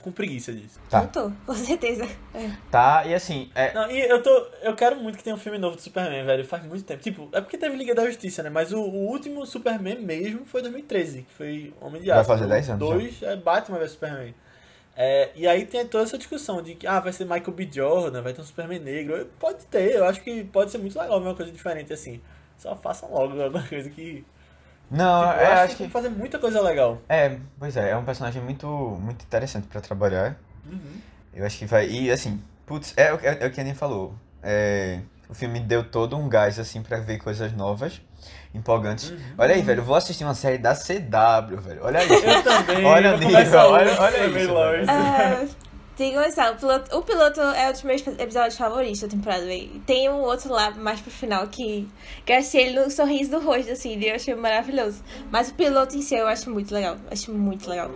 com preguiça disso. Tá. Não tô, com certeza. É. Tá, e assim, é, Não, e eu tô. Eu quero muito que tenha um filme novo do Superman, velho. Faz muito tempo. Tipo, é porque teve Liga da Justiça, né? Mas o, o último Superman mesmo foi 2013, que foi Homem de Vai Aço. fazer O 10 anos, Dois é Batman vs Superman. É, e aí tem toda essa discussão de que ah, vai ser Michael B. Jordan, vai ter um Superman negro. Pode ter, eu acho que pode ser muito legal ver uma coisa diferente assim. Só façam logo alguma coisa que. Não, tipo, eu é, acho, acho que tem que que fazer muita coisa legal. é, pois é, é um personagem muito muito interessante pra trabalhar. Uhum. Eu acho que vai. E assim, putz, é, o que- é, o que a Aninha falou. É, o filme deu todo um gás, assim, pra ver coisas novas, empolgantes. Uhum. Olha aí, velho, eu vou assistir uma série da CW, velho. Olha isso. Eu também. Olha o nível, olha- olha isso, Que começar. O piloto, o piloto é um dos meus episódios favoritos da temporada, velho. Tem um outro lá mais pro final que, que eu achei ele no sorriso do rosto, assim, e eu achei maravilhoso. Mas o piloto em si eu acho muito legal. Acho muito legal.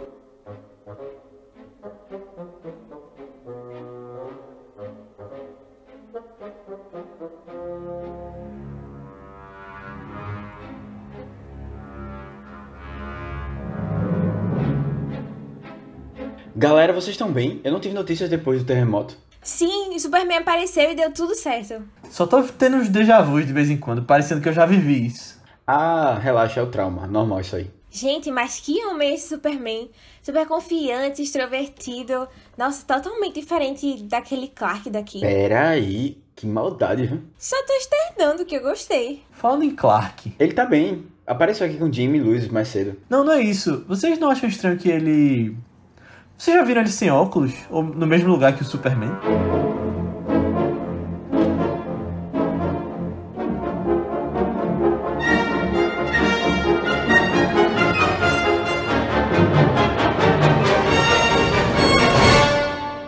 Galera, vocês estão bem? Eu não tive notícias depois do terremoto. Sim, o Superman apareceu e deu tudo certo. Só tô tendo uns déjà vus de vez em quando, parecendo que eu já vivi isso. Ah, relaxa, é o trauma. Normal isso aí. Gente, mas que homem é esse Superman? Super confiante, extrovertido. Nossa, totalmente diferente daquele Clark daqui. Pera aí, que maldade, viu? Só tô externando que eu gostei. Falando em Clark. Ele tá bem. Apareceu aqui com Jimmy e Luz mais cedo. Não, não é isso. Vocês não acham estranho que ele. Vocês já viram ele sem óculos? Ou no mesmo lugar que o Superman?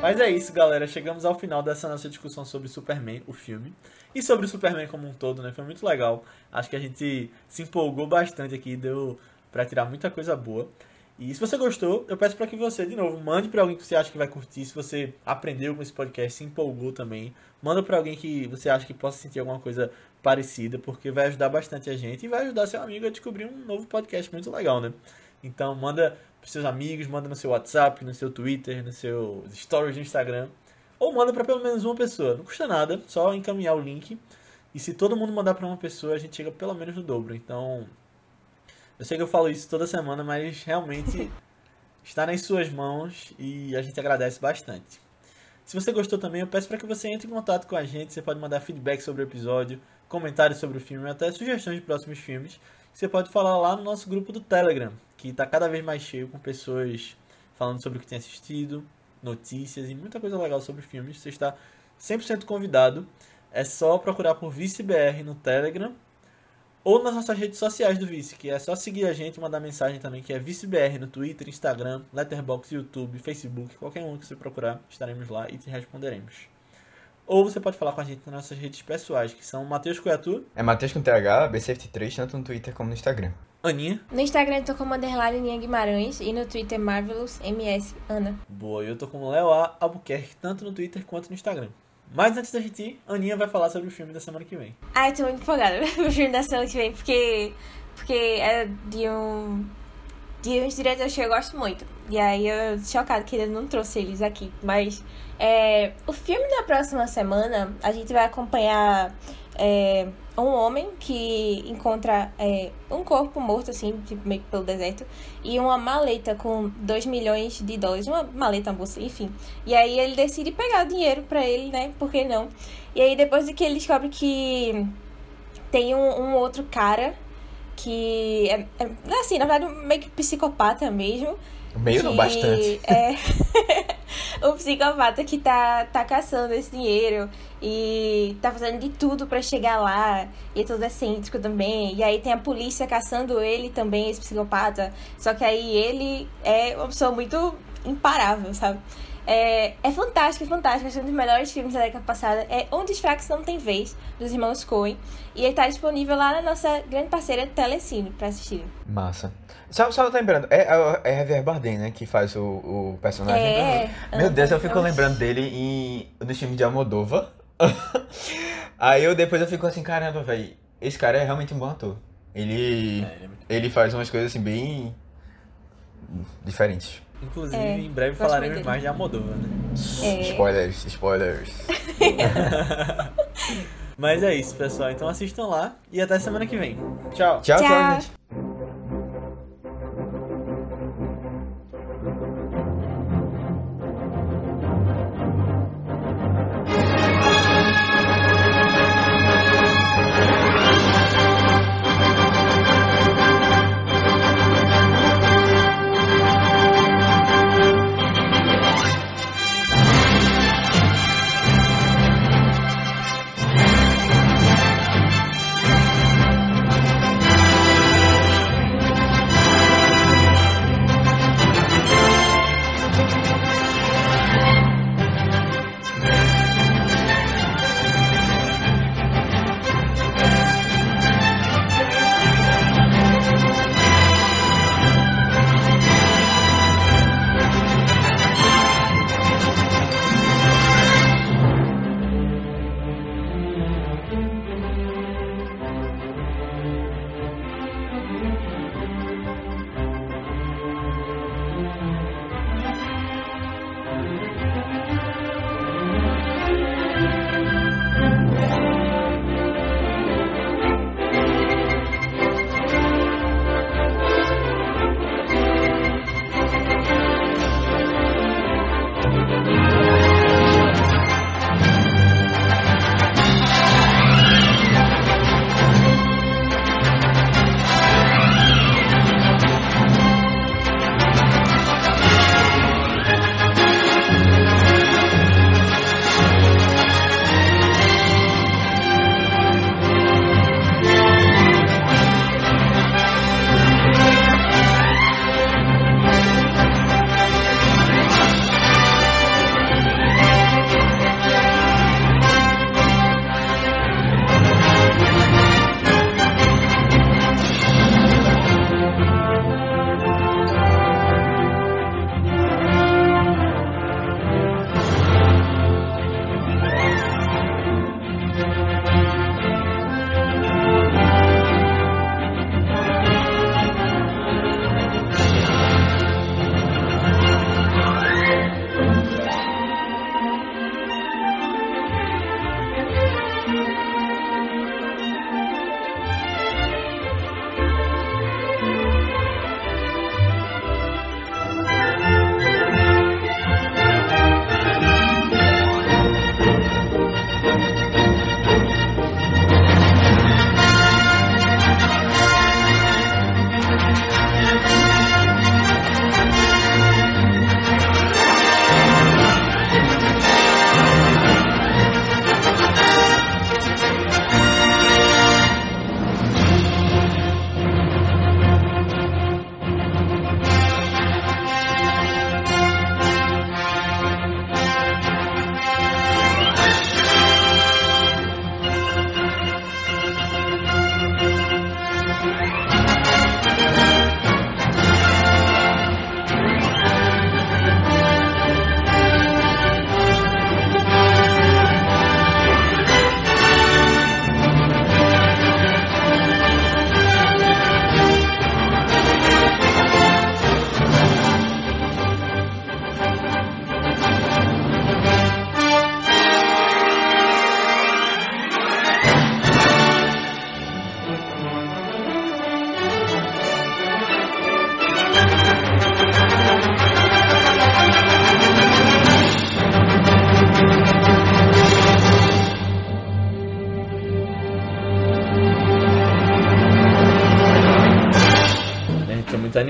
Mas é isso, galera. Chegamos ao final dessa nossa discussão sobre Superman, o filme. E sobre o Superman como um todo, né? Foi muito legal. Acho que a gente se empolgou bastante aqui, deu pra tirar muita coisa boa. E se você gostou, eu peço para que você, de novo, mande para alguém que você acha que vai curtir. Se você aprendeu com esse podcast, se empolgou também, manda para alguém que você acha que possa sentir alguma coisa parecida, porque vai ajudar bastante a gente e vai ajudar seu amigo a descobrir um novo podcast muito legal, né? Então manda pros seus amigos, manda no seu WhatsApp, no seu Twitter, no seu stories do Instagram, ou manda para pelo menos uma pessoa. Não custa nada, só encaminhar o link. E se todo mundo mandar para uma pessoa, a gente chega pelo menos no dobro. Então, eu sei que eu falo isso toda semana, mas realmente [LAUGHS] está nas suas mãos e a gente agradece bastante. Se você gostou também, eu peço para que você entre em contato com a gente. Você pode mandar feedback sobre o episódio, comentários sobre o filme, até sugestões de próximos filmes. Você pode falar lá no nosso grupo do Telegram, que está cada vez mais cheio com pessoas falando sobre o que tem assistido, notícias e muita coisa legal sobre filmes. Você está 100% convidado. É só procurar por ViceBR no Telegram ou nas nossas redes sociais do Vice, que é só seguir a gente e mandar mensagem também, que é ViceBR no Twitter, Instagram, Letterboxd, YouTube, Facebook, qualquer um que você procurar, estaremos lá e te responderemos. Ou você pode falar com a gente nas nossas redes pessoais, que são Matheus Coiatu, É Matheus com TH, B73, tanto no Twitter como no Instagram. Aninha, No Instagram eu tô como underline Aninha Guimarães e no Twitter Marvelous MS Ana. boa, eu tô com Léo A. Albuquerque, tanto no Twitter quanto no Instagram. Mas antes da gente ir, Aninha vai falar sobre o filme da semana que vem. Ai, tô muito empolgada [LAUGHS] pro filme da semana que vem, porque, porque é de um. De uns diretores que eu gosto muito. E aí eu tô chocada que ele não trouxe eles aqui. Mas é, o filme da próxima semana, a gente vai acompanhar é, um homem que encontra é, um corpo morto, assim, tipo, meio pelo deserto, e uma maleta com 2 milhões de dólares, uma maleta, uma bolsa, enfim. E aí ele decide pegar o dinheiro pra ele, né? Por que não? E aí depois de que ele descobre que tem um, um outro cara que é, é, assim, na verdade, meio que psicopata mesmo. Meio não, que bastante. É [LAUGHS] o psicopata que tá, tá caçando esse dinheiro e tá fazendo de tudo pra chegar lá. E é todo excêntrico também. E aí tem a polícia caçando ele também, esse psicopata. Só que aí ele é uma pessoa muito imparável, sabe? É, é fantástico, é fantástico. Acho que um dos melhores filmes da década passada. É Um dos Fracos Não Tem Vez, dos irmãos Coen. E ele tá disponível lá na nossa grande parceira Telecine pra assistir. Massa. Só, só lembrando, é, é, é Javier Bardem, né, que faz o, o personagem. É. Meu Deus, eu fico lembrando dele em, no filme de Almodóvar. [LAUGHS] Aí eu depois eu fico assim, caramba, velho, esse cara é realmente um bom ator. Ele, É, ele é muito- ele faz umas coisas assim bem diferentes. Inclusive, É, em breve falaremos mais de Almodóvar, né? É. Spoilers, spoilers. [LAUGHS] Mas é isso, pessoal. Então assistam lá e até semana que vem. Tchau. Tchau, tchau, Tchau. gente.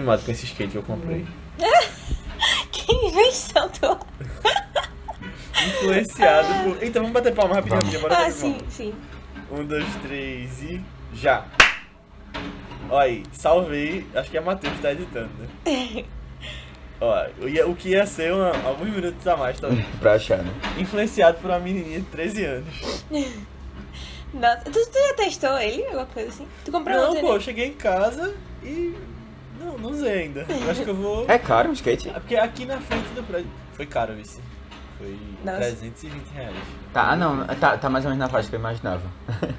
Animado com esse skate que eu comprei. [LAUGHS] Que invenção tua. Influenciado por. Então vamos bater palma rapidinho, rapidinho. Bora Ah, sim, palma. sim. Um, dois, três e. Já! Olha aí, salvei. Acho que é a Matheus que tá editando, né? [LAUGHS] Ó, eu o que ia ser uma- alguns minutos a mais, talvez. [LAUGHS] pra achar, né? Influenciado por uma menininha de 13 anos. Nossa, tu, tu já testou ele? Alguma coisa assim? Tu comprou Não, ontem, pô, eu né? cheguei em casa e. Não, não usei ainda. Eu acho que eu vou. É caro um skate? É Porque aqui na frente do prédio. Foi caro, vice. Foi Nossa. 320 reais. Tá, ah, não, tá, tá mais ou menos na faixa que eu imaginava. [LAUGHS]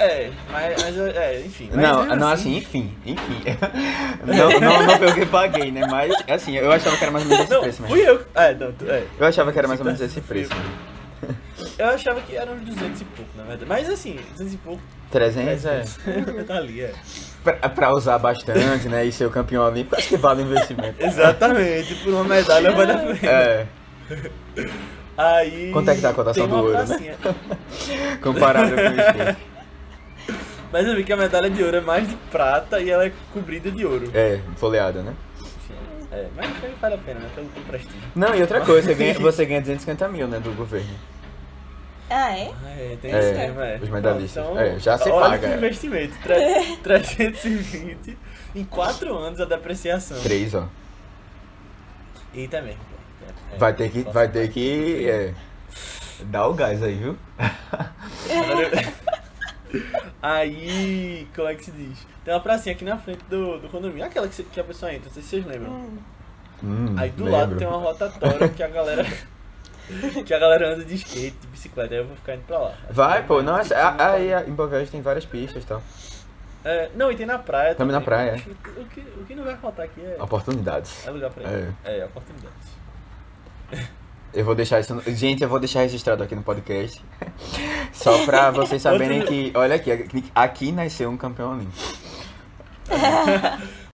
É, mas, mas é, enfim. Mas Não, não, assim, enfim, enfim. [LAUGHS] Não, não, não foi o que paguei, né? Mas, assim, eu achava que era mais ou menos esse Não, preço fui mesmo. eu. É, não, tu- é. Eu achava que era mais ou menos Tá, esse fui preço. né? [LAUGHS] Eu achava que era uns 200 e pouco, na verdade. Mas assim, 200 e pouco. 300 é. tá [LAUGHS] ali, é. Pra, pra usar bastante, né? E ser o campeão olímpico, acho que vale o investimento. [LAUGHS] Exatamente, por uma medalha vale a pena. É, Aí. Quanto é que tá a cotação do ouro, né? comparado com o skate. Mas eu vi que a medalha de ouro é mais de prata e ela é cobrida de ouro. É, folheada, né? É, mas foi- vale a pena, né? Pelo, pelo prestígio. Não, e outra coisa, você ganha, [LAUGHS] você ganha 250 mil, né, do governo. Ah, é? Ah, é, tem É, isso mesmo, é. os medalhistas. Então, É, já se olha paga, que é. investimento. Tre- [LAUGHS] 320 em 4 anos a depreciação. Três, ó. E também. é, Vai ter que, vai ter que é, dar o gás aí, viu? [LAUGHS] Aí, como é que se diz? Tem uma pracinha aqui na frente do, do condomínio, aquela que, que a pessoa entra, não sei se vocês lembram. Hum. Hum, Aí do lembro. lado tem uma rotatória que a galera. [LAUGHS] que a galera anda de skate, de bicicleta, aí eu vou ficar indo pra lá. Vai, pô, não, essa- a- aí em Boa Viagem tem várias pistas e tal. É, não, e tem na praia Também na praia, O que, o que não vai faltar aqui é, Oportunidades. é lugar pra ir. É, oportunidades. [LAUGHS] Eu vou deixar isso. Gente, eu vou deixar registrado aqui no podcast. [LAUGHS] Só pra vocês [LAUGHS] saberem que. Olha aqui, aqui, aqui nasceu um campeão olímpico. [LAUGHS]